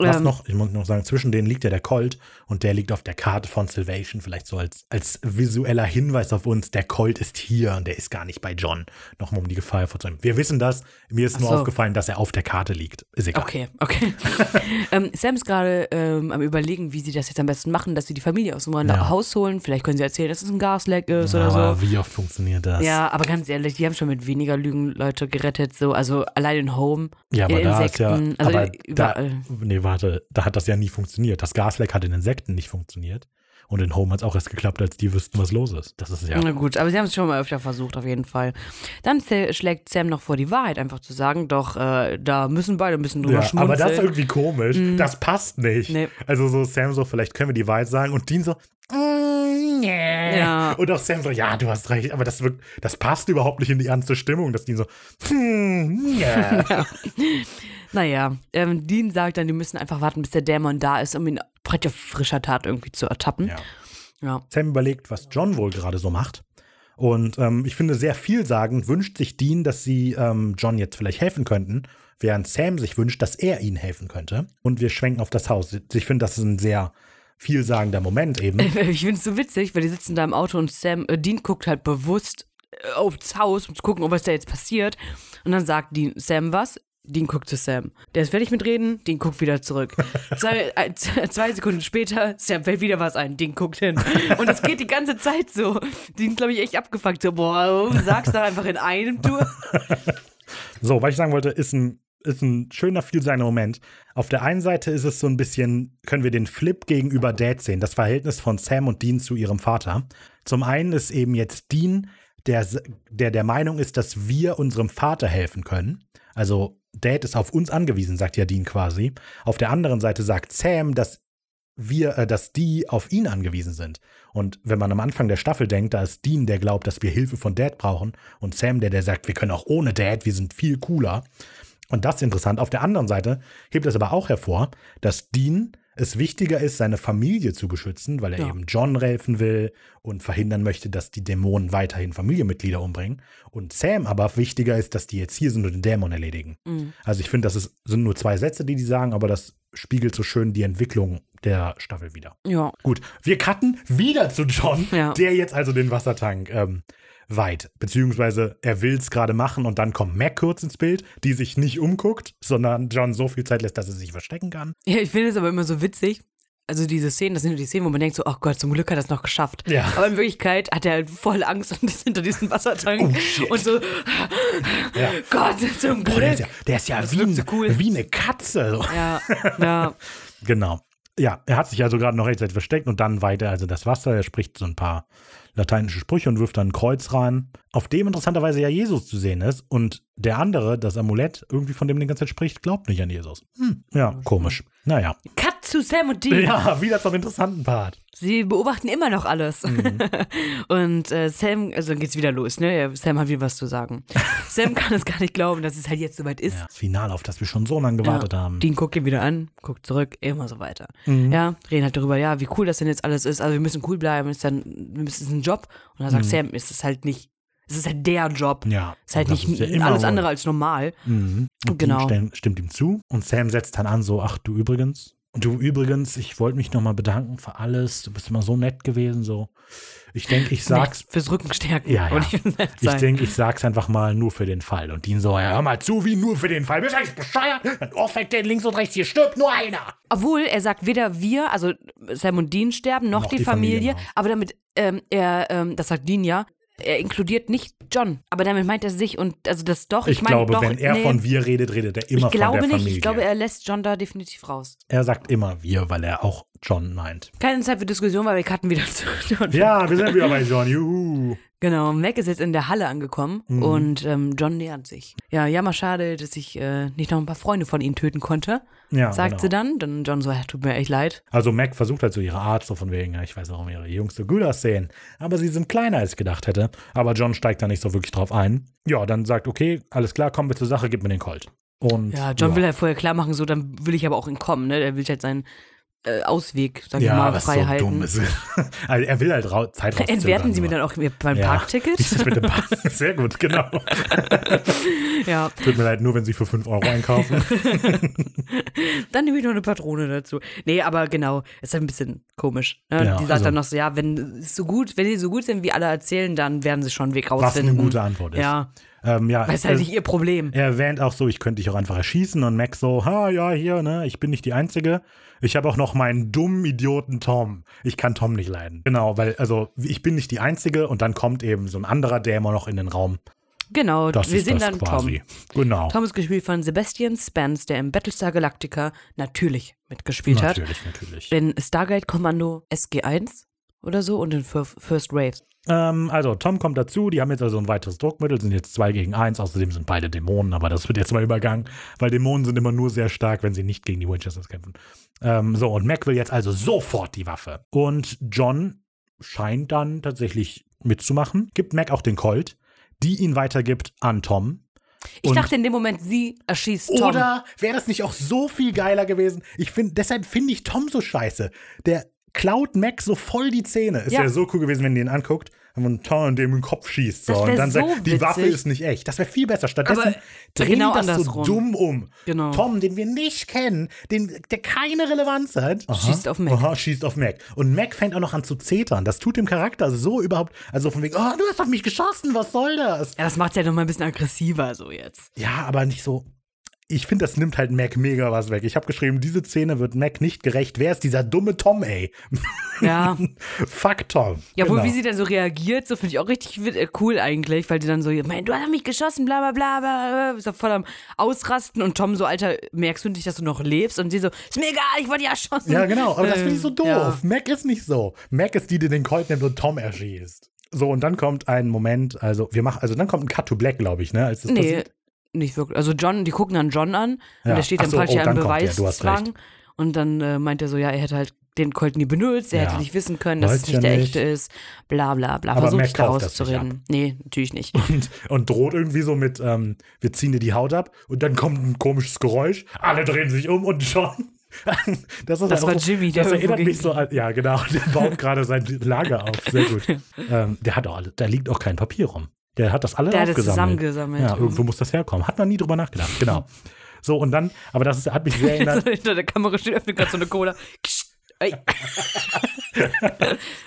Was Ähm, noch, ich muss noch sagen, zwischen denen liegt ja der Colt und der liegt auf der Karte von Salvation, vielleicht so als, als visueller Hinweis auf uns, der Colt ist hier und der ist gar nicht bei John. Nochmal um die Gefahr hervorzuheben. Wir wissen das, mir ist nur so. aufgefallen, dass er auf der Karte liegt. Ist egal. Okay, okay. ähm, Sam ist gerade ähm, am überlegen, wie sie das jetzt am besten machen, dass sie die Familie aus dem Ja. Haus holen. Vielleicht können sie erzählen, dass es ein Gasleck ist Aber oder so. wie oft funktioniert das? Ja, aber ganz ehrlich, die haben schon mit weniger Lügen Leute gerettet, so, also allein in Home, Ja, aber da ist ja, Insekten, also aber da, überall. nee, warte, da hat das ja nie funktioniert. Das Gasleck hat in Insekten nicht funktioniert. Und in Home hat es auch erst geklappt, als die wüssten, was los ist. Das ist ja. Na gut, aber sie haben es schon mal öfter versucht, auf jeden Fall. Dann schlägt Sam noch vor, die Wahrheit einfach zu sagen, doch äh, da müssen beide ein bisschen drüber Ja, schmunzeln. aber das ist irgendwie komisch. Das passt nicht. Nee. Also so Sam so, vielleicht können wir die Wahrheit sagen und Dean so, mm, yeah. Ja. Und auch Sam so, ja, du hast recht, aber das, wirkt, das passt überhaupt nicht in die ernste Stimmung, dass Dean so, hm, yeah. Naja, ähm, Dean sagt dann, die müssen einfach warten, bis der Dämon da ist, um ihn breit auf frischer Tat irgendwie zu ertappen. ja. Ja. Sam überlegt, was John wohl gerade so macht. Und ähm, ich finde, sehr vielsagend wünscht sich Dean, dass sie ähm, John jetzt vielleicht helfen könnten, während Sam sich wünscht, dass er ihnen helfen könnte. Und wir schwenken auf das Haus. Ich finde, das ist ein sehr vielsagender Moment eben. Ich finde es so witzig, weil die sitzen da im Auto und Sam, äh, Dean guckt halt bewusst äh, aufs Haus, um zu gucken, ob was da jetzt passiert. Und dann sagt Dean, Sam was? Dean guckt zu Sam. Der ist fertig mit Reden, Dean guckt wieder zurück. Zwei, äh, z- zwei Sekunden später, Sam fällt wieder was ein, Dean guckt hin. Und das geht die ganze Zeit so. Dean, glaube ich, echt abgefuckt. So, boah, du sagst doch einfach in einem Tour. So, was ich sagen wollte, ist ein, ist ein schöner, vielsagender Moment. Auf der einen Seite ist es so ein bisschen, können wir den Flip gegenüber Dad sehen, das Verhältnis von Sam und Dean zu ihrem Vater. Zum einen ist eben jetzt Dean, der der, der Meinung ist, dass wir unserem Vater helfen können. Also Dad ist auf uns angewiesen, sagt ja Dean quasi. Auf der anderen Seite sagt Sam, dass wir, äh, dass die auf ihn angewiesen sind. Und wenn man am Anfang der Staffel denkt, da ist Dean, der glaubt, dass wir Hilfe von Dad brauchen, und Sam, der, der sagt, wir können auch ohne Dad, wir sind viel cooler. Und das ist interessant. Auf der anderen Seite hebt es aber auch hervor, dass Dean es wichtiger ist, seine Familie zu beschützen, weil er Ja. eben John helfen will und verhindern möchte, dass die Dämonen weiterhin Familienmitglieder umbringen. Und Sam aber wichtiger ist, dass die jetzt hier sind und den Dämon erledigen. Mhm. Also ich finde, das ist, sind nur zwei Sätze, die die sagen, aber das spiegelt so schön die Entwicklung der Staffel wieder. Ja. Gut, wir cutten wieder zu John, Ja. der jetzt also den Wassertank ähm, weit, beziehungsweise er will es gerade machen und dann kommt Mac kurz ins Bild, die sich nicht umguckt, sondern John so viel Zeit lässt, dass er sich verstecken kann. Ja, ich finde es aber immer so witzig. Also diese Szenen, das sind nur die Szenen, wo man denkt so, ach Gott, zum Glück hat er es noch geschafft. Ja. Aber in Wirklichkeit hat er halt voll Angst und ist hinter diesem Wassertank Oh, und so, Ja. Gott, zum Boah, der Glück. ist ja, der ist ja wie, so cool. wie eine Katze. Ja, ja. Genau. Ja, er hat sich also gerade noch rechtzeitig versteckt und dann weiter also das Wasser. Er spricht so ein paar lateinische Sprüche und wirft dann ein Kreuz rein, auf dem interessanterweise ja Jesus zu sehen ist. Und der andere, das Amulett, irgendwie von dem die ganze Zeit spricht, glaubt nicht an Jesus. Hm, ja, komisch. Naja. Cut zu Sam und Dean. Ja, wieder zum interessanten Part. Sie beobachten immer noch alles. Mhm. und äh, Sam, also dann geht's wieder los, ne? Ja, Sam hat wieder was zu sagen. Sam kann es gar nicht glauben, dass es halt jetzt soweit ist. Ja, das Finale, auf das wir schon so lange gewartet ja. haben. Dean guckt ihn wieder an, guckt zurück, immer so weiter. Mhm. Ja, reden halt darüber, ja, wie cool das denn jetzt alles ist. Also wir müssen cool bleiben, ist dann, wir müssen, ist ein Job. Und dann sagt Sam, ist es halt nicht, es ist halt der Job. Mhm. Ja. Ist halt nicht ja immer alles andere als normal. Mhm. Und Genau. Stimmt ihm zu. Und Sam setzt dann an, so, ach du übrigens. Du übrigens, ich wollte mich nochmal bedanken für alles. Du bist immer so nett gewesen. So. Ich denke, ich sag's. Nee, fürs Rückenstärken. Ja, ja. Ich denke, ich sag's einfach mal nur für den Fall. Und Dean so, ja, hör mal zu, wie nur für den Fall. Bist du eigentlich bescheuert? Dann ohrfeigt den links und rechts, hier stirbt nur einer. Obwohl er sagt, weder wir, also Sam und Dean sterben, noch, Noch die, die Familie Familie. aber damit, ähm, er, ähm, das sagt Dean ja, er inkludiert nicht John. Aber damit meint er sich und, also das doch, Ich, ich, glaube, doch, wenn er nee, von wir redet, redet er immer ich glaube von der nicht, Familie. ich glaube, er lässt John da definitiv raus. er sagt immer wir, weil er auch John meint. Keine Zeit für Diskussion, weil wir cutten wieder zu John. Ja, wir sind wieder bei John. Juhu. Genau, Mac ist jetzt in der Halle angekommen Mhm. und ähm, John nähert sich. Ja, ja, mal schade, dass ich äh, nicht noch ein paar Freunde von ihnen töten konnte, Ja, sagt genau. sie dann. Dann John so, ja, tut mir echt leid. Also Mac versucht halt so ihre Art, so von wegen, ja, ich weiß, warum ihre Jungs so gut aussehen. Aber sie sind kleiner, als ich gedacht hätte. Aber John steigt da nicht so wirklich drauf ein. Ja, dann sagt, okay, alles klar, kommen wir zur Sache, gib mir den Colt. Und Ja, John will halt vorher klar machen, so, dann will ich aber auch entkommen, ne? Der will halt seinen äh, Ausweg, sag ich ja, mal, was so dumm ist. also er will halt rau Zeit rauszögern. Entwerten sie mir dann auch beim Ja. Parkticket? Sehr gut, genau. ja, Tut mir leid, nur wenn sie für 5 Euro einkaufen. dann nehme ich noch eine Patrone dazu. Nee, aber genau, ist halt ein bisschen komisch. Ne? Ja, die sagt also- dann noch so, ja, wenn so gut, wenn die so gut sind, wie alle erzählen, dann werden sie schon einen Weg Was rausfinden. eine gute Antwort ist. Ja, ähm, ja weil es halt nicht ihr Problem. Er erwähnt auch so, ich könnte dich auch einfach erschießen und Max so, ha, ja, hier, ne, ich bin nicht die Einzige. Ich habe auch noch meinen dummen Idioten Tom. Ich kann Tom nicht leiden. Genau, weil, also, ich bin nicht die Einzige und dann kommt eben so ein anderer Dämon noch in den Raum. Genau, Das wir ist sehen das dann quasi. Tom. Genau. Tom ist gespielt von Sebastian Spence, der im Battlestar Galactica natürlich mitgespielt hat. Natürlich, natürlich. In Stargate Kommando SG1 oder so und in Fir- First Waves. Ähm, also, Tom kommt dazu, die haben jetzt also ein weiteres Druckmittel, sind jetzt zwei gegen eins, außerdem sind beide Dämonen, aber das wird jetzt mal übergangen, weil Dämonen sind immer nur sehr stark, wenn sie nicht gegen die Winchesters kämpfen. Ähm, so, und Mac will jetzt also sofort die Waffe. Und John scheint dann tatsächlich mitzumachen, gibt Mac auch den Colt, die ihn weitergibt an Tom. Ich Und- dachte in dem Moment, sie erschießt Tom. Oder wäre das nicht auch so viel geiler gewesen? Ich finde, deshalb finde ich Tom so scheiße. Der klaut Mac so voll die Zähne. Ist ja, Ja. so cool gewesen, wenn du ihn anguckt und Tom in dem den Kopf schießt. So. Und dann so sagt, die witzig. Waffe ist nicht echt. Das wäre viel besser. Stattdessen Aber drehen genau die das andersrum. so dumm um. Genau. Tom, den wir nicht kennen, den, der keine Relevanz hat, Schießt auf Mac. Aha, schießt auf Mac. Und Mac fängt auch noch an zu zetern. Das tut dem Charakter so überhaupt, also von wegen, oh, du hast auf mich geschossen, was soll das? Ja, das macht ja noch mal ein bisschen aggressiver so jetzt. Ja, aber nicht so. Ich finde, das nimmt halt Mac mega was weg. Ich habe geschrieben, diese Szene wird Mac nicht gerecht. Wer ist dieser dumme Tom, ey? Ja. Fuck Tom. Ja, wohl, Genau. wie sie dann so reagiert, so finde ich auch richtig äh, cool eigentlich, weil die dann so, mein, du hast mich geschossen, bla bla bla, bla, bla, so voll am Ausrasten und Tom so, Alter, merkst du nicht, dass du noch lebst? Und sie so, ist mir egal, ich wurde ja erschossen. Ja, genau. Aber das finde ich so Ähm, doof. ja. Mac ist nicht so. Mac ist die, die den Colt nimmt und Tom erschießt. So, und dann kommt ein Moment, also wir machen, also dann kommt ein Cut to Black, glaube ich, ne? Als das Nee, passiert. Nicht wirklich. Also John, die gucken dann John an Ja. und der steht dann so, praktisch oh, ja im Beweiszwang. recht. Und dann äh, meint er so, ja, er hätte halt den Colt nie benutzt, er Ja. hätte nicht wissen können, dass Weiß es ich nicht ja der nicht. echte ist, bla bla bla. Versucht sich da rauszureden. Nee, natürlich nicht. Und, und droht irgendwie so mit, ähm, wir ziehen dir die Haut ab und dann kommt ein komisches Geräusch, alle drehen sich um und John. Das, ist Das auch war so, Jimmy, der Das erinnert mich so an, ja genau, der baut gerade sein Lager auf. Sehr gut. ähm, der hat auch, da liegt auch kein Papier rum. Der hat das alles Der aufgesammelt. zusammengesammelt. Ja, irgendwo muss das herkommen. Hat man nie drüber nachgedacht, genau. So, und dann, aber das ist, hat mich sehr erinnert. hinter der Kamera steht, öffnet gerade so eine Cola. Ey.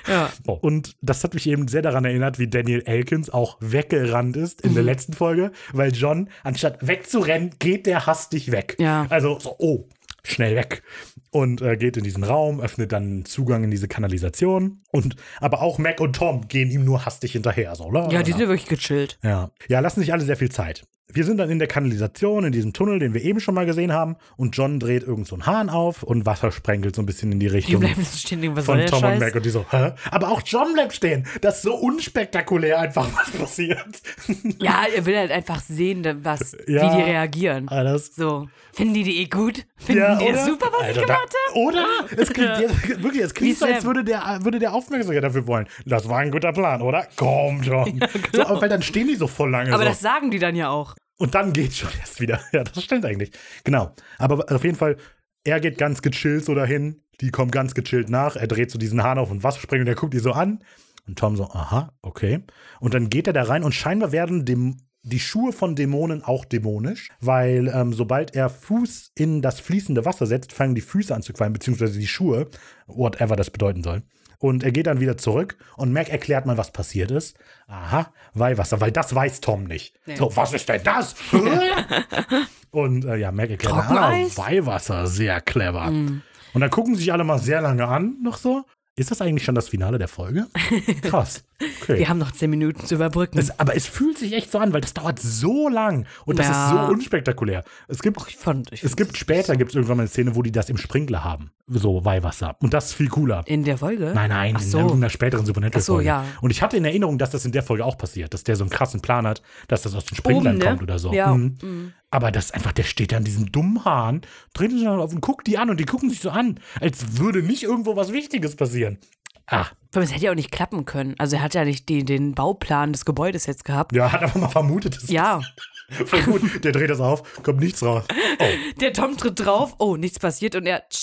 ja. Und das hat mich eben sehr daran erinnert, wie Daniel Elkins auch weggerannt ist in der letzten Folge, weil John, anstatt wegzurennen, geht der hastig weg. Ja. Also so, oh, schnell weg. Und äh, geht in diesen Raum, öffnet dann Zugang in diese Kanalisation. Und aber auch Mac und Tom gehen ihm nur hastig hinterher. So, la, ja, die sind wirklich gechillt. Ja. ja, lassen sich alle sehr viel Zeit. Wir sind dann in der Kanalisation, in diesem Tunnel, den wir eben schon mal gesehen haben. Und John dreht irgend so einen Hahn auf und Wasser sprenkelt so ein bisschen in die Die Richtung bleiben so stehen, was von Tom und? Mac. Und die so, hä? Aber auch John bleibt stehen. Das ist so unspektakulär einfach, was passiert. Ja, er will halt einfach sehen, was, Ja. wie die reagieren. Alles. So. Finden die die eh gut? Finden Ja, die oder? super, was Alter, ich gemacht habe? Oder? Es klingt jetzt, wirklich, es klingt so, als würde der, würde der Aufmerksamkeit dafür wollen. Das war ein guter Plan, oder? Komm, John. so, aber weil dann stehen die so voll lange. Aber so. das sagen die dann ja auch. Und dann geht schon erst wieder. Ja, das stimmt eigentlich. Genau. Aber auf jeden Fall, er geht ganz gechillt so dahin. Die kommt ganz gechillt nach. Er dreht so diesen Hahn auf und Wasser springt und er guckt die so an. Und Tom so, aha, okay. Und dann geht er da rein und scheinbar werden dem, die Schuhe von Dämonen auch dämonisch, weil ähm, sobald er Fuß in das fließende Wasser setzt, fangen die Füße an zu qualmen, beziehungsweise die Schuhe, whatever das bedeuten soll. Und er geht dann wieder zurück und Mac erklärt mal, was passiert ist. Aha, Weihwasser, weil das weiß Tom nicht. Nee. So, was ist denn das? und äh, ja, Mac erklärt, ah? Weihwasser, sehr clever. Mhm. Und dann gucken sich alle mal sehr lange an, noch so. Ist das eigentlich schon das Finale der Folge? Krass. Okay. Wir haben noch zehn Minuten zu überbrücken. Es, aber es fühlt sich echt so an, weil das dauert so lang und das Ja. ist so unspektakulär. Es gibt, ich fand, ich es gibt später gibt es irgendwann mal eine Szene, wo die das im Sprinkler haben, so Weihwasser. Und das ist viel cooler. in der Folge? Nein, nein, Ach in so. irgendeiner späteren Supernatural-Folge. So, ja. Und ich hatte in Erinnerung, dass das in der Folge auch passiert, dass der so einen krassen Plan hat, dass das aus den Sprinklern Oben, ne? kommt oder so. Ja. Mhm. Mhm. Aber das ist einfach, der steht da in diesem dummen Hahn, dreht sich dann auf und guckt die an und die gucken sich so an, als würde nicht irgendwo was Wichtiges passieren. Ah, Aber es hätte ja auch nicht klappen können. Also er hat ja nicht die, den Bauplan des Gebäudes jetzt gehabt. ja, hat einfach mal vermutet, das Ja, voll gut. Der dreht das auf, kommt nichts raus. Oh, der Tom tritt drauf, oh, nichts passiert und er.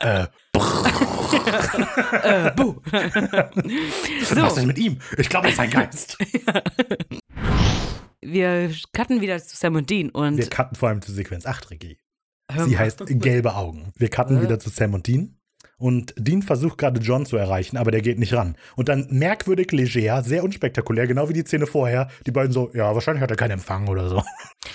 Äh, äh, buh. was so, ist mit ihm? Ich glaube, er ist ein Geist. Wir cutten wieder zu Sam und Dean und Wir cutten vor allem zu Sequenz 8, Ricky. hör Sie heißt Gelbe Augen. Wir cutten Äh. wieder zu Sam und Dean. Und Dean versucht gerade John zu erreichen, aber der geht nicht ran. Und dann merkwürdig leger, sehr unspektakulär, genau wie die Szene vorher. Die beiden so, ja, wahrscheinlich hat er keinen Empfang oder so.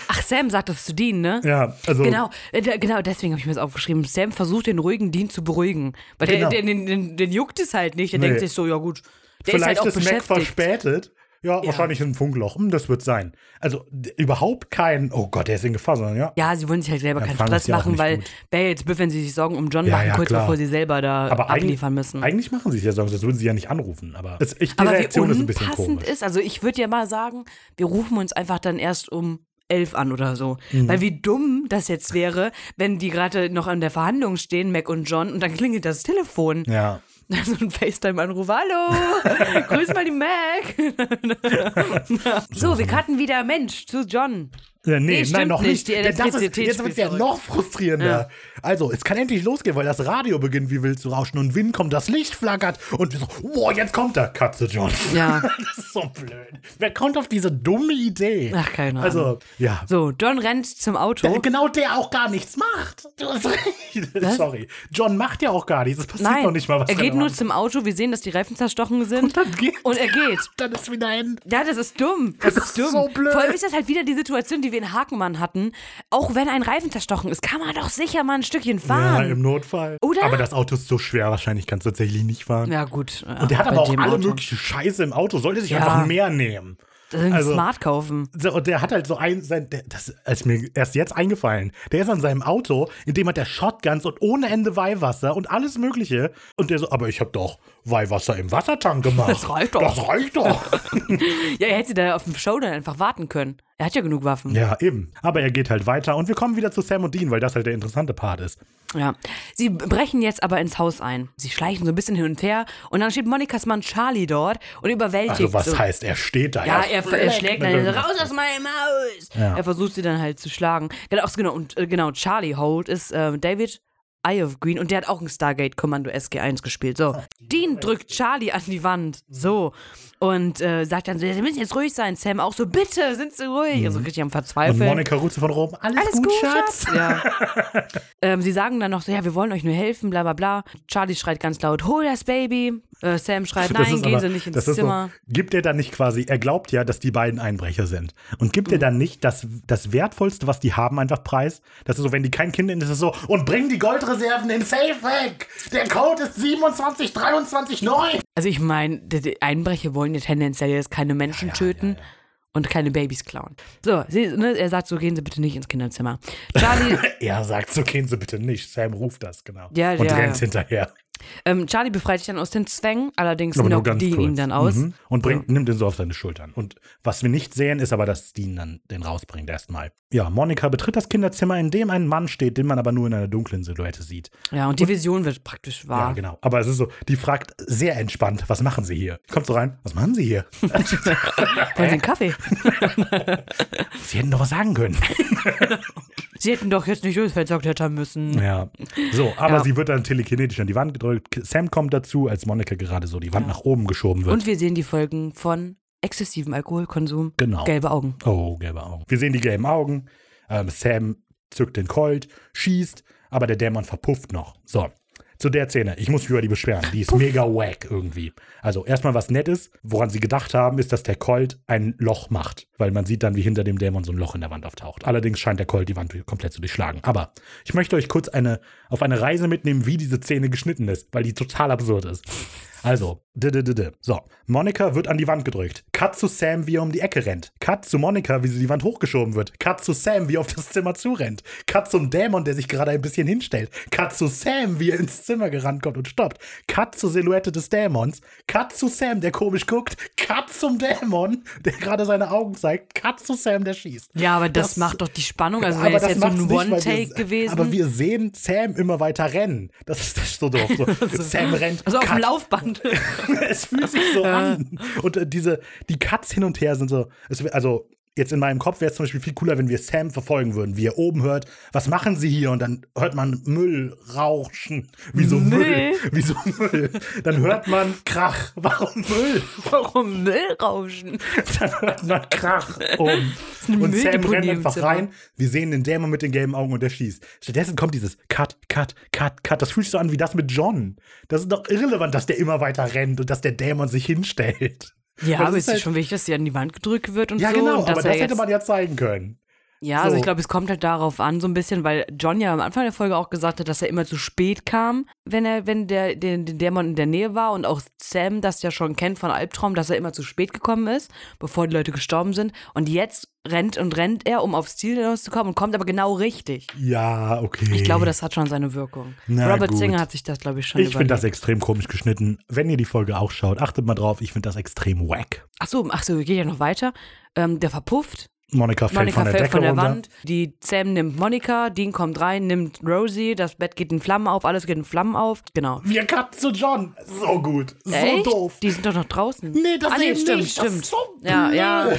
Ach, Sam sagt das zu Dean, ne? Ja, also. Genau, äh, genau, deswegen habe ich mir das aufgeschrieben. Sam versucht den ruhigen Dean zu beruhigen. Weil Genau. der, den, den, den juckt es halt nicht. Der Nee. denkt sich so, ja gut. Der Vielleicht ist halt auch ist Mac verspätet. Ja, wahrscheinlich ein Funkloch. Hm, das wird sein. Also überhaupt kein, oh Gott, der ist in Gefahr, sondern ja. Ja, sie wollen sich halt selber keinen Stress ja machen, weil wäre jetzt blöd, wenn sie sich Sorgen um John Ja, machen, ja, kurz klar. bevor sie selber da Aber abliefern müssen. Eigentlich machen sie es ja so, das würden sie ja nicht anrufen. Aber es, ich, die Aber wie Reaktion ist ein bisschen komisch. ist, also ich würde ja mal sagen, wir rufen uns einfach dann erst um elf an oder so. Mhm. Weil wie dumm das jetzt wäre, wenn die gerade noch an der Verhandlung stehen, Mac und John, und dann klingelt das Telefon. Ja. So ein FaceTime-Anruf, hallo, grüß mal die Mac. so, wir cutten wieder Mensch zu John. Ja, nee, Nee, nein, noch nicht. Die Ja, das ist, Elektrizität jetzt wird es ja noch frustrierender. Also, es kann endlich losgehen, weil das Radio beginnt wie wild zu rauschen und Wind kommt, das Licht flackert und wir so, wow, jetzt kommt der Katze John. Ja. das ist so blöd. Wer kommt auf diese dumme Idee? Ach, keine Ahnung. Also, ja. So, John rennt zum Auto. Der, genau der auch gar nichts macht. Du hast recht. Sorry. John macht ja auch gar nichts. Es passiert Nein, noch nicht mal was. er geht nur macht. zum Auto. Wir sehen, dass die Reifen zerstochen sind. Und dann geht. Und er geht. Dann ist wieder ein. Ja, das ist dumm. Das, Das ist ist dumm. so blöd. Vor allem ist das halt wieder die Situation, die wir in Hakenmann hatten. Auch wenn ein Reifen zerstochen ist, kann man doch sicher mal ein Stückchen Ja, fahren. im Notfall. Oder? Aber das Auto ist so schwer, wahrscheinlich kann es tatsächlich nicht fahren. Ja, gut. Und der hat aber auch alle Auto. mögliche Scheiße im Auto. Sollte sich Ja. einfach mehr nehmen. Ein also- Smart kaufen. So, Und der hat halt so ein, sein, der, das ist mir erst jetzt eingefallen. Der ist an seinem Auto, in dem hat der Shotguns und ohne Ende Weihwasser und alles Mögliche. Und der so, aber ich habe doch Weihwasser im Wassertank gemacht. Das reicht doch. Das reicht doch. Ja, er hätte da auf dem Showdown einfach warten können. Er hat ja genug Waffen. ja, eben. Aber er geht halt weiter und wir kommen wieder zu Sam und Dean, weil das halt der interessante Part ist. Ja. Sie brechen jetzt aber ins Haus ein. Sie schleichen so ein bisschen hin und her und dann steht Monikas Mann Charlie dort und überwältigt. Also was so. heißt, er steht da. Ja, er, er schlägt dann raus aus meinem Haus. Ja. Er versucht sie dann halt zu schlagen. Genau, genau und äh, genau, Charlie Holt ist äh, David Eye of Green und der hat auch ein Stargate-Kommando SG1 gespielt. So, Dean drückt Charlie an die Wand. So. Und äh, sagt dann so, Sie müssen jetzt ruhig sein. Sam auch so, bitte, sind Sie ruhig. Also richtig am Und Verzweifeln. Monika ruft von oben, alles, Alles gut, gut, Schatz? Schatz? Ja. ähm, sie sagen dann noch so, ja, wir wollen euch nur helfen, bla bla bla. Charlie schreit ganz laut, hol das Baby. Äh, Sam schreit, Das nein, gehen aber- Sie nicht ins Zimmer. So, gibt er dann nicht quasi, er glaubt ja, dass die beiden Einbrecher sind. Und gibt er dann nicht das, das Wertvollste, was die haben, einfach preis? Das ist so, wenn die kein Kind sind, ist es so, und bring die Goldreserven in Safe weg! Der Code ist 27239! Also ich meine, Einbrecher wollen ja tendenziell jetzt keine Menschen töten und keine Babys klauen. So, sie, ne, er sagt so, gehen Sie bitte nicht ins Kinderzimmer. Charlie, Er sagt, so gehen sie bitte nicht. Sam ruft das, genau. Ja, und ja, rennt ja. hinterher. Ähm, Charlie befreit sich dann aus den Zwängen, allerdings Aber knockt Dean kurz. ihn dann aus. Mhm. Und bringt, nimmt ihn so auf seine Schultern. Und was wir nicht sehen, ist aber, dass Dean dann den rausbringt erstmal. Ja, Monika betritt das Kinderzimmer, in dem ein Mann steht, den man aber nur in einer dunklen Silhouette sieht. Ja, und die Vision wird praktisch Ja, wahr. genau. Aber es ist so, die fragt sehr entspannt, was machen Sie hier? Kommt so rein, was machen Sie hier? Wollen Sie einen Kaffee? Sie hätten doch was sagen können. Sie hätten doch jetzt nicht durchs Fenster klettern müssen. ja. So, aber Ja. sie wird dann telekinetisch an die Wand gedrückt. Sam kommt dazu, als Monika gerade so die Wand nach oben geschoben wird. Und wir sehen die Folgen von exzessivem Alkoholkonsum. Genau. Gelbe Augen. Oh, gelbe Augen. Wir sehen die gelben Augen. Ähm, Sam zückt den Colt, schießt, aber der Dämon verpufft noch. So. Zu der Szene. Ich muss mich über die beschweren. Die ist mega wack irgendwie. Also erstmal was Nettes, woran sie gedacht haben, ist, dass der Colt ein Loch macht. Weil man sieht dann, wie hinter dem Dämon so ein Loch in der Wand auftaucht. Allerdings scheint der Colt die Wand komplett zu durchschlagen. Aber ich möchte euch kurz eine, auf eine Reise mitnehmen, wie diese Szene geschnitten ist, weil die total absurd ist. Also, so, Monika wird an die Wand gedrückt. Cut zu Sam, wie er um die Ecke rennt. Cut zu Monika, wie sie die Wand hochgeschoben wird. Cut zu Sam, wie er auf das Zimmer zurennt. Cut zum Dämon, der sich gerade ein bisschen hinstellt. Cut zu Sam, wie er ins Zimmer gerannt kommt und stoppt. Cut zur Silhouette des Dämons. Cut zu Sam, der komisch guckt. Cut zum Dämon, der gerade seine Augen zeigt. Cut zu Sam, der schießt. Ja, aber das, Das- macht doch die Spannung. Also wäre das jetzt so ein One-Take gewesen. Aber wir sehen Sam immer weiter rennen. Das ist, das ist so doof. So. Sam rennt. also auf dem Cut. Es fühlt sich so an. Und äh, diese, die Cuts hin und her sind so, es, also jetzt in meinem Kopf wäre es zum Beispiel viel cooler, wenn wir Sam verfolgen würden, wie er oben hört, was machen sie hier? Und dann hört man Müll rauschen. Wie so Müll. Müll? Wie so Müll. Dann hört man Krach. Warum Müll? Warum Müllrauschen? Dann hört man Krach um. Und Sam rennt einfach rein. Wir sehen den Dämon mit den gelben Augen und der schießt. Stattdessen kommt dieses Cut, Cut, Cut, Cut. Das fühlt sich so an wie das mit John. Das ist doch irrelevant, dass der immer weiter rennt und dass der Dämon sich hinstellt. Ja, aber es ist halt- schon wichtig, dass sie an die Wand gedrückt wird und Ja, so. genau, und dass aber er das hätte man ja zeigen können. Ja, also So. ich glaube, es kommt halt darauf an, so ein bisschen, weil John ja am Anfang der Folge auch gesagt hat, dass er immer zu spät kam, wenn er, wenn der, der, der Dämon in der Nähe war und auch Sam das ja schon kennt von Albtraum, dass er immer zu spät gekommen ist, bevor die Leute gestorben sind. Und jetzt rennt und rennt er, um aufs Ziel hinauszukommen und kommt aber genau richtig. Ja, okay. Ich glaube, das hat schon seine Wirkung. Na Robert gut. Singer hat sich das, glaube ich, schon Ich finde das extrem komisch geschnitten. Wenn ihr die Folge auch schaut, achtet mal drauf. Ich finde das extrem wack. Ach so, ach so, geht ja noch weiter. Ähm, der verpufft. Monika fällt Monika von der fällt Decke von der runter. Wand. Die Sam nimmt Monika, Dean kommt rein, nimmt Rosie, das Bett geht in Flammen auf, alles geht in Flammen auf. Genau. Wir cutten zu John. So gut. So Echt? doof. Die sind doch noch draußen. Nee, das ah, nee, stimmt, nicht. stimmt. Das ist so ja, blöd. ja.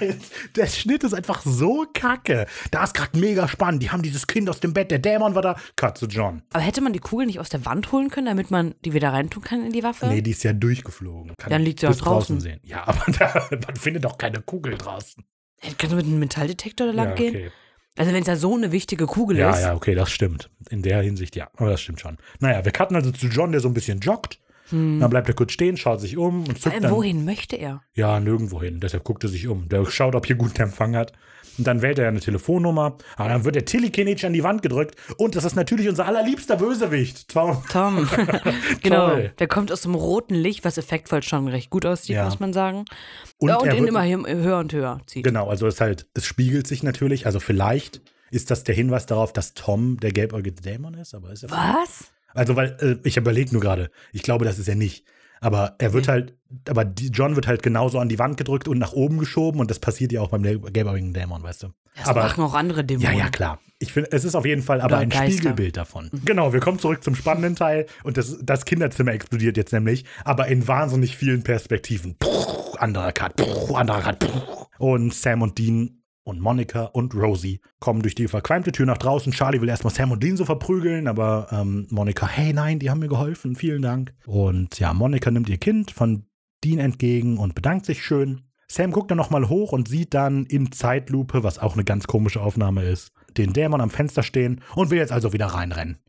Der Schnitt ist einfach so kacke. Da ist gerade mega spannend. Die haben dieses Kind aus dem Bett. Der Dämon war da. Cut zu John. Aber hätte man die Kugel nicht aus der Wand holen können, damit man die wieder reintun kann in die Waffe? Nee, die ist ja durchgeflogen. Kann Dann liegt sie auch draußen. sehen. Ja, aber da, man findet doch keine Kugel draußen. Kannst du mit einem Metalldetektor da lang ja, gehen? okay. Also wenn es ja so eine wichtige Kugel Ja, ist. ja, okay, das stimmt. In der Hinsicht ja. Aber das stimmt schon. Naja, wir cutten also zu John, der so ein bisschen joggt. Dann bleibt er kurz stehen, schaut sich um und zückt allem, dann. wohin möchte er? Ja, nirgendwo hin. Deshalb guckt er sich um. Der schaut, ob hier guten Empfang hat. Und dann wählt er eine Telefonnummer. Aber dann wird der telekinetisch an die Wand gedrückt. Und das ist natürlich unser allerliebster Bösewicht, Tom. Tom. genau. Toll. Der kommt aus dem roten Licht, was effektvoll schon recht gut aussieht, Ja. muss man sagen. Und ja, und ihn immer hö- höher und höher zieht. Genau, also es halt, es spiegelt sich natürlich. Also vielleicht ist das der Hinweis darauf, dass Tom der gelbäugige Dämon ist, aber ist er. Was? Also, weil, äh, ich überlege nur gerade, ich glaube, das ist er nicht. Aber er wird halt, aber die, John wird halt genauso an die Wand gedrückt und nach oben geschoben und das passiert ja auch beim gelbäugigen Dämon, weißt du. Das aber machen auch andere ja, Dämonen. ja, klar. Ich finde, es ist auf jeden Fall aber Oder ein Geister. Spiegelbild davon. Genau, wir kommen zurück zum spannenden Teil und das, das Kinderzimmer explodiert jetzt nämlich, aber in wahnsinnig vielen Perspektiven. Puh, anderer Cut, puh, anderer Cut. Puh. Und Sam und Dean und Monica und Rosie kommen durch die verqualmte Tür nach draußen. Charlie will erstmal Sam und Dean so verprügeln, aber ähm, Monica, hey, nein, die haben mir geholfen, vielen Dank. Und ja, Monica nimmt ihr Kind von Dean entgegen und bedankt sich schön. Sam guckt dann nochmal hoch und sieht dann in Zeitlupe, was auch eine ganz komische Aufnahme ist, den Dämon am Fenster stehen und will jetzt also wieder reinrennen.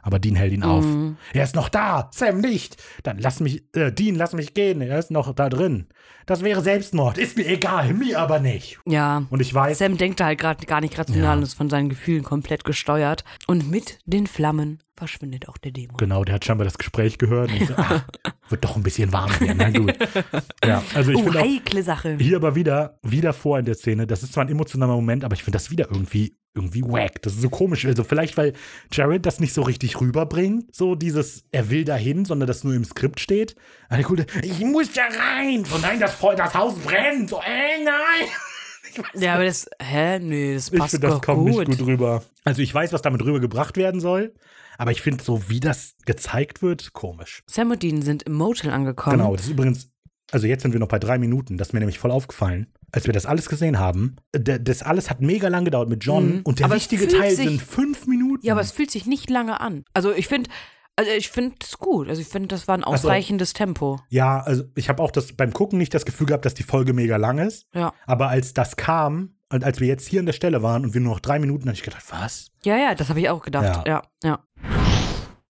Aber Dean hält ihn auf. Mhm. Er ist noch da, Sam nicht. Dann lass mich, äh, Dean, lass mich gehen. Er ist noch da drin. Das wäre Selbstmord. Ist mir egal, mir aber nicht. Ja. Und ich weiß, Sam denkt da halt gerade gar nicht rational Ja. und ist von seinen Gefühlen komplett gesteuert. Und mit den Flammen verschwindet auch der Dämon. genau, der hat scheinbar das Gespräch gehört. Und ich so, ah, wird doch ein bisschen warm hier. Na gut. Ja, also ich Oh, finde heikle Sache. hier aber wieder, wieder vor in der Szene. Das ist zwar ein emotionaler Moment, aber ich finde das wieder irgendwie, irgendwie wack. Das ist so komisch. Also vielleicht, weil Jared das nicht so richtig rüberbringt. So dieses, er will dahin, sondern das nur im Skript steht. Eine gute, ich muss da rein. So, nein, das, Feu- das Haus brennt. So, ey, nein. Ja, aber das, hä? Nee, das Ich passt finde, das doch kommt gut. nicht gut rüber. Also ich weiß, was damit rübergebracht werden soll. Aber ich finde, so wie das gezeigt wird, komisch. Sam und Dean sind im Motel angekommen. Genau, das ist übrigens, also jetzt sind wir noch bei drei Minuten, das ist mir nämlich voll aufgefallen. Als wir das alles gesehen haben, d- das alles hat mega lang gedauert mit John Mhm. und der Aber wichtige Teil sich- sind fünf Minuten. Ja, aber es fühlt sich nicht lange an. Also ich finde, also ich finde es gut. Also ich finde, das war ein ausreichendes Tempo. ja, also ich habe auch das beim Gucken nicht das Gefühl gehabt, dass die Folge mega lang ist. Ja. Aber als das kam, und als wir jetzt hier an der Stelle waren und wir nur noch drei Minuten, habe ich gedacht, was? Ja, ja, das habe ich auch gedacht. Ja, ja.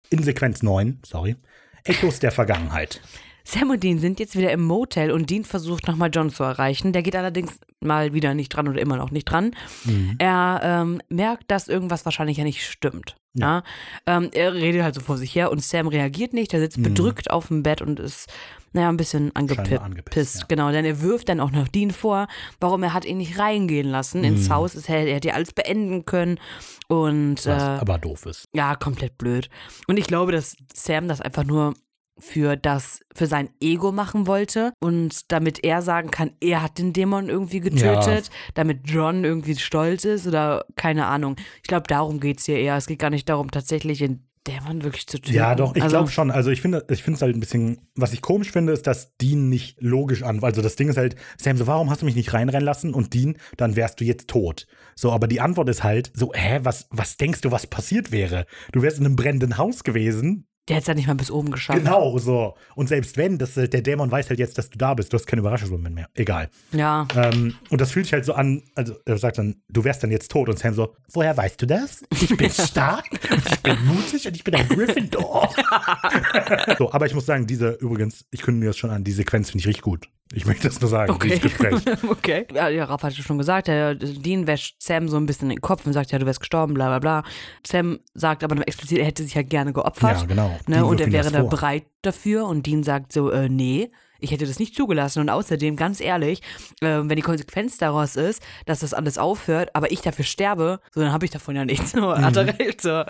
in Sequenz 9, sorry, Echos der Vergangenheit. Sam und Dean sind jetzt wieder im Motel und Dean versucht nochmal John zu erreichen. Der geht allerdings mal wieder nicht dran oder immer noch nicht dran. Mhm. Er ähm, merkt, dass irgendwas wahrscheinlich ja nicht stimmt. Ja. Ähm, er redet halt so vor sich her und Sam reagiert nicht. Er sitzt Mhm. bedrückt auf dem Bett und ist, naja, ein bisschen. Scheinbar angepisst, ja. Genau, denn er wirft dann auch noch Dean vor, warum er hat ihn nicht reingehen lassen ins Mhm. Haus. Es hätte- Er hätte ja alles beenden können. Und Was äh, aber doof ist. ja, komplett blöd. Und ich glaube, dass Sam das einfach nur für das, für sein Ego machen wollte und damit er sagen kann, er hat den Dämon irgendwie getötet, damit John irgendwie stolz ist oder keine Ahnung. Ich glaube, darum geht es hier eher. Es geht gar nicht darum, tatsächlich den Dämon wirklich zu töten. Ja, doch, ich Also, glaube schon. Also ich finde, ich finde es halt ein bisschen, was ich komisch finde, ist, dass Dean nicht logisch an. Also das Ding ist halt, Sam, so warum hast du mich nicht reinrennen lassen? Und Dean, dann wärst du jetzt tot. So, aber die Antwort ist halt so, hä, was, was denkst du, was passiert wäre? Du wärst in einem brennenden Haus gewesen. Der hat es ja nicht mal bis oben geschafft. Genau, so. Und selbst wenn, das, der Dämon weiß halt jetzt, dass du da bist. Du hast keine Überraschungsmoment mehr. Egal. Ja. Ähm, und das fühlt sich halt so an, also er sagt dann, du wärst dann jetzt tot. Und Sam so, woher weißt du das? Ich bin stark und ich bin mutig und ich bin ein Gryffindor. so, aber ich muss sagen, diese, übrigens, ich kündige mir das schon an, die Sequenz finde ich richtig gut. Ich möchte das nur sagen, Okay. dieses Gespräch. okay. Ja, ja, Raff hatte schon gesagt, der Dean wäscht Sam so ein bisschen in den Kopf und sagt, ja, du wärst gestorben, bla bla bla. Sam sagt aber dann explizit, er hätte sich halt gerne geopfert. Ja, genau. Ne, und er wäre da vor. bereit dafür und Dean sagt so, äh, nee, ich hätte das nicht zugelassen. Und außerdem, ganz ehrlich, äh, wenn die Konsequenz daraus ist, dass das alles aufhört, aber ich dafür sterbe, so dann habe ich davon ja nichts. So, hat er recht. So.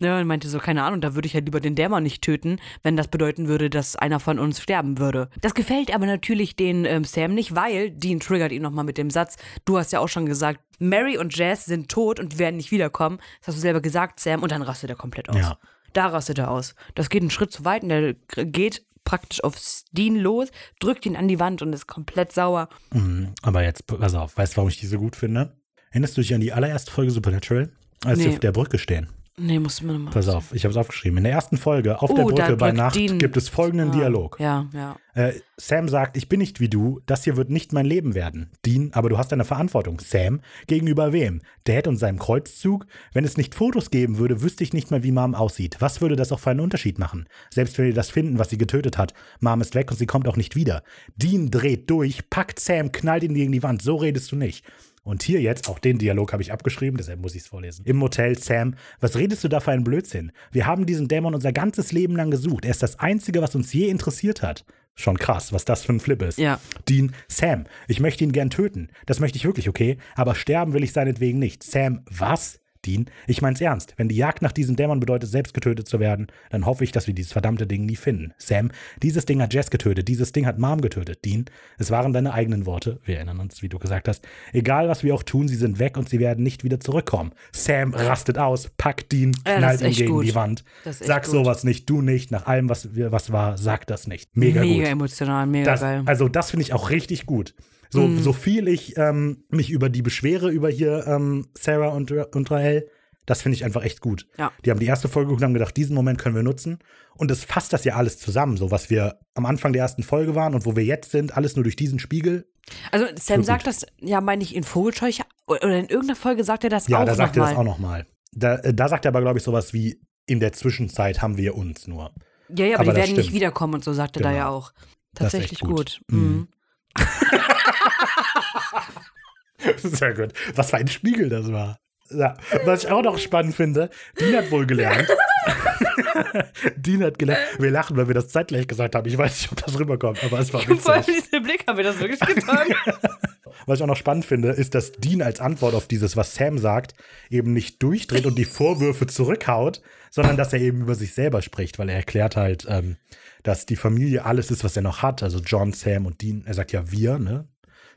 Und meinte so, keine Ahnung, da würde ich halt lieber den Dämon nicht töten, wenn das bedeuten würde, dass einer von uns sterben würde. Das gefällt aber natürlich den ähm, Sam nicht, weil Dean triggert ihn nochmal mit dem Satz, du hast ja auch schon gesagt, Mary und Jazz sind tot und werden nicht wiederkommen. Das hast du selber gesagt, Sam, und dann rastet er komplett aus. Ja. Da rastet er aus. Das geht einen Schritt zu weit und der geht praktisch auf Dean los, drückt ihn an die Wand und ist komplett sauer. Mhm, aber jetzt, pass auf, weißt du, warum ich die so gut finde? Erinnerst du dich an die allererste Folge Supernatural? Als sie Nee. auf der Brücke stehen. Nee, musst du mir nochmal. Pass auf, ich habe es aufgeschrieben. In der ersten Folge, auf der Oh, da Brücke bei Nacht, Dean- gibt es folgenden Ah, Dialog. Ja, ja. Äh, Sam sagt, ich bin nicht wie du, das hier wird nicht mein Leben werden. Dean, aber du hast eine Verantwortung. Sam, gegenüber wem? Dad und seinem Kreuzzug? Wenn es nicht Fotos geben würde, wüsste ich nicht mehr, wie Mom aussieht. Was würde das auch für einen Unterschied machen? Selbst wenn wir das finden, was sie getötet hat. Mom ist weg und sie kommt auch nicht wieder. Dean dreht durch, packt Sam, knallt ihn gegen die Wand. So redest du nicht. Und hier jetzt, auch den Dialog habe ich abgeschrieben, deshalb muss ich es vorlesen. Im Motel, Sam, was redest du da für einen Blödsinn? Wir haben diesen Dämon unser ganzes Leben lang gesucht. Er ist das Einzige, was uns je interessiert hat. Schon krass, was das für ein Flip ist. Ja. Dean, Sam, ich möchte ihn gern töten. Das möchte ich wirklich, okay? Aber sterben will ich seinetwegen nicht. Sam, was? Dean, ich mein's ernst. Wenn die Jagd nach diesem Dämon bedeutet, selbst getötet zu werden, dann hoffe ich, dass wir dieses verdammte Ding nie finden. Sam, dieses Ding hat Jess getötet, dieses Ding hat Mom getötet. Dean, es waren deine eigenen Worte. Wir erinnern uns, wie du gesagt hast. Egal, was wir auch tun, sie sind weg und sie werden nicht wieder zurückkommen. Sam rastet aus, packt Dean, Ja, knallt ihn gegen gut. die Wand. Sag gut. sowas nicht, du nicht. Nach allem, was, was war, sag das nicht. Mega, Mega gut. emotional, mega Das, geil. also das finde ich auch richtig gut. So, Mhm. so viel ich ähm, mich über die beschwere, über hier ähm, Sarah und, und Rael, das finde ich einfach echt gut. Ja. Die haben die erste Folge und haben gedacht, diesen Moment können wir nutzen. Und es fasst das ja alles zusammen, so was wir am Anfang der ersten Folge waren und wo wir jetzt sind, alles nur durch diesen Spiegel. Also Sam sagt das, ja, meine ich in Vogelscheuche oder in irgendeiner Folge sagt er das Ja, auch da sagt er das auch nochmal. Da, äh, da sagt er aber, glaube ich, sowas wie, in der Zwischenzeit haben wir uns nur. Ja, ja, aber, Aber die werden nicht stimmt. wiederkommen und so sagt er da Genau. ja auch. Tatsächlich gut. gut. Mhm. Sehr gut. Was für ein Spiegel das war. Ja. Was ich auch noch spannend finde, Dean hat wohl gelernt. Dean hat gelernt. Wir lachen, weil wir das zeitgleich gesagt haben. Ich weiß nicht, ob das rüberkommt, aber es war Vor allem witzig. diesen Blick haben wir das wirklich getan. Was ich auch noch spannend finde, ist, dass Dean als Antwort auf dieses, was Sam sagt, eben nicht durchdreht und die Vorwürfe zurückhaut, sondern dass er eben über sich selber spricht, weil er erklärt halt, ähm, dass die Familie alles ist, was er noch hat. Also John, Sam und Dean. Er sagt ja wir, ne?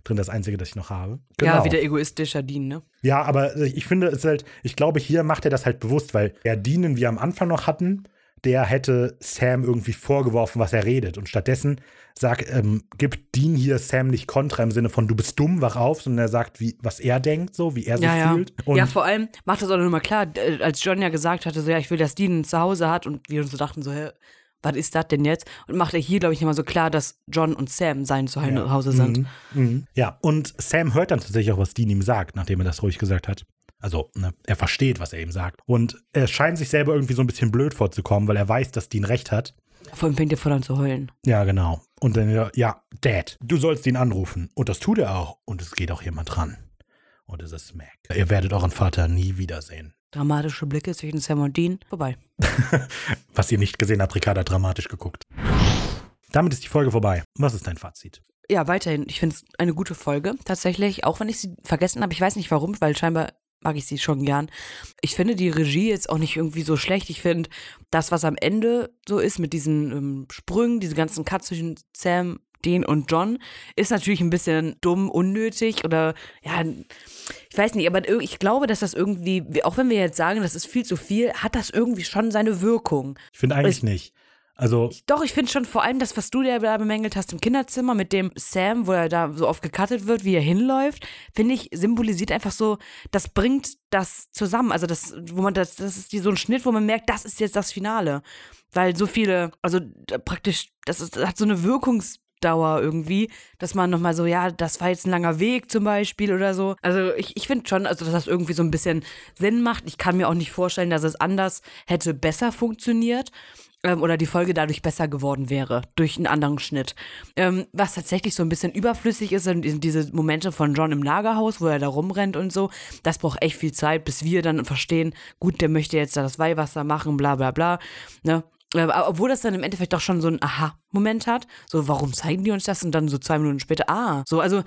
Drin das Einzige, das ich noch habe. Genau. Ja, wieder egoistischer Dean, ne? Ja, aber ich finde es halt, ich glaube, hier macht er das halt bewusst, weil der Dean, den wir am Anfang noch hatten, der hätte Sam irgendwie vorgeworfen, was er redet. Und stattdessen sagt, ähm, gibt Dean hier Sam nicht Kontra im Sinne von du bist dumm, wach auf, sondern er sagt, wie, was er denkt, so, wie er sich Ja, ja. fühlt. Und ja, vor allem macht das auch nochmal klar, äh, als John ja gesagt hatte, so ja, ich will, dass Dean ein Zuhause hat und wir uns so dachten, so, hä, was ist das denn jetzt? Und macht er hier, glaube ich, nochmal so klar, dass John und Sam sein Zuhause sind. Mhm, mhm. Ja, und Sam hört dann tatsächlich auch, was Dean ihm sagt, nachdem er das ruhig gesagt hat. Also, ne, er versteht, was er ihm sagt. Und er scheint sich selber irgendwie so ein bisschen blöd vorzukommen, weil er weiß, dass Dean recht hat. Vor allem fängt er voll an zu heulen. Ja, genau. Und dann, ja, Dad, du sollst ihn anrufen. Und das tut er auch. Und es geht auch jemand ran. Und es ist Mac. Ihr werdet euren Vater nie wiedersehen. Dramatische Blicke zwischen Sam und Dean. Vorbei. Was ihr nicht gesehen habt, Ricarda dramatisch geguckt. Damit ist die Folge vorbei. Was ist dein Fazit? Ja, weiterhin. Ich finde es eine gute Folge. Tatsächlich, auch wenn ich sie vergessen habe. Ich weiß nicht warum, weil scheinbar mag ich sie schon gern. Ich finde die Regie jetzt auch nicht irgendwie so schlecht. Ich finde das, was am Ende so ist mit diesen ähm, Sprüngen, diese ganzen Cuts zwischen Sam, Dean und John, ist natürlich ein bisschen dumm, unnötig oder ja, ich weiß nicht, aber ich glaube, dass das irgendwie, auch wenn wir jetzt sagen, das ist viel zu viel, hat das irgendwie schon seine Wirkung. Ich finde eigentlich ich, nicht. Also Doch, ich finde schon vor allem das, was du da bemängelt hast im Kinderzimmer mit dem Sam, wo er da so oft gecuttet wird, wie er hinläuft, finde ich, symbolisiert einfach so, das bringt das zusammen. Also das, wo man das, das ist so ein Schnitt, wo man merkt, das ist jetzt das Finale. Weil so viele, also praktisch, das, ist, das hat so eine Wirkungsdauer irgendwie, dass man nochmal so, ja, das war jetzt ein langer Weg zum Beispiel oder so. Also ich, ich finde schon, also dass das irgendwie so ein bisschen Sinn macht. Ich kann mir auch nicht vorstellen, dass es anders hätte besser funktioniert ähm, oder die Folge dadurch besser geworden wäre, durch einen anderen Schnitt. Ähm, was tatsächlich so ein bisschen überflüssig ist, sind diese Momente von John im Lagerhaus, wo er da rumrennt und so. Das braucht echt viel Zeit, bis wir dann verstehen, gut, der möchte jetzt da das Weihwasser machen, bla bla bla. Ne? Äh, obwohl das dann im Endeffekt doch schon so ein Aha-Moment hat. So, warum zeigen die uns das? Und dann so zwei Minuten später, ah, so, also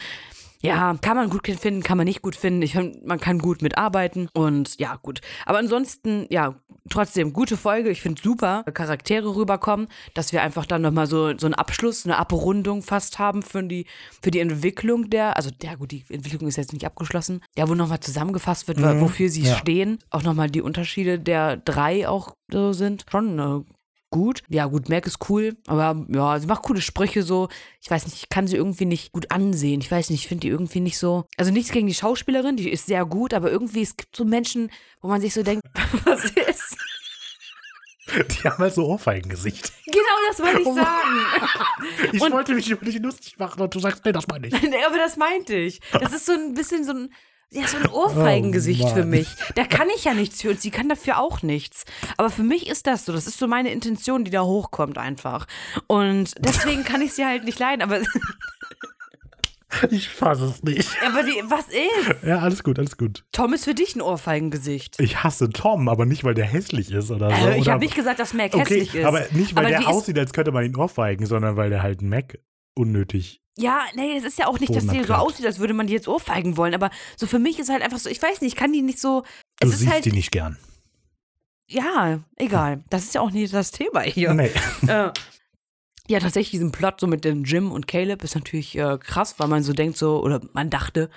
ja, kann man gut finden, kann man nicht gut finden. Ich finde, man kann gut mitarbeiten und ja, gut. Aber ansonsten, ja, trotzdem, gute Folge. Ich finde super, Charaktere rüberkommen, dass wir einfach dann nochmal so, so einen Abschluss, eine Abrundung fast haben für die, für die Entwicklung der, also, ja, gut, die Entwicklung ist jetzt nicht abgeschlossen. Ja, wo nochmal zusammengefasst wird, mhm, wofür sie ja. stehen. Auch nochmal die Unterschiede der drei auch so sind. Schon eine gut. Ja, gut, Mac ist cool, aber ja, sie macht coole Sprüche so. Ich weiß nicht, ich kann sie irgendwie nicht gut ansehen. Ich weiß nicht, ich finde die irgendwie nicht so. Also nichts gegen die Schauspielerin, die ist sehr gut, aber irgendwie, es gibt so Menschen, wo man sich so denkt, was ist. Die haben halt so Ohrfeigengesicht. Genau, das wollte ich sagen. ich und, wollte mich über dich lustig machen und du sagst, nee, das meine ich. nee, aber das meinte ich. Das ist so ein bisschen so ein ja, so ein Ohrfeigengesicht oh, für mich. Da kann ich ja nichts für und sie kann dafür auch nichts. Aber für mich ist das so. Das ist so meine Intention, die da hochkommt einfach. Und deswegen kann ich sie halt nicht leiden. Aber Ich fasse es nicht. Aber die, was ist? Ja, alles gut, alles gut. Tom ist für dich ein Ohrfeigengesicht. Ich hasse Tom, aber nicht, weil der hässlich ist oder so. Äh, ich habe nicht gesagt, dass Mac okay, hässlich ist. Aber nicht, weil aber der aussieht, als könnte man ihn ohrfeigen, sondern weil der halt Mac unnötig ja, nee, es ist ja auch nicht, dass die so aussieht, als würde man die jetzt ohrfeigen wollen. Aber so für mich ist halt einfach so, ich weiß nicht, ich kann die nicht so. Du siehst halt, die nicht gern. Ja, egal. Das ist ja auch nicht das Thema hier. Nee. Äh, ja, tatsächlich, diesen Plot so mit dem Jim und Caleb ist natürlich äh, krass, weil man so denkt, so, oder man dachte,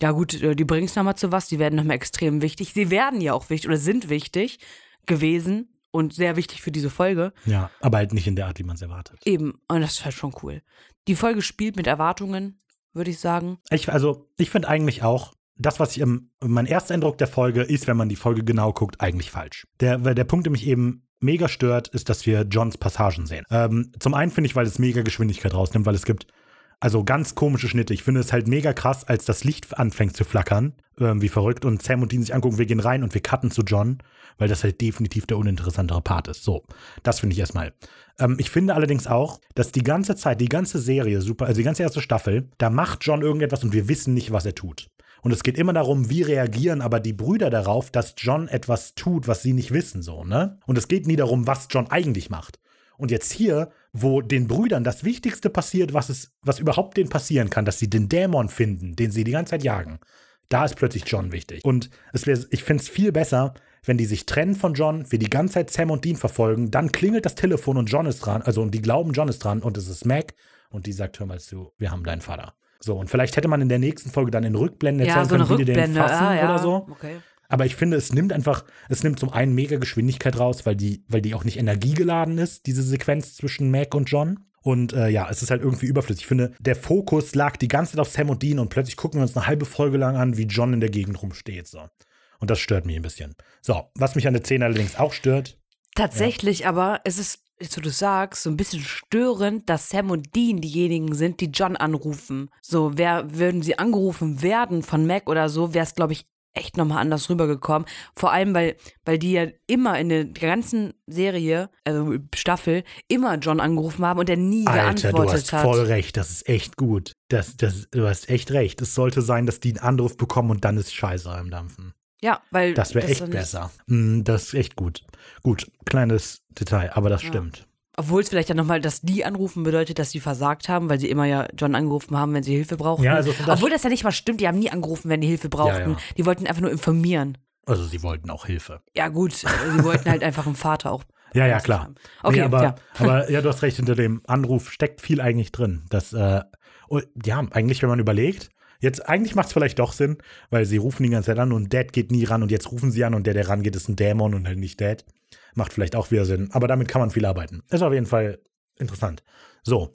ja gut, äh, die bringen es nochmal zu was, die werden nochmal extrem wichtig. Sie werden ja auch wichtig oder sind wichtig gewesen und sehr wichtig für diese Folge. Ja, aber halt nicht in der Art, wie man es erwartet. Eben, und das ist halt schon cool. Die Folge spielt mit Erwartungen, würde ich sagen. Ich, also, ich finde eigentlich auch, das, was ich im, mein erster Eindruck der Folge ist, wenn man die Folge genau guckt, eigentlich falsch. Der, der Punkt, der mich eben mega stört, ist, dass wir Johns Passagen sehen. Ähm, zum einen finde ich, weil es mega Geschwindigkeit rausnimmt, weil es gibt also ganz komische Schnitte. Ich finde es halt mega krass, als das Licht anfängt zu flackern, ähm, wie verrückt, und Sam und Dean sich angucken, wir gehen rein und wir cutten zu John, weil das halt definitiv der uninteressantere Part ist. So, das finde ich erstmal. Ähm, ich finde allerdings auch, dass die ganze Zeit, die ganze Serie, super, also die ganze erste Staffel, da macht John irgendetwas und wir wissen nicht, was er tut. Und es geht immer darum, wie reagieren aber die Brüder darauf, dass John etwas tut, was sie nicht wissen, so, ne? Und es geht nie darum, was John eigentlich macht. Und jetzt hier, wo den Brüdern das Wichtigste passiert, was es, was überhaupt denen passieren kann, dass sie den Dämon finden, den sie die ganze Zeit jagen, da ist plötzlich John wichtig. Und es wär, ich finde es viel besser, wenn die sich trennen von John, wir die ganze Zeit Sam und Dean verfolgen, dann klingelt das Telefon und John ist dran, also und die glauben, John ist dran und es ist Mac und die sagt, hör mal zu, wir haben deinen Vater. So, und vielleicht hätte man in der nächsten Folge dann in Rückblenden erzählen ja, so können, wie die den fassen ah, ja. oder so. Okay. Aber ich finde, es nimmt einfach, es nimmt zum einen mega Geschwindigkeit raus, weil die, weil die auch nicht energiegeladen ist, diese Sequenz zwischen Mac und John. Und äh, ja, es ist halt irgendwie überflüssig. Ich finde, der Fokus lag die ganze Zeit auf Sam und Dean und plötzlich gucken wir uns eine halbe Folge lang an, wie John in der Gegend rumsteht. So. Und das stört mich ein bisschen. So, was mich an der Szene allerdings auch stört. Tatsächlich, ja. aber es ist, jetzt wo du sagst, so ein bisschen störend, dass Sam und Dean diejenigen sind, die John anrufen. So, wer würden sie angerufen werden von Mac oder so, wäre es, glaube ich, echt nochmal anders rübergekommen. Vor allem, weil, weil die ja immer in der ganzen Serie, also Staffel, immer John angerufen haben und er nie Alter, du geantwortet hast hat. voll recht. Das ist echt gut. Das, das, du hast echt recht. Es sollte sein, dass die einen Anruf bekommen und dann ist Scheiße am Dampfen. Ja, weil Das wäre echt besser. Mm, Das ist echt gut. Gut, kleines Detail, aber das Ja. stimmt. Obwohl es vielleicht dann nochmal, dass die anrufen bedeutet, dass sie versagt haben, weil sie immer ja John angerufen haben, wenn sie Hilfe brauchten. Ja, also das- Obwohl das ja nicht mal stimmt, die haben nie angerufen, wenn die Hilfe brauchten. ja. Die wollten einfach nur informieren. Also sie wollten auch Hilfe. Ja, gut, äh, sie wollten halt einfach einen Vater auch. Ja, ja, klar. Okay, nee, aber, ja. aber ja, du hast recht, hinter dem Anruf steckt viel eigentlich drin. Das, äh, oh, ja, eigentlich, wenn man überlegt, jetzt eigentlich macht es vielleicht doch Sinn, weil sie rufen die ganze Zeit an und Dad geht nie ran und jetzt rufen sie an und der, der rangeht, ist ein Dämon und halt nicht Dad. Macht vielleicht auch wieder Sinn, aber damit kann man viel arbeiten. Ist auf jeden Fall interessant. So,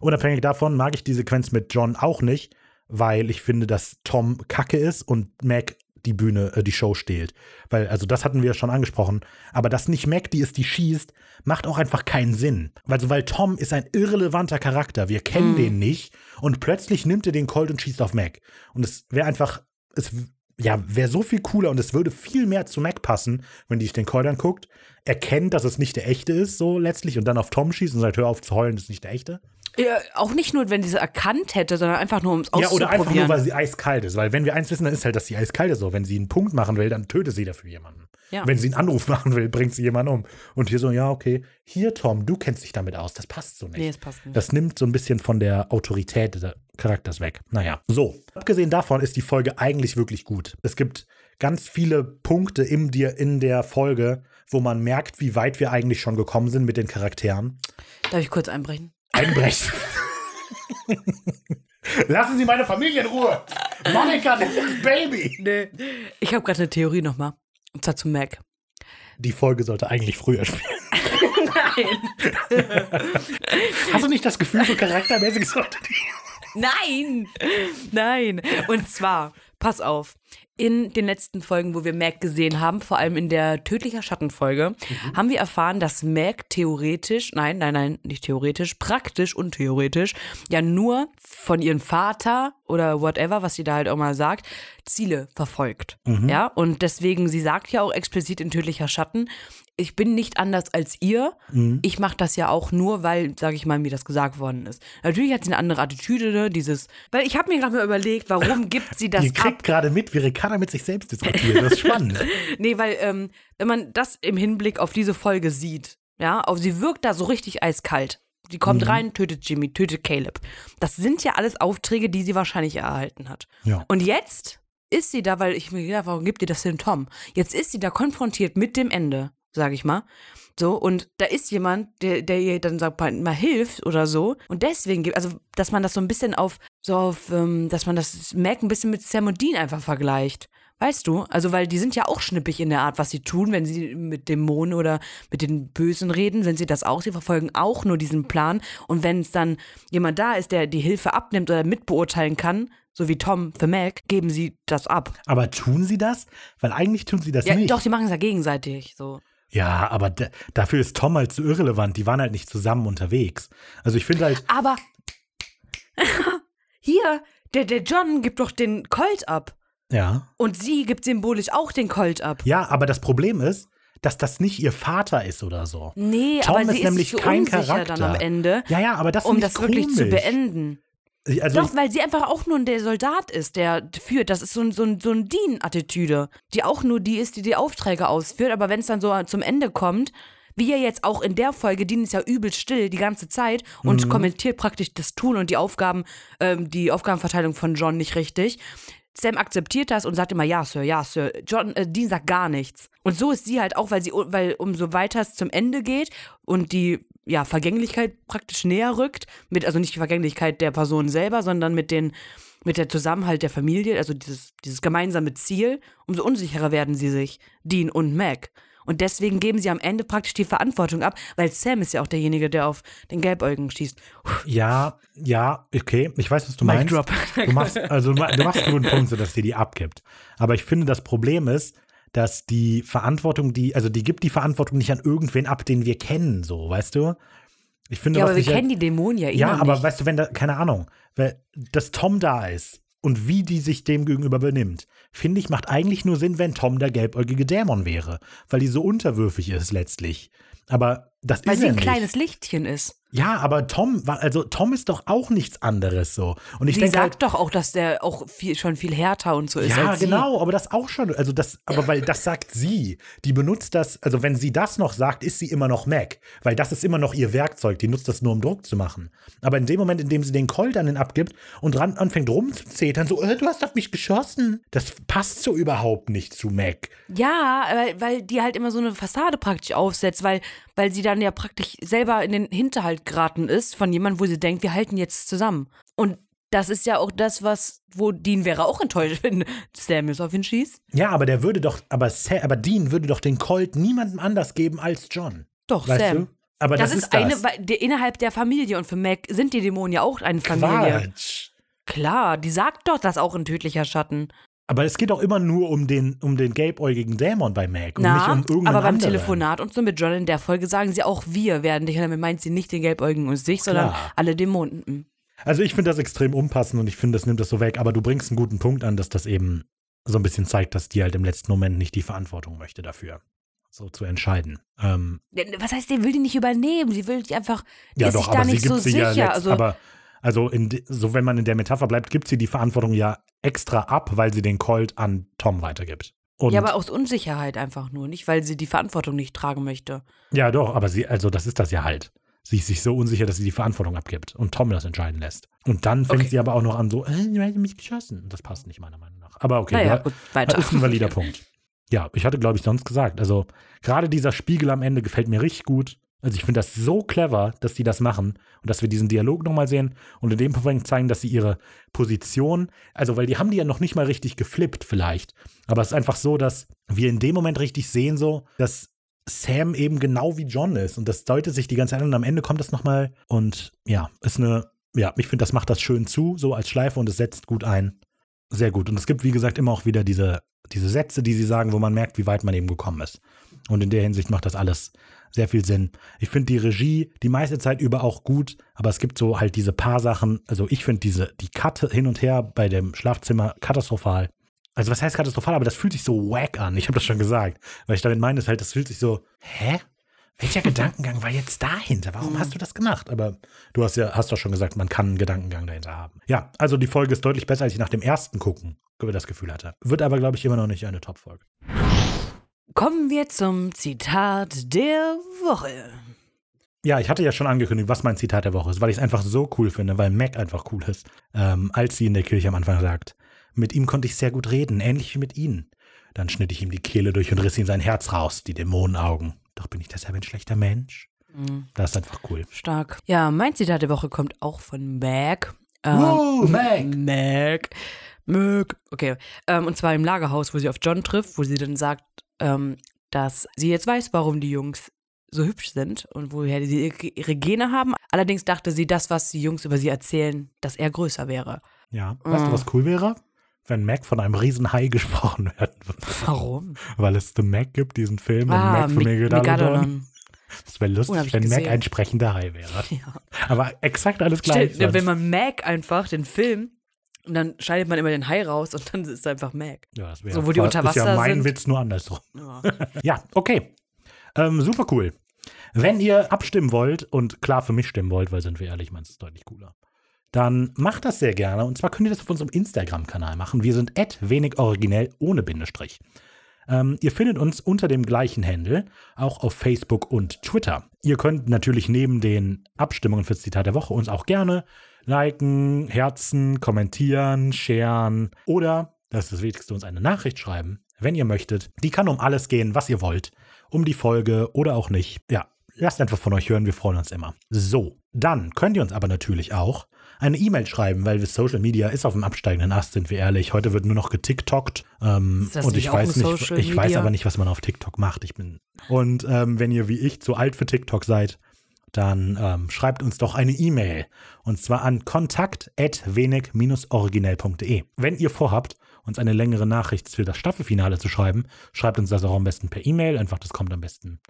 unabhängig davon mag ich die Sequenz mit John auch nicht, weil ich finde, dass Tom kacke ist und Mac die Bühne, äh, die Show stehlt. Weil, also das hatten wir schon angesprochen, aber dass nicht Mac die ist, die schießt, macht auch einfach keinen Sinn. Also, weil Tom ist ein irrelevanter Charakter. Wir kennen Mhm. den nicht und plötzlich nimmt er den Colt und schießt auf Mac. Und es wäre einfach, es ja, wäre so viel cooler und es würde viel mehr zu Mac passen, wenn die sich den Colt anguckt, erkennt, dass es nicht der echte ist, so letztlich, und dann auf Tom schießt und sagt, hör auf zu heulen, das ist nicht der echte. Ja, auch nicht nur, wenn sie es erkannt hätte, sondern einfach nur, um es Ja, oder auszuprobieren. einfach nur, weil sie eiskalt ist. Weil wenn wir eins wissen, dann ist halt, dass sie eiskalt ist. So, wenn sie einen Punkt machen will, dann tötet sie dafür jemanden. Ja. Wenn sie einen Anruf machen will, bringt sie jemanden um. Und hier so, ja, okay, hier, Tom, du kennst dich damit aus. Das passt so nicht. nee, es passt nicht. Das nimmt so ein bisschen von der Autorität des Charakters weg. Naja, so. Abgesehen davon ist die Folge eigentlich wirklich gut. Es gibt ganz viele Punkte im, dir- in der Folge, wo man merkt, wie weit wir eigentlich schon gekommen sind mit den Charakteren. Darf ich kurz einbrechen? Einbrechen. Lassen Sie meine Familie in Ruhe. Monika, das ist Baby. Nee. Ich habe gerade eine Theorie nochmal. Und zwar zu Mac. Die Folge sollte eigentlich früher spielen. Nein. Hast du nicht das Gefühl, so charaktermäßig sollte die. Nein. Nein. Und zwar, pass auf. In den letzten Folgen, wo wir Mac gesehen haben, vor allem in der Tödlicher Schattenfolge, haben wir erfahren, dass Mac theoretisch, nein, nein, nein, nicht theoretisch, praktisch und theoretisch, ja nur von ihrem Vater oder whatever, was sie da halt auch mal sagt, Ziele verfolgt. Ja, und deswegen, sie sagt ja auch explizit in Tödlicher Schatten, ich bin nicht anders als ihr. Ich mache das ja auch nur, weil, sage ich mal, mir das gesagt worden ist. Natürlich hat sie eine andere Attitüde, ne? dieses, weil ich habe mir gerade mal überlegt, warum gibt sie das Ihr ab? kriegt gerade mit, wie Ricarda mit sich selbst diskutiert. Das ist spannend. Nee, weil, ähm, wenn man das im Hinblick auf diese Folge sieht, ja, auf sie wirkt da so richtig eiskalt. Die kommt rein, tötet Jimmy, tötet Caleb. Das sind ja alles Aufträge, die sie wahrscheinlich erhalten hat. Ja. Und jetzt ist sie da, weil ich mir gedacht, warum gibt ihr das denn Tom? Jetzt ist sie da konfrontiert mit dem Ende, sage ich mal. So, und da ist jemand, der, der ihr dann sagt, mal, hilft oder so. Und deswegen gibt, also, dass man das so ein bisschen auf, so auf, ähm, dass man das Mac ein bisschen mit Sam und Dean einfach vergleicht. Weißt du? Also, weil die sind ja auch schnippig in der Art, was sie tun, wenn sie mit Dämonen oder mit den Bösen reden, sind sie das auch. Sie verfolgen auch nur diesen Plan. Und wenn es dann jemand da ist, der die Hilfe abnimmt oder mitbeurteilen kann, so wie Tom für Mac, geben sie das ab. Aber tun sie das? Weil eigentlich tun sie das Ja, nicht. doch, die machen es ja gegenseitig. So. Ja, aber da, dafür ist Tom halt zu irrelevant. Die waren halt nicht zusammen unterwegs. Also ich finde halt, Aber hier, der, der John gibt doch den Colt ab. ja. Und sie gibt symbolisch auch den Colt ab. Ja, aber das Problem ist, dass das nicht ihr Vater ist oder so. Nee, Tom aber ist sie ist nämlich sich so kein Charakter. dann am Ende, Ja, ja, aber das um das ich wirklich zu komisch. beenden. Also Doch, weil sie einfach auch nur der Soldat ist, der führt. Das ist so, ein, so, ein, so ein Dean-Attitüde, die auch nur die ist, die die Aufträge ausführt. Aber wenn es dann so zum Ende kommt, wie ja jetzt auch in der Folge, Dean ist ja übel still die ganze Zeit und kommentiert praktisch das Tun und die Aufgaben, ähm, die Aufgabenverteilung von John nicht richtig. Sam akzeptiert das und sagt immer ja, Sir, ja, Sir. John, äh, Dean sagt gar nichts. Und so ist sie halt auch, weil sie, weil umso weiter es zum Ende geht und die ja, Vergänglichkeit praktisch näher rückt, mit, also nicht die Vergänglichkeit der Person selber, sondern mit den, mit der Zusammenhalt der Familie, also dieses, dieses gemeinsame Ziel, umso unsicherer werden sie sich, Dean und Mac. Und deswegen geben sie am Ende praktisch die Verantwortung ab, weil Sam ist ja auch derjenige, der auf den Gelbäugigen schießt. Ja, ja, okay. Ich weiß, was du Mic meinst. drop. Du machst, also, du machst einen guten Punkt, so dass die die abgibt. Aber ich finde, das Problem ist, dass die Verantwortung, die, also die gibt die Verantwortung nicht an irgendwen ab, den wir kennen, so, weißt du? Ich finde, Ja, aber wir halt- kennen die Dämonen ja immer Ja, aber nicht. weißt du, wenn da, keine Ahnung, weil, dass Tom da ist, und wie die sich dem gegenüber benimmt, finde ich, macht eigentlich nur Sinn, wenn Tom der gelbäugige Dämon wäre, weil die so unterwürfig ist letztlich. Aber das Weil ist sie ein nicht. kleines Lichtchen ist. Ja, aber Tom war, also Tom ist doch auch nichts anderes so. Und ich Sie denke sagt halt, doch auch, dass der auch viel, schon viel härter und so ist. ja, als sie. genau, aber das auch schon, also das, aber weil das sagt sie, die benutzt das, also wenn sie das noch sagt, ist sie immer noch Mac, weil das ist immer noch ihr Werkzeug, die nutzt das nur, um Druck zu machen. Aber in dem Moment, in dem sie den Colt an den abgibt und ran, anfängt rumzuzetern, so, äh, du hast auf mich geschossen, das passt so überhaupt nicht zu Mac. Ja, weil, weil die halt immer so eine Fassade praktisch aufsetzt, weil, weil sie dann ja praktisch selber in den Hinterhalt geraten ist von jemandem, wo sie denkt, wir halten jetzt zusammen. Und das ist ja auch das, was, wo Dean wäre auch enttäuscht, wenn Samuels auf ihn schießt. Ja, aber der würde doch, aber, Sa aber Dean würde doch den Colt niemandem anders geben als John. Doch, Weißt Sam. du? Aber Das, das, ist, eine, weil der, innerhalb der Familie und für Mac sind die Dämonen ja auch eine Familie. Quatsch. Klar, die sagt doch das auch in tödlicher Schatten. Aber es geht doch immer nur um den, um den gelbäugigen Dämon bei Mac und nicht Na, um irgendeinen aber beim anderen. Telefonat und so mit John in der Folge sagen sie auch, wir werden dich. Und damit meint sie nicht den Gelbäugigen und sich, sondern Klar. alle Dämonen. Mhm. Also ich finde das extrem unpassend und ich finde, das nimmt das so weg. Aber du bringst einen guten Punkt an, dass das eben so ein bisschen zeigt, dass die halt im letzten Moment nicht die Verantwortung möchte dafür, so zu entscheiden. Ähm, Was heißt, die will die nicht übernehmen? Sie will die einfach, die ja ist doch, sich da aber sie nicht gibt so sie sicher. ja letzt, also, aber also in, so wenn man in der Metapher bleibt, gibt sie die Verantwortung ja extra ab, weil sie den Colt an Tom weitergibt. Und ja, aber aus Unsicherheit einfach nur, nicht weil sie die Verantwortung nicht tragen möchte. Ja, doch, aber sie, also das ist das ja halt. Sie ist sich so unsicher, dass sie die Verantwortung abgibt und Tom das entscheiden lässt. Und dann fängt Okay. sie aber auch noch an, so, äh, du hast mich geschossen. Das passt nicht, meiner Meinung nach. Aber okay, naja, ja, gut, weiter. ist ein valider Punkt. Ja, ich hatte, glaube ich, sonst gesagt. Also, gerade dieser Spiegel am Ende gefällt mir richtig gut. Also, ich finde das so clever, dass die das machen und dass wir diesen Dialog nochmal sehen und in dem Punkt zeigen, dass sie ihre Position, also, weil die haben die ja noch nicht mal richtig geflippt, vielleicht. Aber es ist einfach so, dass wir in dem Moment richtig sehen, so, dass Sam eben genau wie John ist. Und das deutet sich die ganze Zeit an. Und am Ende kommt das nochmal. Und ja, ist eine, ja, ich finde, das macht das schön zu, so als Schleife und es setzt gut ein. Sehr gut. Und es gibt, wie gesagt, immer auch wieder diese, diese Sätze, die sie sagen, wo man merkt, wie weit man eben gekommen ist. Und in der Hinsicht macht das alles sehr viel Sinn. Ich finde die Regie die meiste Zeit über auch gut, aber es gibt so halt diese paar Sachen. Also ich finde diese, die Cut hin und her bei dem Schlafzimmer katastrophal. Also was heißt katastrophal, aber das fühlt sich so wack an. Ich habe das schon gesagt. Weil ich damit meine, ist halt, das fühlt sich so, hä? Welcher Gedankengang war jetzt dahinter? Warum hast du das gemacht? Aber du hast ja, hast doch schon gesagt, man kann einen Gedankengang dahinter haben. Ja, also die Folge ist deutlich besser, als ich nach dem ersten gucken das Gefühl hatte. Wird aber, glaube ich, immer noch nicht eine Top-Folge. Kommen wir zum Zitat der Woche. Ja, ich hatte ja schon angekündigt, was mein Zitat der Woche ist, weil ich es einfach so cool finde, weil Mac einfach cool ist. Ähm, als sie in der Kirche am Anfang sagt, mit ihm konnte ich sehr gut reden, ähnlich wie mit Ihnen. Dann schnitt ich ihm die Kehle durch und riss ihm sein Herz raus, die Dämonenaugen. Doch bin ich deshalb ein schlechter Mensch? Mhm. Das ist einfach cool. Stark. Ja, mein Zitat der Woche kommt auch von Mac. Ähm, Wow, Mac! Mac. Mac. Okay. Ähm, und zwar im Lagerhaus, wo sie auf John trifft, wo sie dann sagt, ähm, dass sie jetzt weiß, warum die Jungs so hübsch sind und woher sie ihre- Gene haben. Allerdings dachte sie, das, was die Jungs über sie erzählen, dass er größer wäre. Ja, weißt du, Mm. was cool wäre? Wenn Mac von einem Riesenhai gesprochen werden würde. Warum? Weil es The Mac gibt, diesen Film, und Ah, Mac für Me- Megalodon. Megalodon. Das wäre Oh, lustig, ich wenn Mac ein sprechender Hai wäre. Ja. Aber exakt alles gleich. wenn man Mac einfach, den Film, und dann schneidet man immer den Hai raus und dann ist es einfach Mac. ja, das wäre so, wo die unter ist ja Wasser mein sind. Witz nur andersrum. Ja. Ja, okay. Ähm, super cool. Wenn ihr abstimmen wollt und klar für mich stimmen wollt, weil sind wir ehrlich, meins ist deutlich cooler, dann macht das sehr gerne. Und zwar könnt ihr das auf unserem Instagram-Kanal machen. Wir sind wenig originell ohne Bindestrich. Ähm, ihr findet uns unter dem gleichen Handle, auch auf Facebook und Twitter. Ihr könnt natürlich neben den Abstimmungen fürs Zitat der Woche uns auch gerne liken, herzen, kommentieren, sharen oder, das ist das Wichtigste, uns eine Nachricht schreiben, wenn ihr möchtet. Die kann um alles gehen, was ihr wollt. Um die Folge oder auch nicht. Ja, lasst einfach von euch hören, wir freuen uns immer. So, dann könnt ihr uns aber natürlich auch eine E-Mail schreiben, weil wir Social Media ist auf dem absteigenden Ast, sind wir ehrlich. Heute wird nur noch getiktokt. Ähm, Ist das und nicht ich weiß nicht, ich weiß aber nicht, was man auf TikTok macht. Ich bin. Und ähm, wenn ihr wie ich zu alt für TikTok seid, dann ähm, schreibt uns doch eine E-Mail. Und zwar an kontakt.wenig-originell.de. Wenn ihr vorhabt, uns eine längere Nachricht für das Staffelfinale zu schreiben, schreibt uns das auch am besten per E-Mail. Einfach, das kommt am besten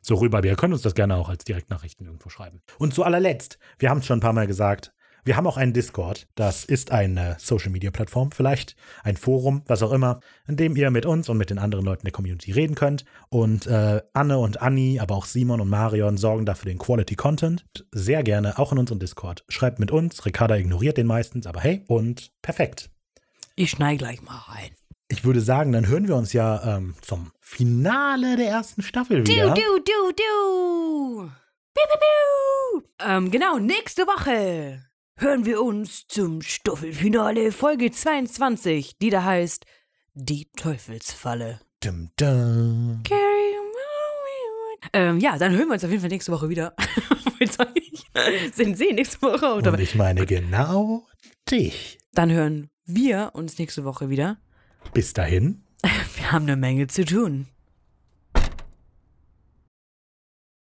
so rüber. Ihr könnt uns das gerne auch als Direktnachrichten irgendwo schreiben. Und zu allerletzt, wir haben es schon ein paar Mal gesagt, Wir haben auch einen Discord. Das ist eine Social-Media-Plattform, vielleicht ein Forum, was auch immer, in dem ihr mit uns und mit den anderen Leuten der Community reden könnt. Und äh, Anne und Anni, aber auch Simon und Marion sorgen dafür den Quality Content. Sehr gerne auch in unseren Discord. Schreibt mit uns. Ricarda ignoriert den meistens, aber hey, und perfekt. Ich schneide gleich mal rein. Ich würde sagen, dann hören wir uns ja ähm, zum Finale der ersten Staffel wieder. Du, du, du, du. Piu, piu, piu. Ähm, genau, nächste Woche hören wir uns zum Staffelfinale Folge 22, die da heißt Die Teufelsfalle. Dum, dum. Carry. Ähm, ja, dann hören wir uns auf jeden Fall nächste Woche wieder. Sind Sie nächste Woche? Oder Und ich meine genau dich. dann hören wir uns nächste Woche wieder. Bis dahin. Wir haben eine Menge zu tun.